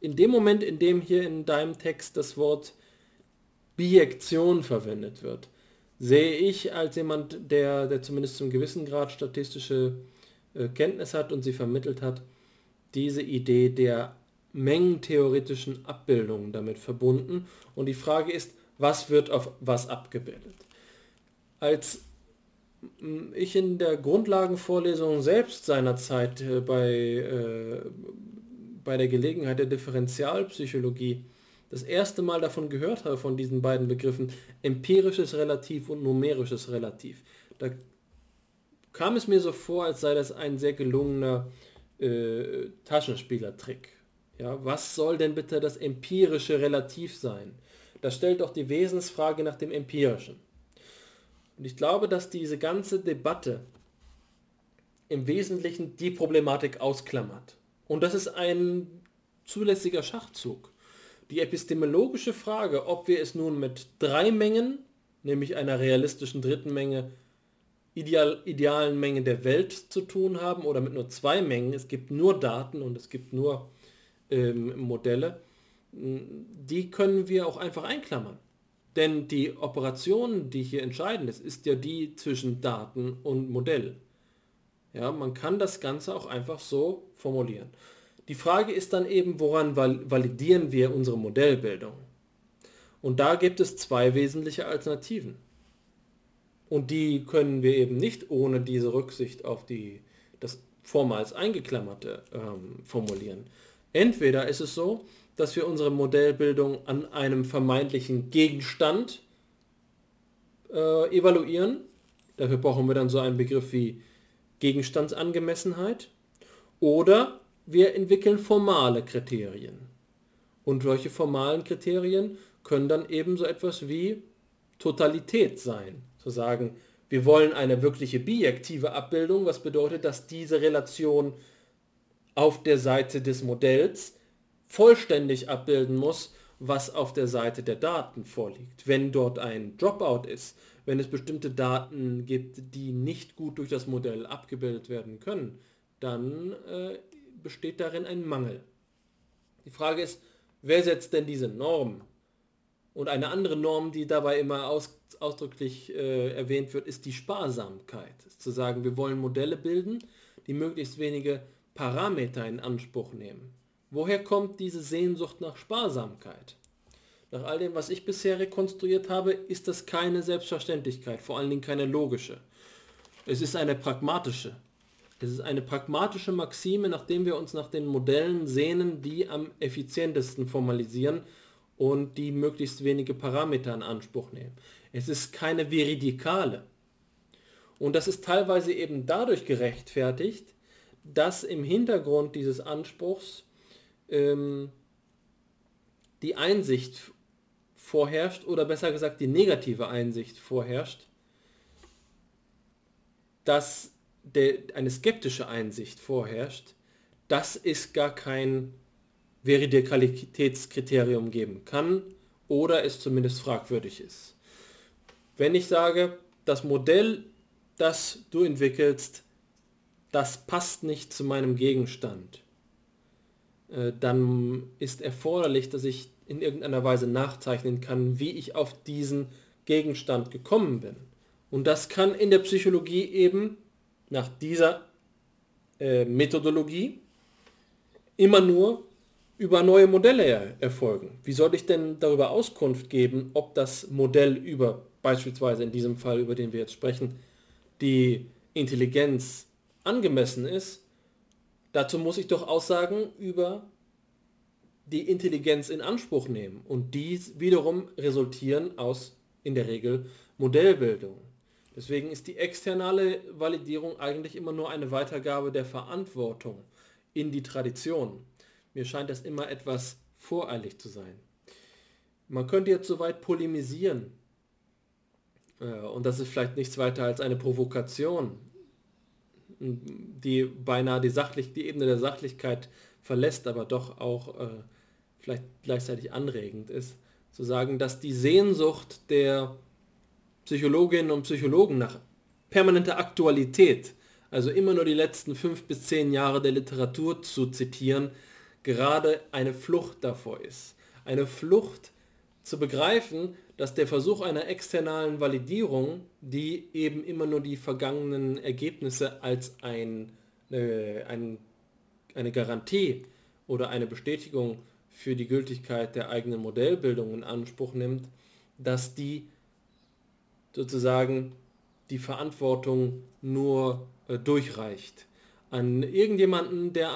in dem Moment, in dem hier in deinem Text das Wort Bijektion verwendet wird, sehe ich als jemand, der, der zumindest zum gewissen Grad statistische äh, Kenntnis hat und sie vermittelt hat, diese Idee der mengentheoretischen Abbildungen damit verbunden. Und die Frage ist, was wird auf was abgebildet? Als ich in der Grundlagenvorlesung selbst seinerzeit äh, bei, äh, bei der Gelegenheit der Differentialpsychologie das erste Mal davon gehört habe, von diesen beiden Begriffen, empirisches Relativ und numerisches Relativ. Da kam es mir so vor, als sei das ein sehr gelungener äh, Taschenspielertrick. Ja, was soll denn bitte das empirische Relativ sein? Das stellt doch die Wesensfrage nach dem empirischen. Und ich glaube, dass diese ganze Debatte im Wesentlichen die Problematik ausklammert. Und das ist ein zulässiger Schachzug. Die epistemologische Frage, ob wir es nun mit drei Mengen, nämlich einer realistischen dritten Menge, ideal, idealen Menge der Welt zu tun haben oder mit nur zwei Mengen, es gibt nur Daten und es gibt nur ähm, Modelle, die können wir auch einfach einklammern. Denn die Operation, die hier entscheidend ist, ist ja die zwischen Daten und Modell. Ja, man kann das Ganze auch einfach so formulieren. Die Frage ist dann eben, woran validieren wir unsere Modellbildung? Und da gibt es zwei wesentliche Alternativen. Und die können wir eben nicht ohne diese Rücksicht auf die, das vormals eingeklammerte ähm, formulieren. Entweder ist es so, dass wir unsere Modellbildung an einem vermeintlichen Gegenstand äh, evaluieren. Dafür brauchen wir dann so einen Begriff wie Gegenstandsangemessenheit. Oder wir entwickeln formale Kriterien. Und solche formalen Kriterien können dann eben so etwas wie Totalität sein. Zu sagen, wir wollen eine wirkliche bijektive Abbildung, was bedeutet, dass diese Relation auf der Seite des Modells vollständig abbilden muss, was auf der Seite der Daten vorliegt. Wenn dort ein Dropout ist, wenn es bestimmte Daten gibt, die nicht gut durch das Modell abgebildet werden können, dann äh, besteht darin ein Mangel. Die Frage ist, wer setzt denn diese Norm? Und eine andere Norm, die dabei immer aus, ausdrücklich äh, erwähnt wird, ist die Sparsamkeit. Zu sagen, wir wollen Modelle bilden, die möglichst wenige Parameter in Anspruch nehmen. Woher kommt diese Sehnsucht nach Sparsamkeit? Nach all dem, was ich bisher rekonstruiert habe, ist das keine Selbstverständlichkeit, vor allen Dingen keine logische. Es ist eine pragmatische. Es ist eine pragmatische Maxime, nachdem wir uns nach den Modellen sehnen, die am effizientesten formalisieren und die möglichst wenige Parameter in Anspruch nehmen. Es ist keine veridikale. Und das ist teilweise eben dadurch gerechtfertigt, dass im Hintergrund dieses Anspruchs ähm, die Einsicht vorherrscht oder besser gesagt die negative Einsicht vorherrscht, dass der, eine skeptische Einsicht vorherrscht, dass es gar kein Veridikalitätskriterium geben kann oder es zumindest fragwürdig ist. Wenn ich sage, das Modell, das du entwickelst, das passt nicht zu meinem Gegenstand, äh, dann ist erforderlich, dass ich in irgendeiner Weise nachzeichnen kann, wie ich auf diesen Gegenstand gekommen bin. Und das kann in der Psychologie eben nach dieser äh, Methodologie immer nur über neue Modelle erfolgen. Wie soll ich denn darüber Auskunft geben, ob das Modell über, beispielsweise in diesem Fall, über den wir jetzt sprechen, die Intelligenz angemessen ist? Dazu muss ich doch Aussagen über die Intelligenz in Anspruch nehmen. Und dies wiederum resultieren aus in der Regel Modellbildung. Deswegen ist die externe Validierung eigentlich immer nur eine Weitergabe der Verantwortung in die Tradition. Mir scheint das immer etwas voreilig zu sein. Man könnte jetzt soweit polemisieren. Äh, und das ist vielleicht nichts weiter als eine Provokation, die beinahe die, sachlich, die Ebene der Sachlichkeit verlässt, aber doch auch äh, vielleicht gleichzeitig anregend ist, zu sagen, dass die Sehnsucht der Psychologinnen und Psychologen nach permanenter Aktualität, also immer nur die letzten fünf bis zehn Jahre der Literatur zu zitieren, gerade eine Flucht davor ist. Eine Flucht zu begreifen, dass der Versuch einer externen Validierung, die eben immer nur die vergangenen Ergebnisse als ein, äh, ein, eine Garantie oder eine Bestätigung für die Gültigkeit der eigenen Modellbildung in Anspruch nimmt, dass die sozusagen die Verantwortung nur äh, durchreicht. An irgendjemanden, der,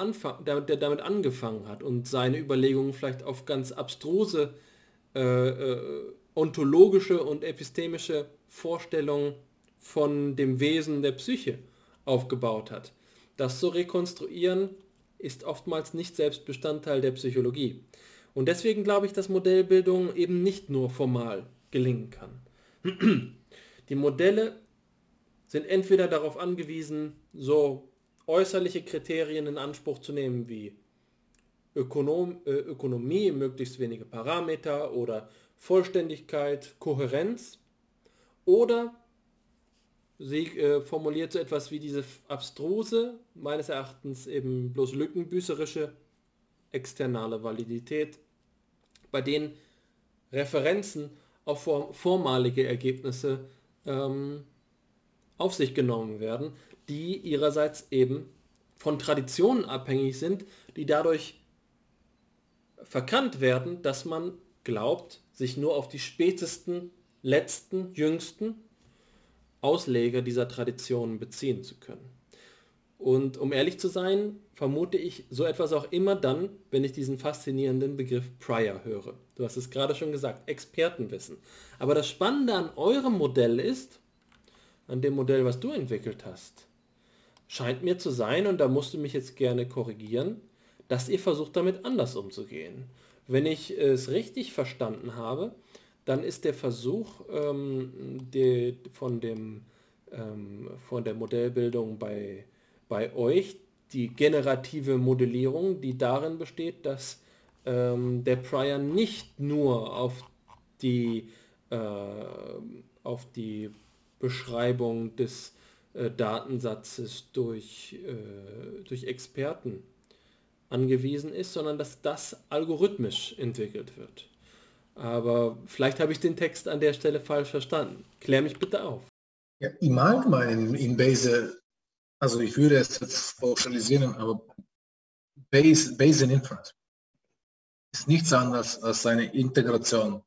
der, der, damit angefangen hat und seine Überlegungen vielleicht auf ganz abstruse äh, äh, ontologische und epistemische Vorstellungen von dem Wesen der Psyche aufgebaut hat. Das zu rekonstruieren ist oftmals nicht selbst Bestandteil der Psychologie. Und deswegen glaube ich, dass Modellbildung eben nicht nur formal gelingen kann. Die Modelle sind entweder darauf angewiesen, so äußerliche Kriterien in Anspruch zu nehmen wie Ökonom, äh, Ökonomie, möglichst wenige Parameter oder Vollständigkeit, Kohärenz, oder sie äh, formuliert so etwas wie diese abstruse, meines Erachtens eben bloß lückenbüßerische externe Validität, bei denen Referenzen auf vormalige Ergebnisse ähm, auf sich genommen werden, die ihrerseits eben von Traditionen abhängig sind, die dadurch verkannt werden, dass man glaubt, sich nur auf die spätesten, letzten, jüngsten Ausleger dieser Traditionen beziehen zu können. Und um ehrlich zu sein, vermute ich so etwas auch immer dann, wenn ich diesen faszinierenden Begriff Prior höre. Du hast es gerade schon gesagt, Expertenwissen. Aber das Spannende an eurem Modell ist, an dem Modell, was du entwickelt hast, scheint mir zu sein, und da musst du mich jetzt gerne korrigieren, dass ihr versucht damit anders umzugehen. Wenn ich es richtig verstanden habe, dann ist der Versuch ähm, die, von, dem, ähm, von der Modellbildung bei bei euch die generative Modellierung, die darin besteht, dass ähm, der Prior nicht nur auf die, äh, auf die Beschreibung des äh, Datensatzes durch, äh, durch Experten angewiesen ist, sondern dass das algorithmisch entwickelt wird. Aber vielleicht habe ich den Text an der Stelle falsch verstanden. Klär mich bitte auf. Ja, Im Allgemeinen in Base also ich würde es jetzt pauschalisieren, aber Base, Bayesian Inference ist nichts anderes als eine Integration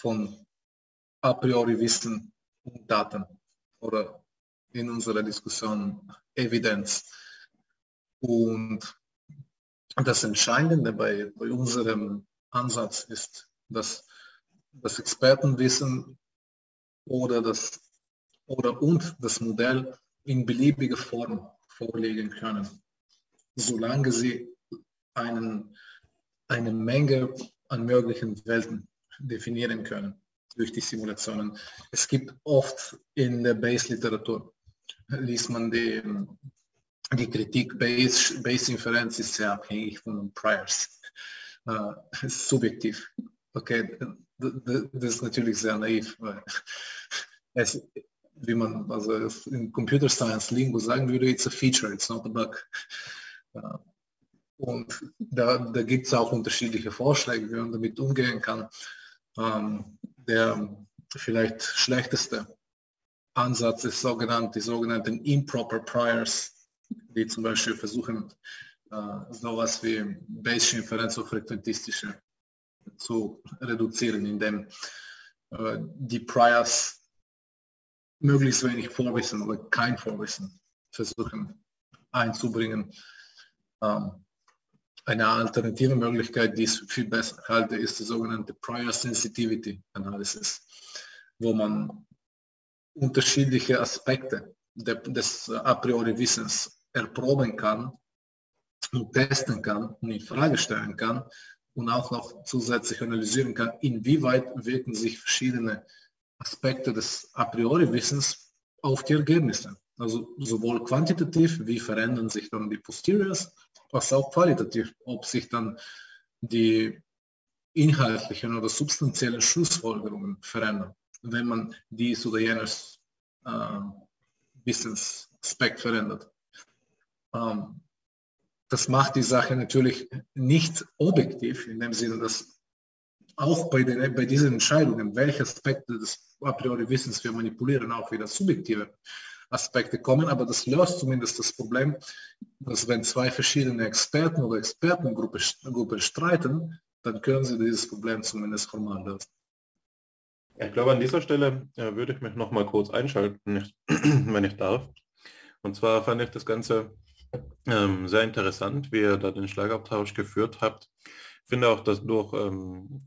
von a priori Wissen und Daten oder in unserer Diskussion Evidenz. Und das Entscheidende bei, bei unserem Ansatz ist, dass das Expertenwissen oder das oder und das Modell in beliebiger Form vorlegen können, solange sie einen, eine Menge an möglichen Welten definieren können durch die Simulationen. Es gibt oft in der Base-Literatur, liest man die, die Kritik, Base-Inferenz ist sehr abhängig von Priors. Uh, subjektiv. Okay, das ist natürlich sehr naiv. Es, wie man also in Computer Science Lingo sagen würde, it's a feature, it's not a bug. Und da, da gibt es auch unterschiedliche Vorschläge, wie man damit umgehen kann. Ähm, der vielleicht schlechteste Ansatz ist sogenannt, die sogenannten improper priors, die zum Beispiel versuchen, äh, sowas wie Bayesche Inferenz auf frequentistische zu reduzieren, indem äh, die Priors möglichst wenig Vorwissen oder kein Vorwissen versuchen einzubringen. Ähm, eine alternative Möglichkeit, die ich viel besser halte, ist die sogenannte Prior Sensitivity Analysis, wo man unterschiedliche Aspekte des a priori Wissens erproben kann und testen kann und in Frage stellen kann und auch noch zusätzlich analysieren kann, inwieweit wirken sich verschiedene Aspekte des a priori Wissens auf die Ergebnisse. Also sowohl quantitativ, wie verändern sich dann die Posteriors, als auch qualitativ, ob sich dann die inhaltlichen oder substanziellen Schlussfolgerungen verändern, wenn man dies oder jenes äh, Wissensaspekt verändert. Ähm, das macht die Sache natürlich nicht objektiv, in dem Sinne, dass auch bei, den, bei diesen Entscheidungen, welche Aspekte des a priori Wissens wir manipulieren, auch wieder subjektive Aspekte kommen, aber das löst zumindest das Problem, dass wenn zwei verschiedene Experten oder Expertengruppen streiten, dann können sie dieses Problem zumindest formal lösen. Ich glaube, an dieser Stelle äh, würde ich mich noch mal kurz einschalten, wenn ich darf. Und zwar fand ich das Ganze ähm, sehr interessant, wie ihr da den Schlagabtausch geführt habt. Ich finde auch, dass durch ähm,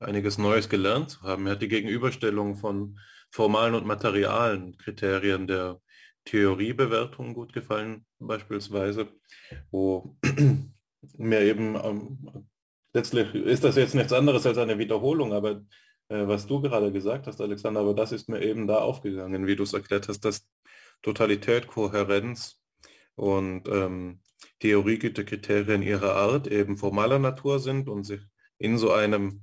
einiges Neues gelernt zu haben. Er hat die Gegenüberstellung von formalen und materialen Kriterien der Theoriebewertung gut gefallen, beispielsweise, wo mir eben ähm, letztlich ist das jetzt nichts anderes als eine Wiederholung, aber äh, was du gerade gesagt hast, Alexander, aber das ist mir eben da aufgegangen, wie du es erklärt hast, dass Totalität, Kohärenz und ähm, Theoriegütekriterien ihrer Art eben formaler Natur sind und sich in so einem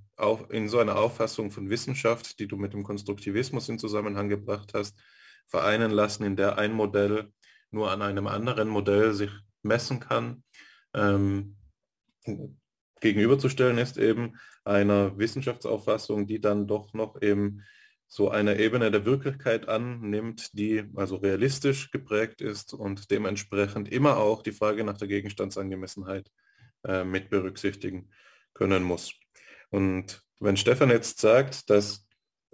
in so einer Auffassung von Wissenschaft, die du mit dem Konstruktivismus in Zusammenhang gebracht hast, vereinen lassen, in der ein Modell nur an einem anderen Modell sich messen kann. Ähm, gegenüberzustellen ist eben einer Wissenschaftsauffassung, die dann doch noch eben so eine Ebene der Wirklichkeit annimmt, die also realistisch geprägt ist und dementsprechend immer auch die Frage nach der Gegenstandsangemessenheit äh, mit berücksichtigen können muss. Und wenn Stefan jetzt sagt, dass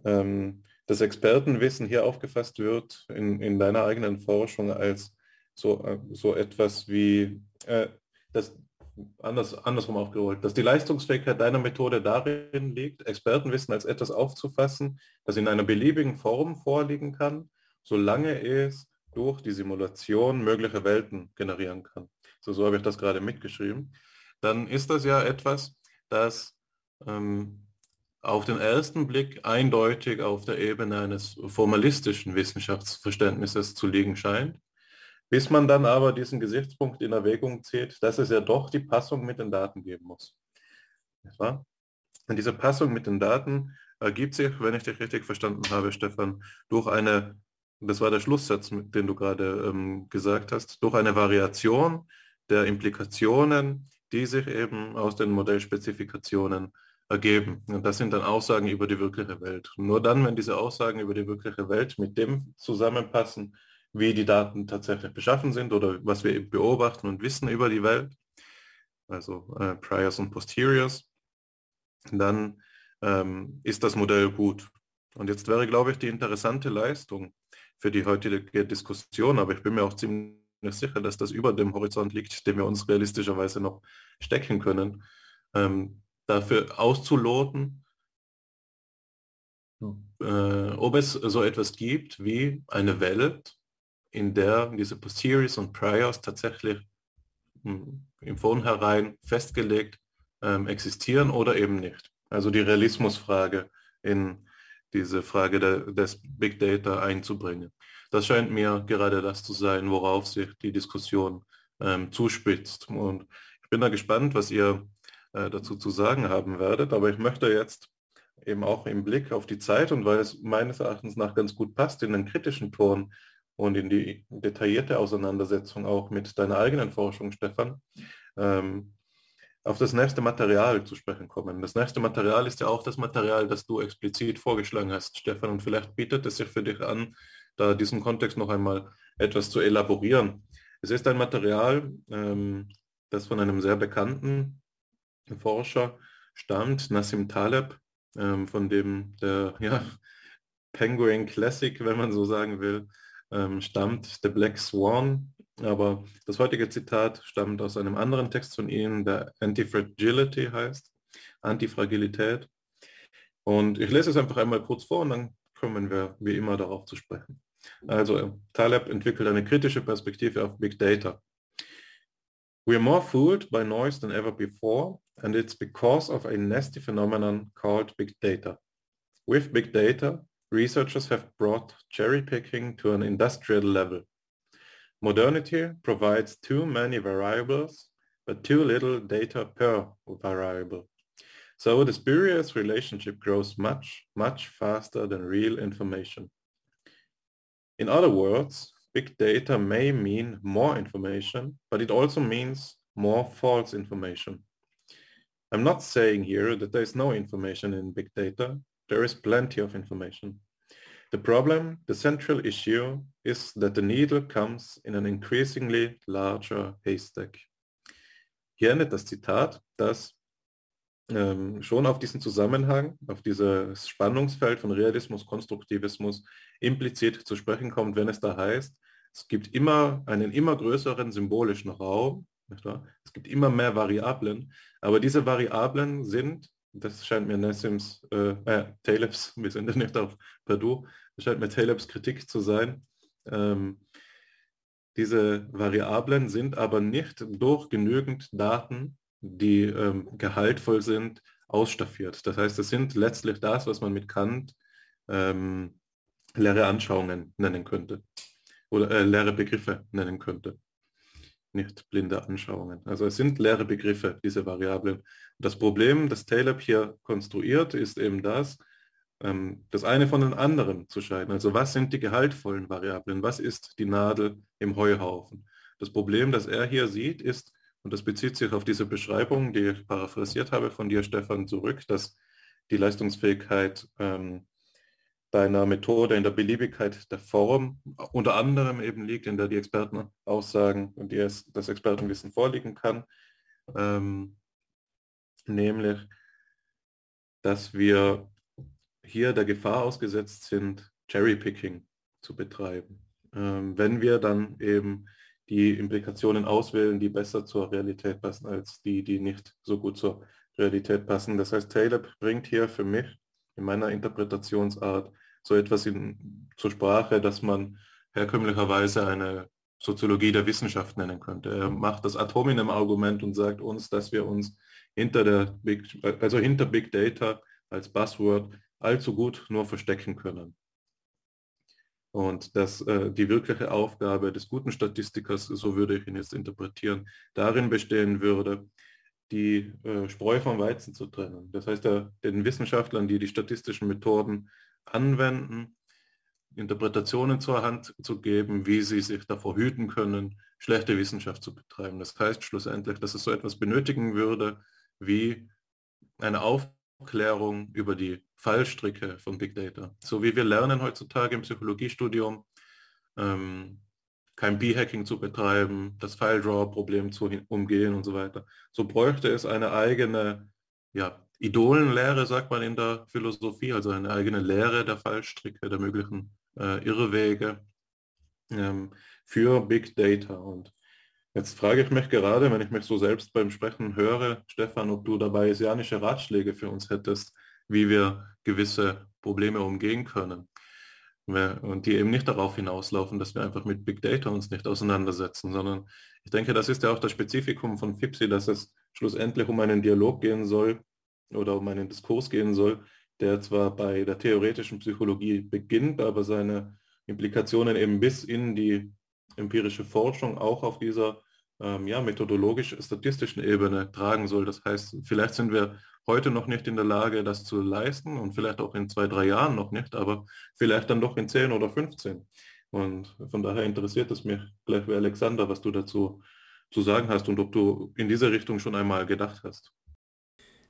ähm, das Expertenwissen hier aufgefasst wird in, in deiner eigenen Forschung als so, äh, so etwas wie, äh, das, anders, andersrum aufgerollt, dass die Leistungsfähigkeit deiner Methode darin liegt, Expertenwissen als etwas aufzufassen, das in einer beliebigen Form vorliegen kann, solange es durch die Simulation mögliche Welten generieren kann. So, so habe ich das gerade mitgeschrieben. Dann ist das ja etwas, das ähm, auf den ersten Blick eindeutig auf der Ebene eines formalistischen Wissenschaftsverständnisses zu liegen scheint, bis man dann aber diesen Gesichtspunkt in Erwägung zieht, dass es ja doch die Passung mit den Daten geben muss. Und diese Passung mit den Daten ergibt sich, wenn ich dich richtig verstanden habe, Stefan, durch eine, das war der Schlusssatz, den du gerade ähm, gesagt hast, durch eine Variation der Implikationen, die sich eben aus den Modellspezifikationen ergeben. Und das sind dann Aussagen über die wirkliche Welt. Nur dann, wenn diese Aussagen über die wirkliche Welt mit dem zusammenpassen, wie die Daten tatsächlich beschaffen sind oder was wir beobachten und wissen über die Welt, also äh, Priors und Posteriors, dann ähm, ist das Modell gut. Und jetzt wäre, glaube ich, die interessante Leistung für die heutige Diskussion, aber ich bin mir auch ziemlich sicher, dass das über dem Horizont liegt, den wir uns realistischerweise noch stecken können, ähm, dafür auszuloten, äh, ob es so etwas gibt wie eine Welt, in der diese Posteriors und Priors tatsächlich hm, im Vornherein festgelegt ähm, existieren oder eben nicht. Also die Realismusfrage in diese Frage de, des Big Data einzubringen. Das scheint mir gerade das zu sein, worauf sich die Diskussion ähm, zuspitzt. Und ich bin da gespannt, was ihr äh, dazu zu sagen haben werdet. Aber ich möchte jetzt eben auch im Blick auf die Zeit und weil es meines Erachtens nach ganz gut passt in den kritischen Ton und in die detaillierte Auseinandersetzung auch mit deiner eigenen Forschung, Stefan, ähm, auf das nächste Material zu sprechen kommen. Das nächste Material ist ja auch das Material, das du explizit vorgeschlagen hast, Stefan, und vielleicht bietet es sich für dich an, da diesen Kontext noch einmal etwas zu elaborieren. Es ist ein Material, ähm, das von einem sehr bekannten Forscher stammt, Nassim Taleb, ähm, von dem der ja, Penguin Classic, wenn man so sagen will, ähm, stammt, The Black Swan. Aber das heutige Zitat stammt aus einem anderen Text von ihm, der Antifragility heißt, Antifragilität. Und ich lese es einfach einmal kurz vor und dann kommen wir wie immer darauf zu sprechen. Also Taleb entwickelt eine kritische Perspektive auf Big Data. We are more fooled by noise than ever before, and it's because of a nasty phenomenon called big data. With big data, researchers have brought cherry picking to an industrial level. Modernity provides too many variables, but too little data per variable. So the spurious relationship grows much, much faster than real information. In other words, big data may mean more information, but it also means more false information. I'm not saying here that there is no information in big data. There is plenty of information. The problem, the central issue, is that the needle comes in an increasingly larger haystack. Hier endet das Zitat, das ähm, schon auf diesen Zusammenhang, auf dieses Spannungsfeld von Realismus, Konstruktivismus implizit zu sprechen kommt, wenn es da heißt, es gibt immer einen immer größeren symbolischen Raum, es gibt immer mehr Variablen, aber diese Variablen sind, das scheint mir Nessims, äh, äh, Talebs, wir sind ja nicht auf Purdue, das scheint mir Talebs Kritik zu sein, ähm, diese Variablen sind aber nicht durch genügend Daten die ähm, gehaltvoll sind, ausstaffiert. Das heißt, es sind letztlich das, was man mit Kant ähm, leere Anschauungen nennen könnte oder äh, leere Begriffe nennen könnte. Nicht blinde Anschauungen. Also es sind leere Begriffe, diese Variablen. Das Problem, das Taleb hier konstruiert, ist eben das, ähm, das eine von den anderen zu scheiden. Also was sind die gehaltvollen Variablen? Was ist die Nadel im Heuhaufen? Das Problem, das er hier sieht, ist, und das bezieht sich auf diese Beschreibung, die ich paraphrasiert habe von dir, Stefan, zurück, dass die Leistungsfähigkeit ähm, deiner Methode in der Beliebigkeit der Form unter anderem eben liegt, in der die Experten aussagen und die es, das Expertenwissen vorliegen kann, ähm, nämlich, dass wir hier der Gefahr ausgesetzt sind, Cherry-Picking zu betreiben. Ähm, wenn wir dann eben die Implikationen auswählen, die besser zur Realität passen als die, die nicht so gut zur Realität passen. Das heißt, Taylor bringt hier für mich in meiner Interpretationsart so etwas in, zur Sprache, dass man herkömmlicherweise eine Soziologie der Wissenschaft nennen könnte. Er macht das Ad hominem Argument und sagt uns, dass wir uns hinter der Big, also hinter Big Data als Buzzword allzu gut nur verstecken können. Und dass äh, die wirkliche Aufgabe des guten Statistikers, so würde ich ihn jetzt interpretieren, darin bestehen würde, die äh, Spreu vom Weizen zu trennen. Das heißt, der, den Wissenschaftlern, die die statistischen Methoden anwenden, Interpretationen zur Hand zu geben, wie sie sich davor hüten können, schlechte Wissenschaft zu betreiben. Das heißt schlussendlich, dass es so etwas benötigen würde wie eine Aufklärung über die Fallstricke von Big Data. So wie wir lernen heutzutage im Psychologiestudium, ähm, kein B-Hacking zu betreiben, das File-Draw-Problem zu umgehen und so weiter. So bräuchte es eine eigene ja, Idolenlehre, sagt man in der Philosophie, also eine eigene Lehre der Fallstricke, der möglichen äh, Irrwege ähm, für Big Data. Und Jetzt frage ich mich gerade, wenn ich mich so selbst beim Sprechen höre, Stefan, ob du dabei isianische Ratschläge für uns hättest, wie wir gewisse Probleme umgehen können. Und die eben nicht darauf hinauslaufen, dass wir einfach mit Big Data uns nicht auseinandersetzen, sondern ich denke, das ist ja auch das Spezifikum von FIPSI, dass es schlussendlich um einen Dialog gehen soll oder um einen Diskurs gehen soll, der zwar bei der theoretischen Psychologie beginnt, aber seine Implikationen eben bis in die empirische Forschung auch auf dieser ähm, ja, methodologisch-statistischen Ebene tragen soll. Das heißt, vielleicht sind wir heute noch nicht in der Lage, das zu leisten und vielleicht auch in zwei, drei Jahren noch nicht, aber vielleicht dann doch in zehn oder 15. Und von daher interessiert es mich gleich wie Alexander, was du dazu zu sagen hast und ob du in diese Richtung schon einmal gedacht hast.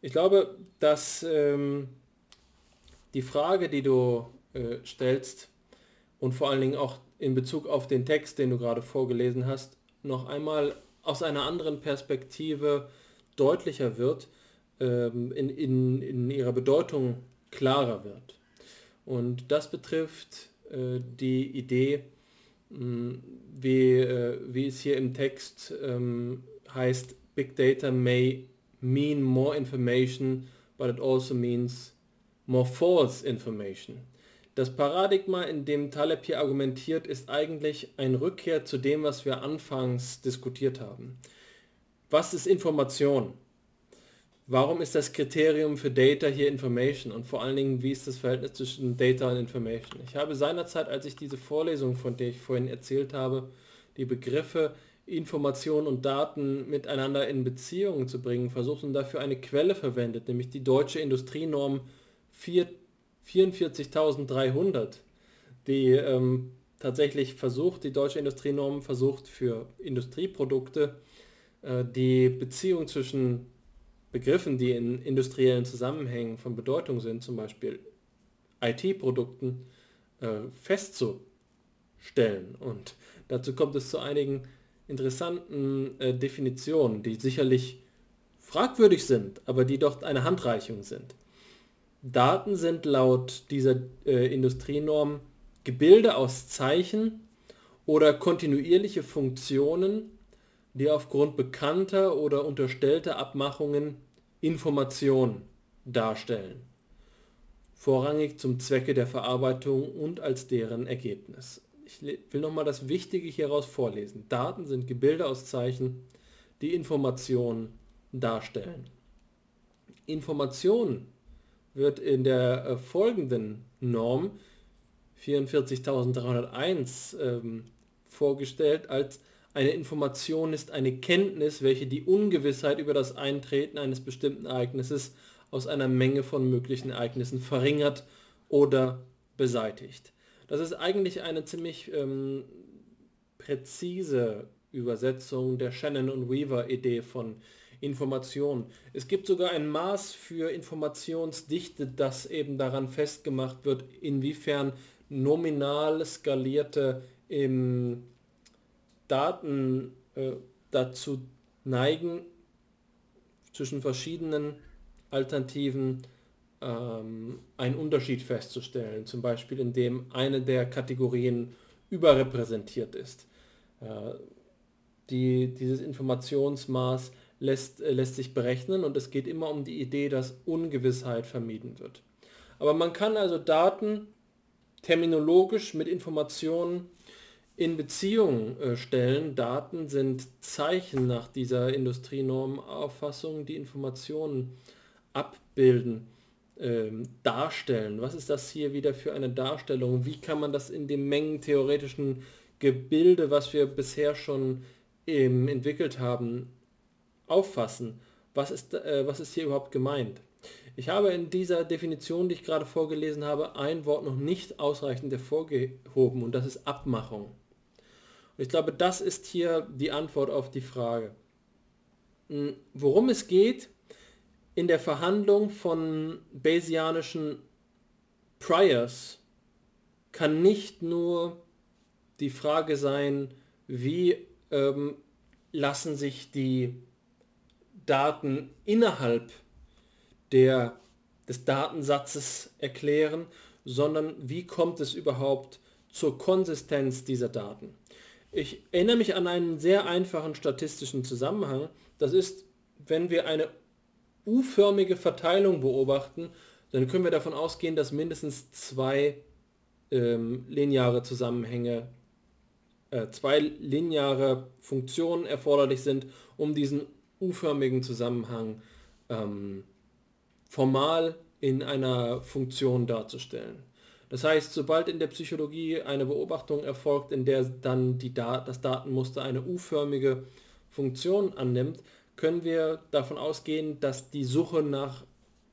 Ich glaube, dass ähm, die Frage, die du äh, stellst, und vor allen Dingen auch in Bezug auf den Text, den du gerade vorgelesen hast, noch einmal aus einer anderen Perspektive deutlicher wird, ähm, in, in, in ihrer Bedeutung klarer wird. Und das betrifft äh, die Idee, mh, wie, äh, wie es hier im Text ähm, heißt, Big Data may mean more information, but it also means more false information. Das Paradigma, in dem Taleb hier argumentiert, ist eigentlich ein Rückkehr zu dem, was wir anfangs diskutiert haben. Was ist Information? Warum ist das Kriterium für Data hier Information? Und vor allen Dingen, wie ist das Verhältnis zwischen Data und Information? Ich habe seinerzeit, als ich diese Vorlesung, von der ich vorhin erzählt habe, die Begriffe Information und Daten miteinander in Beziehung zu bringen, versucht und dafür eine Quelle verwendet, nämlich die deutsche Industrienorm 44.300, die ähm, tatsächlich versucht, die deutsche Industrienorm versucht für Industrieprodukte äh, die Beziehung zwischen Begriffen, die in industriellen Zusammenhängen von Bedeutung sind, zum Beispiel IT-Produkten, äh, festzustellen. Und dazu kommt es zu einigen interessanten äh, Definitionen, die sicherlich fragwürdig sind, aber die doch eine Handreichung sind. Daten sind laut dieser äh, Industrienorm Gebilde aus Zeichen oder kontinuierliche Funktionen, die aufgrund bekannter oder unterstellter Abmachungen Information darstellen, vorrangig zum Zwecke der Verarbeitung und als deren Ergebnis. Ich will nochmal das Wichtige hieraus vorlesen. Daten sind Gebilde aus Zeichen, die Informationen darstellen. Information wird in der äh, folgenden Norm 44301 ähm, vorgestellt als eine Information ist eine Kenntnis, welche die Ungewissheit über das Eintreten eines bestimmten Ereignisses aus einer Menge von möglichen Ereignissen verringert oder beseitigt. Das ist eigentlich eine ziemlich ähm, präzise Übersetzung der Shannon und Weaver Idee von Information. Es gibt sogar ein Maß für Informationsdichte, das eben daran festgemacht wird, inwiefern nominal skalierte im Daten äh, dazu neigen, zwischen verschiedenen Alternativen ähm, einen Unterschied festzustellen. Zum Beispiel indem eine der Kategorien überrepräsentiert ist. Äh, die, dieses Informationsmaß lässt, äh, lässt sich berechnen und es geht immer um die Idee, dass Ungewissheit vermieden wird. Aber man kann also Daten terminologisch mit Informationen in Beziehung äh, stellen. Daten sind Zeichen nach dieser Industrienormauffassung, die Informationen abbilden, ähm, darstellen. Was ist das hier wieder für eine Darstellung? Wie kann man das in dem mengentheoretischen Gebilde, was wir bisher schon ähm, entwickelt haben, auffassen. Was ist, äh, was ist hier überhaupt gemeint? Ich habe in dieser Definition, die ich gerade vorgelesen habe, ein Wort noch nicht ausreichend hervorgehoben und das ist Abmachung. Und ich glaube, das ist hier die Antwort auf die Frage. Hm, worum es geht in der Verhandlung von Bayesianischen Priors kann nicht nur die Frage sein, wie ähm, lassen sich die Daten innerhalb der, des Datensatzes erklären, sondern wie kommt es überhaupt zur Konsistenz dieser Daten. Ich erinnere mich an einen sehr einfachen statistischen Zusammenhang. Das ist, wenn wir eine U-förmige Verteilung beobachten, dann können wir davon ausgehen, dass mindestens zwei ähm, lineare Zusammenhänge, äh, zwei lineare Funktionen erforderlich sind, um diesen U-förmigen Zusammenhang ähm, formal in einer Funktion darzustellen. Das heißt, sobald in der Psychologie eine Beobachtung erfolgt, in der dann die Dat das Datenmuster eine U-förmige Funktion annimmt, können wir davon ausgehen, dass die Suche nach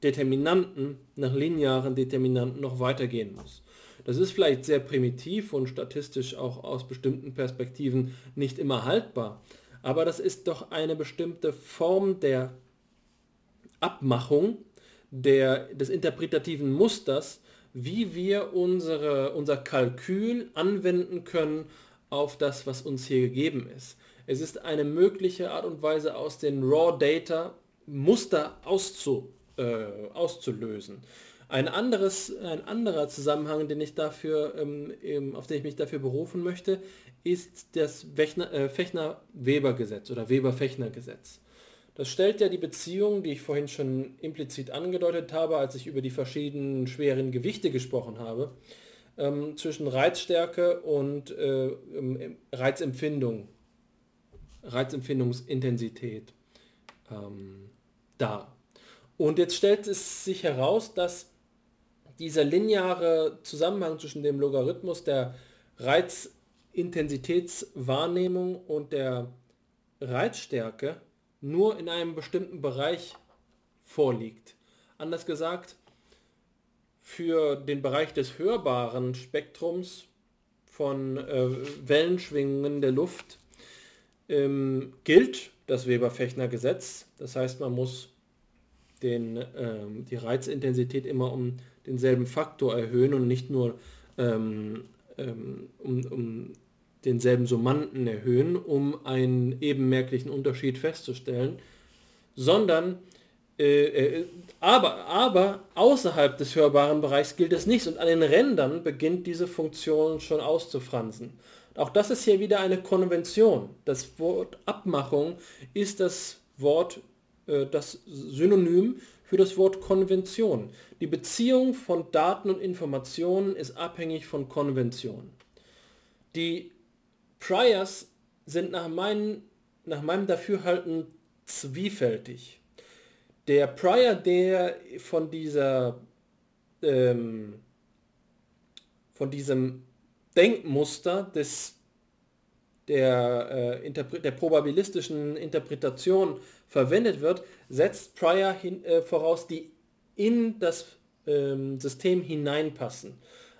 Determinanten, nach linearen Determinanten noch weitergehen muss. Das ist vielleicht sehr primitiv und statistisch auch aus bestimmten Perspektiven nicht immer haltbar, aber das ist doch eine bestimmte Form der Abmachung der, des interpretativen Musters, wie wir unsere, unser Kalkül anwenden können auf das, was uns hier gegeben ist. Es ist eine mögliche Art und Weise, aus den Raw Data Muster auszu, äh, auszulösen. Ein, anderes, ein anderer Zusammenhang, den ich dafür, ähm, auf den ich mich dafür berufen möchte, ist das äh, Fechner-Weber-Gesetz oder Weber-Fechner-Gesetz. Das stellt ja die Beziehung, die ich vorhin schon implizit angedeutet habe, als ich über die verschiedenen schweren Gewichte gesprochen habe, ähm, zwischen Reizstärke und äh, Reizempfindung, Reizempfindungsintensität ähm, dar. Und jetzt stellt es sich heraus, dass dieser lineare Zusammenhang zwischen dem Logarithmus der Reizintensitätswahrnehmung und der Reizstärke nur in einem bestimmten Bereich vorliegt. Anders gesagt, für den Bereich des hörbaren Spektrums von äh, Wellenschwingungen der Luft ähm, gilt das Weber-Fechner-Gesetz. Das heißt, man muss den, ähm, die Reizintensität immer um denselben Faktor erhöhen und nicht nur ähm, ähm, um, um denselben Summanden erhöhen, um einen ebenmerklichen Unterschied festzustellen, sondern äh, äh, aber, aber außerhalb des hörbaren Bereichs gilt es nicht und an den Rändern beginnt diese Funktion schon auszufransen. Auch das ist hier wieder eine Konvention. Das Wort Abmachung ist das Wort, äh, das Synonym für das Wort Konvention. Die Beziehung von Daten und Informationen ist abhängig von Konvention. Die Priors sind nach, mein, nach meinem Dafürhalten zwiefältig. Der Prior, der von dieser ähm, von diesem Denkmuster des der, äh, der probabilistischen Interpretation verwendet wird, setzt Prior hin, äh, voraus, die in das ähm, System hineinpassen.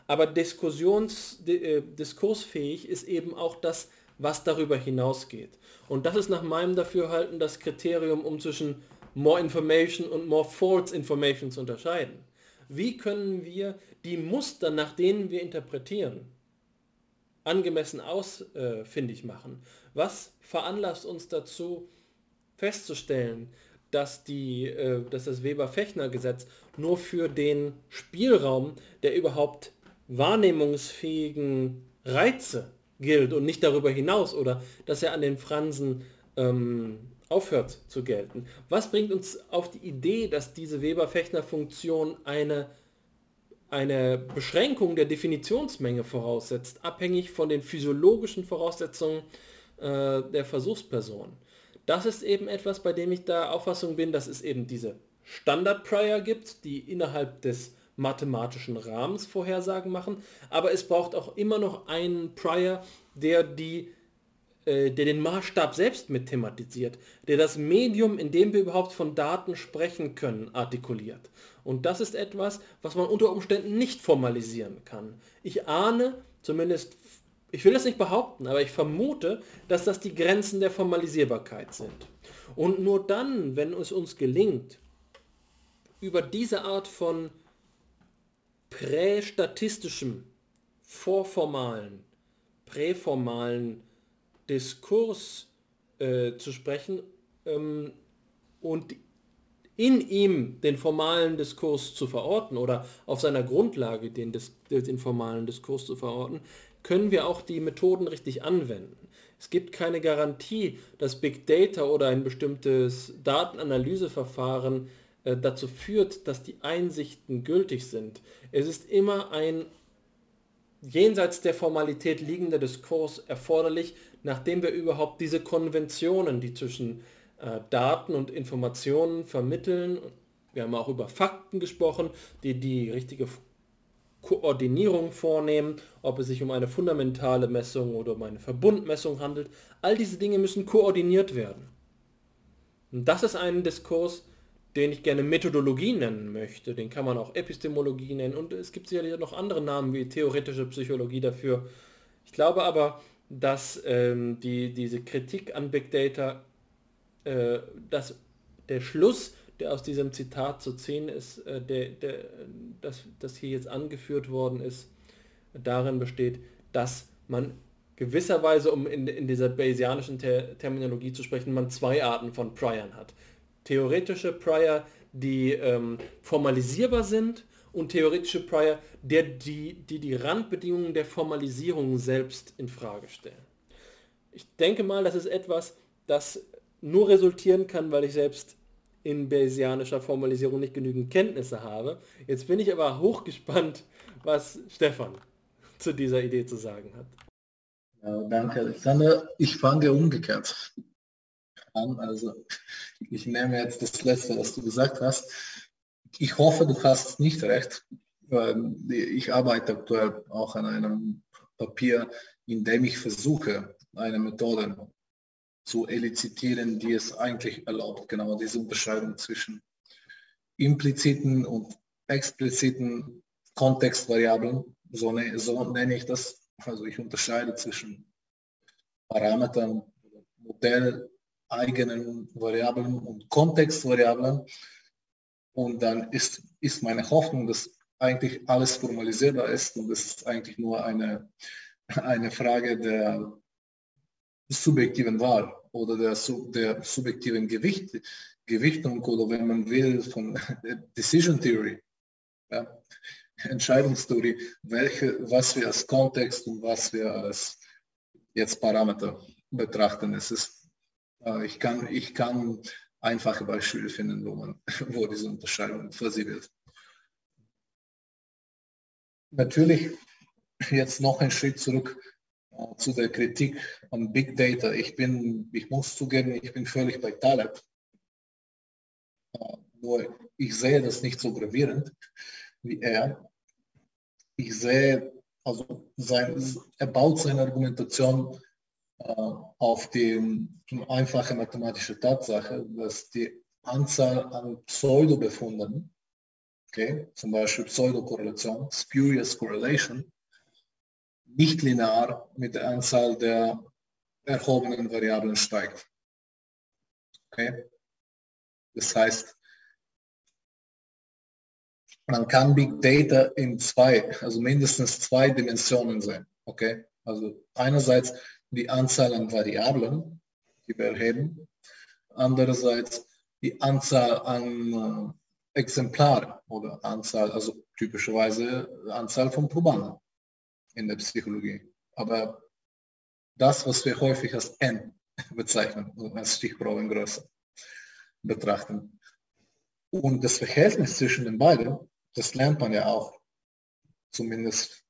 Aber Diskussions, äh, diskursfähig ist eben auch das, was darüber hinausgeht. Und das ist nach meinem Dafürhalten das Kriterium, um zwischen more information und more false information zu unterscheiden. Wie können wir die Muster, nach denen wir interpretieren, angemessen ausfindig äh, machen? Was veranlasst uns dazu festzustellen, dass, die, äh, dass das Weber-Fechner-Gesetz nur für den Spielraum der überhaupt wahrnehmungsfähigen Reize gilt und nicht darüber hinaus oder dass er an den Fransen ähm, aufhört zu gelten. Was bringt uns auf die Idee, dass diese Weber-Fechner-Funktion eine eine Beschränkung der Definitionsmenge voraussetzt, abhängig von den physiologischen Voraussetzungen äh, der Versuchsperson. Das ist eben etwas, bei dem ich der Auffassung bin, dass es eben diese Standard-Prior gibt, die innerhalb des mathematischen Rahmens Vorhersagen machen, aber es braucht auch immer noch einen Prior, der die äh, der den Maßstab selbst mit thematisiert, der das Medium, in dem wir überhaupt von Daten sprechen können, artikuliert. Und das ist etwas, was man unter Umständen nicht formalisieren kann. Ich ahne, zumindest, ich will das nicht behaupten, aber ich vermute, dass das die Grenzen der Formalisierbarkeit sind. Und nur dann, wenn es uns gelingt, über diese Art von prästatistischem, vorformalen, präformalen Diskurs äh, zu sprechen ähm, und in ihm den formalen Diskurs zu verorten oder auf seiner Grundlage den, den formalen Diskurs zu verorten, können wir auch die Methoden richtig anwenden. Es gibt keine Garantie, dass Big Data oder ein bestimmtes Datenanalyseverfahren äh, dazu führt, dass die Einsichten gültig sind. Es ist immer ein jenseits der Formalität liegender Diskurs erforderlich, nachdem wir überhaupt diese Konventionen, die zwischen äh, Daten und Informationen vermitteln. Wir haben auch über Fakten gesprochen, die die richtige Koordinierung vornehmen, ob es sich um eine fundamentale Messung oder um eine Verbundmessung handelt. All diese Dinge müssen koordiniert werden. Und das ist ein Diskurs, den ich gerne Methodologie nennen möchte. Den kann man auch Epistemologie nennen und es gibt sicherlich noch andere Namen wie theoretische Psychologie dafür. Ich glaube aber, dass ähm, die, diese Kritik an Big Data äh, dass der Schluss der aus diesem Zitat zu ziehen ist, äh, der, der, das, das hier jetzt angeführt worden ist, darin besteht, dass man gewisserweise, um in, in dieser Bayesianischen Ter Terminologie zu sprechen, man zwei Arten von Priors hat. Theoretische Prior, die ähm, formalisierbar sind und theoretische Prior, der, die, die die Randbedingungen der Formalisierung selbst in Frage stellen. Ich denke mal, das ist etwas, das nur resultieren kann, weil ich selbst in Bayesianischer Formalisierung nicht genügend Kenntnisse habe. Jetzt bin ich aber hochgespannt, was Stefan zu dieser Idee zu sagen hat. Ja, danke, Alexander. Ich fange umgekehrt an. Also ich nehme jetzt das Letzte, was du gesagt hast. Ich hoffe, du hast nicht recht. Ich arbeite aktuell auch an einem Papier, in dem ich versuche, eine Methode zu elizitieren, die es eigentlich erlaubt, genau diese Unterscheidung zwischen impliziten und expliziten Kontextvariablen, so, ne, so nenne ich das, also ich unterscheide zwischen Parametern, modelleigenen Variablen und Kontextvariablen. Und dann ist, ist meine Hoffnung, dass eigentlich alles formalisierbar ist und es ist eigentlich nur eine, eine Frage der subjektiven Wahl oder der, der subjektiven Gewicht, Gewichtung oder wenn man will von Decision Theory. Ja. Entscheidungstheorie, welche, was wir als Kontext und was wir als jetzt Parameter betrachten. Es ist, äh, ich, kann, ich kann einfache Beispiele finden, wo, man, wo diese Unterscheidung wird. Natürlich jetzt noch einen Schritt zurück zu der Kritik an Big Data. Ich bin, ich muss zugeben, ich bin völlig bei Taleb. Äh, nur ich sehe das nicht so gravierend wie er. Ich sehe, also sein, er baut seine Argumentation äh, auf die einfache mathematische Tatsache, dass die Anzahl an Pseudobefunden, okay, zum Beispiel Pseudokorrelation, Spurious Correlation, nicht linear mit der Anzahl der erhobenen Variablen steigt. Okay? Das heißt, man kann Big Data in zwei, also mindestens zwei Dimensionen sehen. Okay? Also einerseits die Anzahl an Variablen, die wir erheben, andererseits die Anzahl an äh, Exemplaren oder Anzahl, also typischerweise Anzahl von Probanden in der Psychologie. Aber das, was wir häufig als N bezeichnen, als Stichprobengröße betrachten. Und das Verhältnis zwischen den beiden das lernt man ja auch. Zumindest,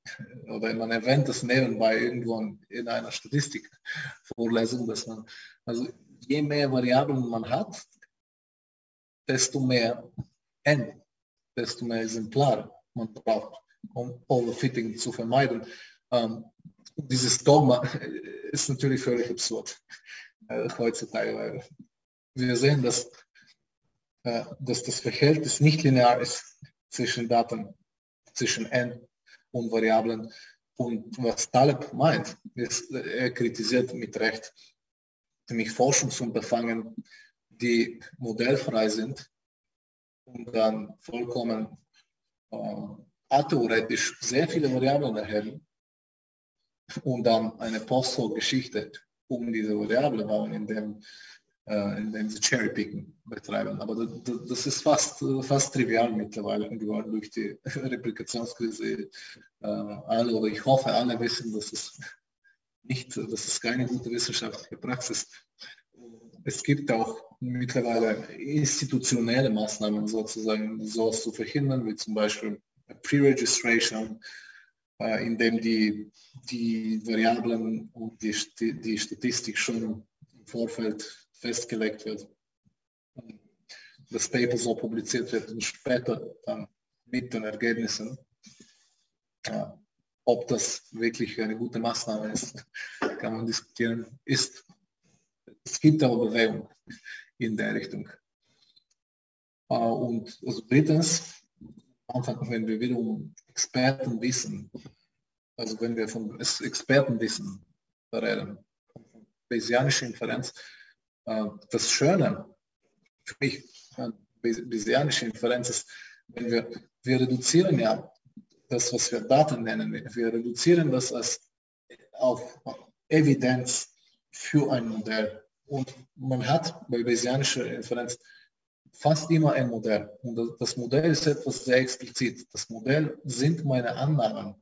oder man erwähnt das nebenbei irgendwo in einer Statistikvorlesung, dass man, also je mehr Variablen man hat, desto mehr N, desto mehr Exemplare man braucht, um Overfitting zu vermeiden. Ähm, dieses Dogma ist natürlich völlig absurd äh, heutzutage, wir sehen, dass, äh, dass das Verhältnis nicht linear ist zwischen Daten, zwischen n und Variablen. Und was Taleb meint, ist, er kritisiert mit Recht nämlich Forschungsunterfangen, die modellfrei sind und dann vollkommen äh, atheoretisch sehr viele Variablen erheben und dann eine Posthoc-Geschichte um diese Variable bauen, in dem äh, indem sie Cherrypicking betreiben. Aber das, das, ist fast, fast trivial mittlerweile geworden durch die Replikationskrise. Äh, alle oder ich hoffe, alle wissen, dass es nicht, dass es keine gute wissenschaftliche Praxis. Es gibt auch mittlerweile institutionelle Maßnahmen sozusagen, sowas zu verhindern, wie zum Beispiel Pre-Registration, äh, in dem die, die Variablen und die, die Statistik schon im Vorfeld festgelegt wird. Das Paper so publiziert wird und später dann mit den Ergebnissen. Ja, ob das wirklich eine gute Maßnahme ist, kann man diskutieren. Ist, es gibt aber Bewegung in der Richtung. Äh, und also drittens, Anfang, wenn wir wieder um Expertenwissen, also wenn wir von Expertenwissen reden, Bayesianische Inferenz, äh, das Schöne für mich, Bayesianische Inferenz ist, wenn wir, wir reduzieren ja das, was wir Daten nennen, wir reduzieren das als auf Evidenz für ein Modell. Und man hat bei Bayesianischer Inferenz fast immer ein Modell. Und das Modell ist etwas sehr explizit. Das Modell sind meine Annahmen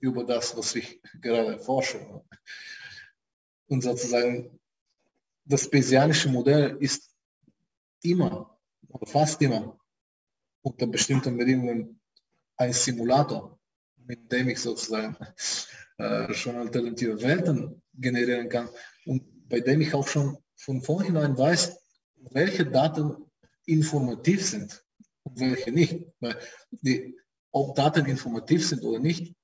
über das, was ich gerade erforsche. Und sozusagen das Bayesianische Modell ist immer oder fast immer unter bestimmten Bedingungen ein Simulator, mit dem ich sozusagen äh, schon alternative Welten generieren kann und bei dem ich auch schon von vornherein weiß, welche Daten informativ sind und welche nicht. Weil die, ob Daten informativ sind oder nicht,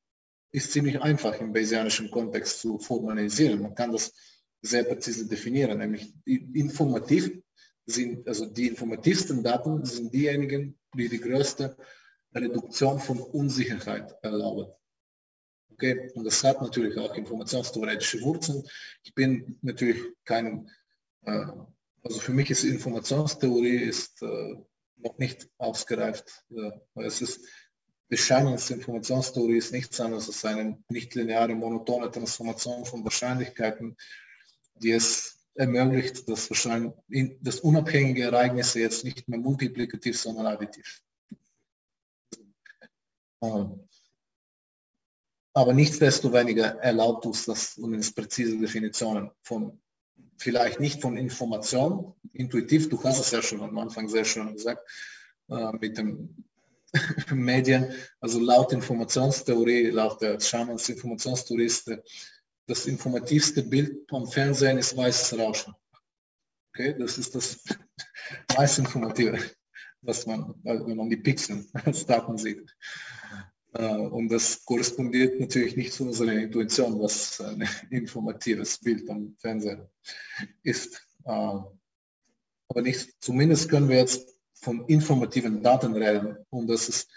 ist ziemlich einfach im Bayesianischen Kontext zu formalisieren. Man kann das sehr präzise definieren, nämlich informativ sind, also die informativsten Daten sind diejenigen, die die größte Reduktion von Unsicherheit erlauben. Okay, und das hat natürlich auch informationstheoretische Wurzeln. Ich bin natürlich kein, äh, also für mich ist Informationstheorie ist äh, noch nicht ausgereift. Äh, es ist Bescheinigungsinformationstheorie ist nichts anderes als eine nicht lineare, monotone Transformation von Wahrscheinlichkeiten, die es ermöglicht, dass, wahrscheinlich, dass unabhängige Ereignisse jetzt nicht mehr multiplikativ, sondern additiv. Ähm, aber nichtsdestoweniger erlaubt uns das zumindest präzise Definitionen von, vielleicht nicht von Information, intuitiv, du hast es ja schon am Anfang sehr schön gesagt, äh, mit dem Medien, also laut Informationstheorie, laut der Schamans Informationstheorie das informativste Bild am Fernsehen ist weißes Rauschen. Okay, das ist das meist informative, was man, wenn man die Pixel als Daten sieht. Äh, und das korrespondiert natürlich nicht zu unserer Intuition, was ein informatives Bild am Fernsehen ist. Äh, aber nicht, zumindest können wir jetzt von informativen Daten reden und das ist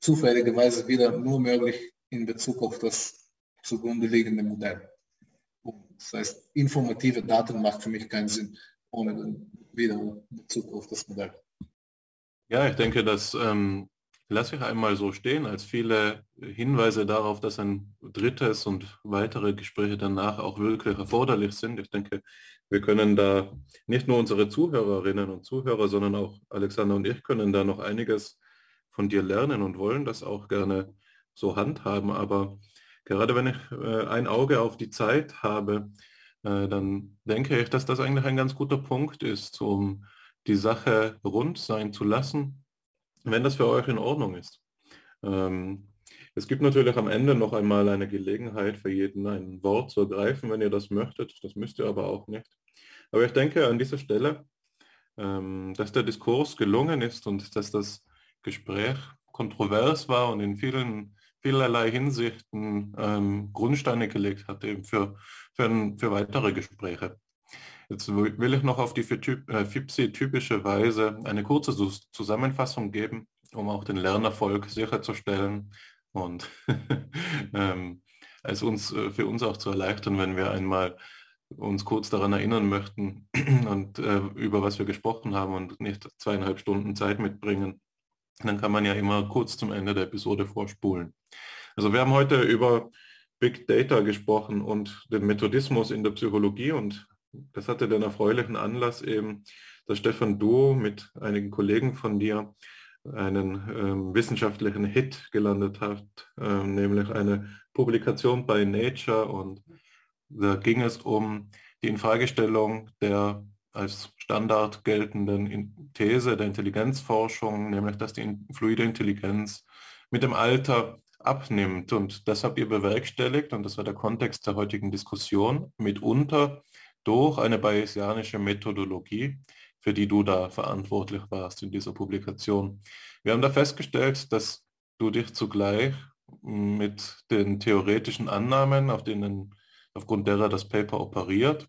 zufälligerweise wieder nur möglich in Bezug auf das zugrunde liegende Modell. Das heißt, informative Daten macht für mich keinen Sinn ohne den wieder Bezug auf das Modell. Ja, ich denke, das ähm, lasse ich einmal so stehen, als viele Hinweise darauf, dass ein drittes und weitere Gespräche danach auch wirklich erforderlich sind. Ich denke, wir können da nicht nur unsere Zuhörerinnen und Zuhörer, sondern auch Alexander und ich können da noch einiges von dir lernen und wollen das auch gerne so handhaben. Aber gerade wenn ich äh, ein Auge auf die Zeit habe, äh, dann denke ich, dass das eigentlich ein ganz guter Punkt ist, um die Sache rund sein zu lassen, wenn das für euch in Ordnung ist. Ähm, es gibt natürlich am Ende noch einmal eine Gelegenheit für jeden ein Wort zu ergreifen, wenn ihr das möchtet. Das müsst ihr aber auch nicht. Aber ich denke an dieser Stelle, ähm, dass der Diskurs gelungen ist und dass das Gespräch kontrovers war und in vielen, vielerlei Hinsichten ähm, Grundsteine gelegt hat eben für, für, für weitere Gespräche. Jetzt will ich noch auf die äh, FIPSI typische Weise eine kurze Zusammenfassung geben, um auch den Lernerfolg sicherzustellen und ähm, es uns, äh, für uns auch zu erleichtern, wenn wir einmal uns kurz daran erinnern möchten und äh, über was wir gesprochen haben und nicht zweieinhalb Stunden Zeit mitbringen, dann kann man ja immer kurz zum Ende der Episode vorspulen. Also wir haben heute über Big Data gesprochen und den Methodismus in der Psychologie und das hatte den erfreulichen Anlass eben, dass Stefan Du mit einigen Kollegen von dir einen ähm, wissenschaftlichen Hit gelandet hat, ähm, nämlich eine Publikation bei Nature. Und da ging es um die Infragestellung der als Standard geltenden These der Intelligenzforschung, nämlich dass die fluide Intelligenz mit dem Alter abnimmt. Und das habt ihr bewerkstelligt, und das war der Kontext der heutigen Diskussion, mitunter durch eine bayesianische Methodologie, für die du da verantwortlich warst in dieser Publikation. Wir haben da festgestellt, dass du dich zugleich mit den theoretischen Annahmen, auf denen, aufgrund derer das Paper operiert,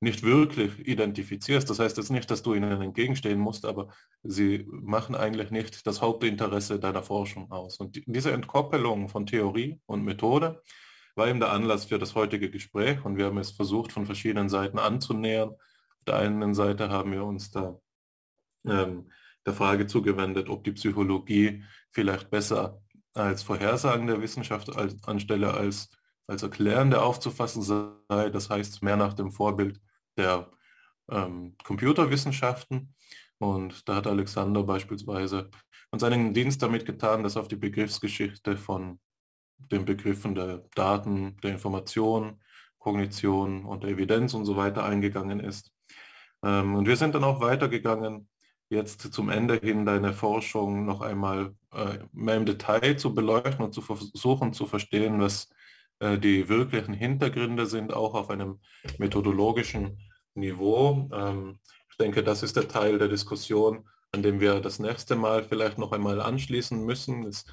nicht wirklich identifizierst. Das heißt jetzt nicht, dass du ihnen entgegenstehen musst, aber sie machen eigentlich nicht das Hauptinteresse deiner Forschung aus. Und diese Entkoppelung von Theorie und Methode war eben der Anlass für das heutige Gespräch und wir haben es versucht, von verschiedenen Seiten anzunähern. Auf der einen Seite haben wir uns da ähm, der Frage zugewendet, ob die Psychologie vielleicht besser als Vorhersagen der Wissenschaft als, anstelle als, als Erklärende aufzufassen sei. Das heißt mehr nach dem Vorbild der ähm, Computerwissenschaften. Und da hat Alexander beispielsweise uns einen Dienst damit getan, dass auf die Begriffsgeschichte von den Begriffen der Daten, der Information, Kognition und der Evidenz und so weiter eingegangen ist. Ähm, und wir sind dann auch weitergegangen, jetzt zum Ende hin deine Forschung noch einmal äh, mehr im Detail zu beleuchten und zu versuchen zu verstehen, was äh, die wirklichen Hintergründe sind, auch auf einem methodologischen Niveau. Ähm, ich denke, das ist der Teil der Diskussion, an dem wir das nächste Mal vielleicht noch einmal anschließen müssen. Es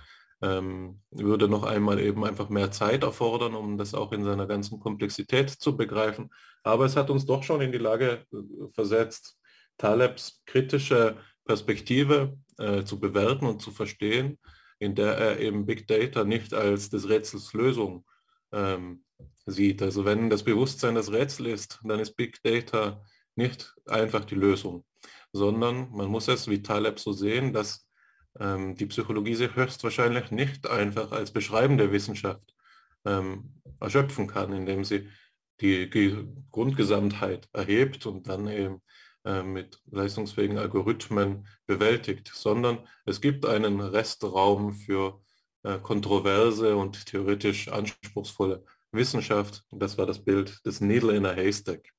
ähm, würde noch einmal eben einfach mehr Zeit erfordern, um das auch in seiner ganzen Komplexität zu begreifen. Aber es hat uns doch schon in die Lage äh, versetzt, Talebs kritische Perspektive äh, zu bewerten und zu verstehen, in der er eben Big Data nicht als des Rätsels Lösung ähm, sieht. Also wenn das Bewusstsein das Rätsel ist, dann ist Big Data nicht einfach die Lösung, sondern man muss es wie Taleb so sehen, dass ähm, die Psychologie sich höchstwahrscheinlich nicht einfach als beschreibende Wissenschaft ähm, erschöpfen kann, indem sie die, die Grundgesamtheit erhebt und dann eben äh, mit leistungsfähigen Algorithmen bewältigt, sondern es gibt einen Restraum für äh, kontroverse und theoretisch anspruchsvolle Wissenschaft. Das war das Bild des Needle in a Haystack.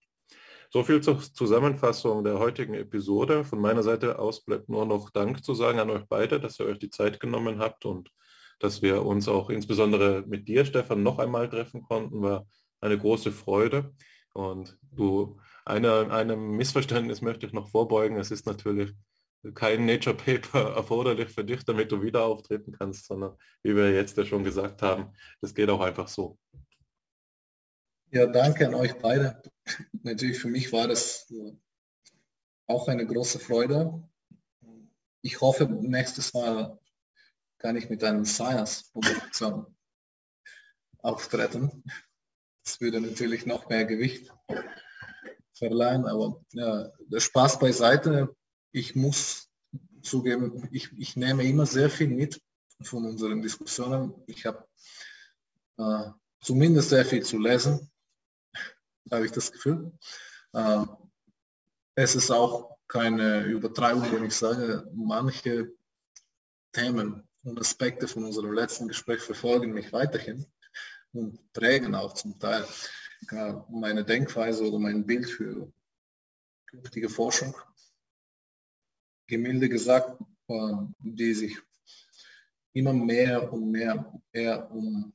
So viel zur Zusammenfassung der heutigen Episode. Von meiner Seite aus bleibt nur noch Dank zu sagen an euch beide, dass ihr euch die Zeit genommen habt und dass wir uns auch insbesondere mit dir, Stefan, noch einmal treffen konnten, war eine große Freude. Und du, eine, einem Missverständnis möchte ich noch vorbeugen. Es ist natürlich kein Nature Paper erforderlich für dich, damit du wieder auftreten kannst, sondern wie wir jetzt ja schon gesagt haben, das geht auch einfach so. Ja, danke an euch beide. Natürlich für mich war das äh, auch eine große Freude. Ich hoffe, nächstes Mal kann ich mit einem Science-Publikum auftreten. Das würde natürlich noch mehr Gewicht verleihen, aber ja, der Spaß beiseite. Ich muss zugeben, ich, ich nehme immer sehr viel mit von unseren Diskussionen. Ich habe äh, zumindest sehr viel zu lesen habe ich das Gefühl. Ähm, es ist auch keine Übertreibung, wenn ich sage, manche Themen und Aspekte von unserem letzten Gespräch verfolgen mich weiterhin und prägen auch zum Teil meine Denkweise oder mein Bild für künftige Forschung. Gemilde gesagt, ähm, die sich immer mehr und mehr eher um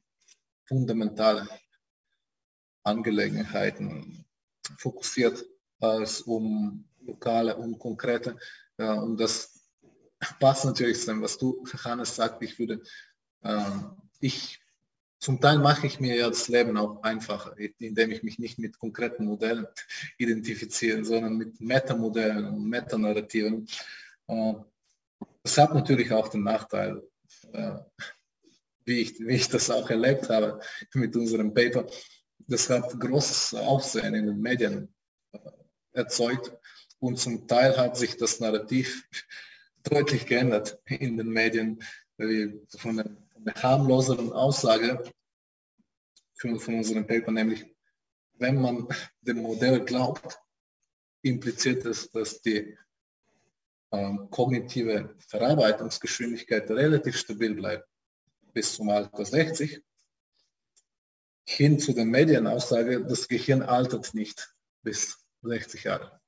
fundamentale Angelegenheiten fokussiert als um lokale und konkrete. Ja, und das passt natürlich zu dem, was du, Hannes, sagt. Ich würde, äh, ich, zum Teil mache ich mir ja das Leben auch einfacher, indem ich mich nicht mit konkreten Modellen identifiziere, sondern mit Metamodellen und Metanarrativen. Äh, das hat natürlich auch den Nachteil, äh, wie, ich, wie ich das auch erlebt habe mit unserem Paper, das hat großes Aufsehen in den Medien äh, erzeugt. Und zum Teil hat sich das Narrativ deutlich geändert in den Medien von der, von der harmloseren Aussage von, unserem Paper, nämlich wenn man dem Modell glaubt, impliziert es, dass die ähm, kognitive Verarbeitungsgeschwindigkeit relativ stabil bleibt. Bis zum Alter 60 hin zu der Medienaussage, das Gehirn altert nicht bis 60 Jahre.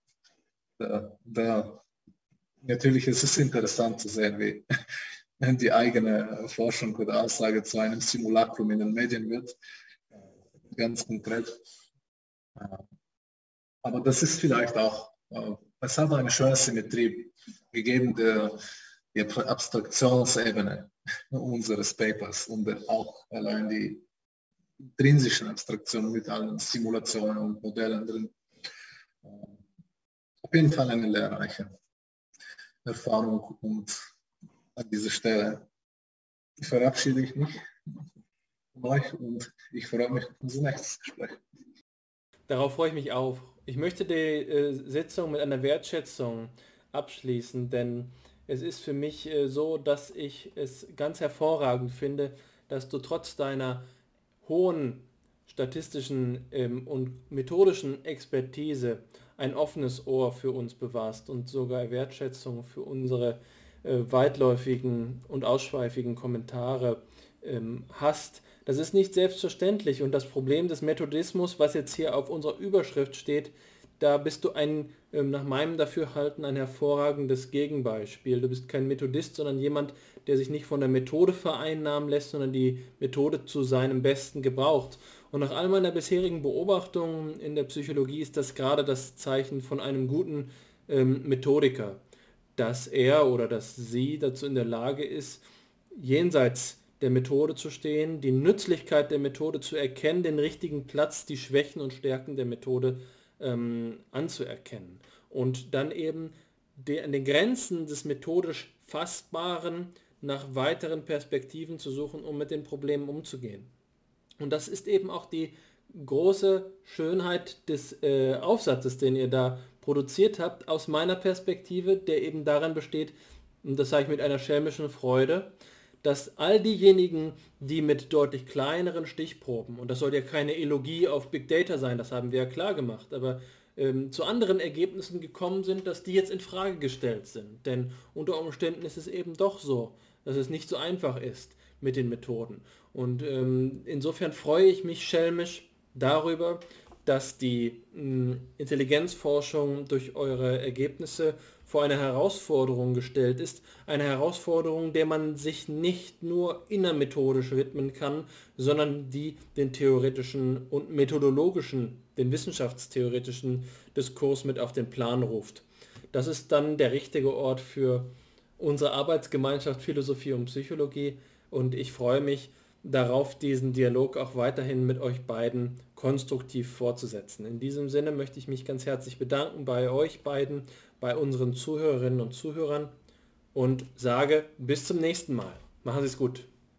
Da, da, natürlich ist es interessant zu sehen, wie die eigene Forschung oder Aussage zu einem Simulacrum in den Medien wird, ganz konkret. Aber das ist vielleicht auch, es hat eine schöne Symmetrie gegeben der, der Abstraktionsebene unseres Papers und auch allein die intrinsischen Abstraktionen mit allen Simulationen und Modellen drin. Auf jeden Fall eine lehrreiche Erfahrung und an dieser Stelle verabschiede ich mich von euch und ich freue mich auf unser nächstes Gespräch. Darauf freue ich mich auch. Ich möchte die äh, Sitzung mit einer Wertschätzung abschließen, denn Es ist für mich äh, so, dass ich es ganz hervorragend finde, dass du trotz deiner hohen statistischen ähm, und methodischen Expertise ein offenes Ohr für uns bewahrst und sogar Wertschätzung für unsere äh, weitläufigen und ausschweifigen Kommentare ähm, hast. Das ist nicht selbstverständlich und das Problem des Methodismus, was jetzt hier auf unserer Überschrift steht, da bist du ein, ähm, nach meinem Dafürhalten, ein hervorragendes Gegenbeispiel. Du bist kein Methodist, sondern jemand, der sich nicht von der Methode vereinnahmen lässt, sondern die Methode zu seinem Besten gebraucht. Und nach all meiner bisherigen Beobachtungen in der Psychologie ist das gerade das Zeichen von einem guten ähm, Methodiker, dass er oder dass sie dazu in der Lage ist, jenseits der Methode zu stehen, die Nützlichkeit der Methode zu erkennen, den richtigen Platz, die Schwächen und Stärken der Methode ähm, anzuerkennen und dann eben an den Grenzen des methodisch Fassbaren nach weiteren Perspektiven zu suchen, um mit den Problemen umzugehen. Und das ist eben auch die große Schönheit des äh, Aufsatzes, den ihr da produziert habt, aus meiner Perspektive, der eben daran besteht, und das sage ich mit einer schelmischen Freude, dass all diejenigen, die mit deutlich kleineren Stichproben, und das soll ja keine Elogie auf Big Data sein, das haben wir ja klar gemacht, aber ähm, zu anderen Ergebnissen gekommen sind, dass die jetzt in Frage gestellt sind. Denn unter Umständen ist es eben doch so, dass es nicht so einfach ist mit den Methoden. Und ähm, insofern freue ich mich schelmisch darüber, dass die mh, hm, Intelligenzforschung durch eure Ergebnisse vor eine Herausforderung gestellt ist. Eine Herausforderung, der man sich nicht nur innermethodisch widmen kann, sondern die den theoretischen und methodologischen, den wissenschaftstheoretischen Diskurs mit auf den Plan ruft. Das ist dann der richtige Ort für unsere Arbeitsgemeinschaft Philosophie und Psychologie und ich freue mich darauf, diesen Dialog auch weiterhin mit euch beiden konstruktiv fortzusetzen. In diesem Sinne möchte ich mich ganz herzlich bedanken bei euch beiden bei unseren Zuhörerinnen und Zuhörern und sage bis zum nächsten Mal. Machen Sie es gut.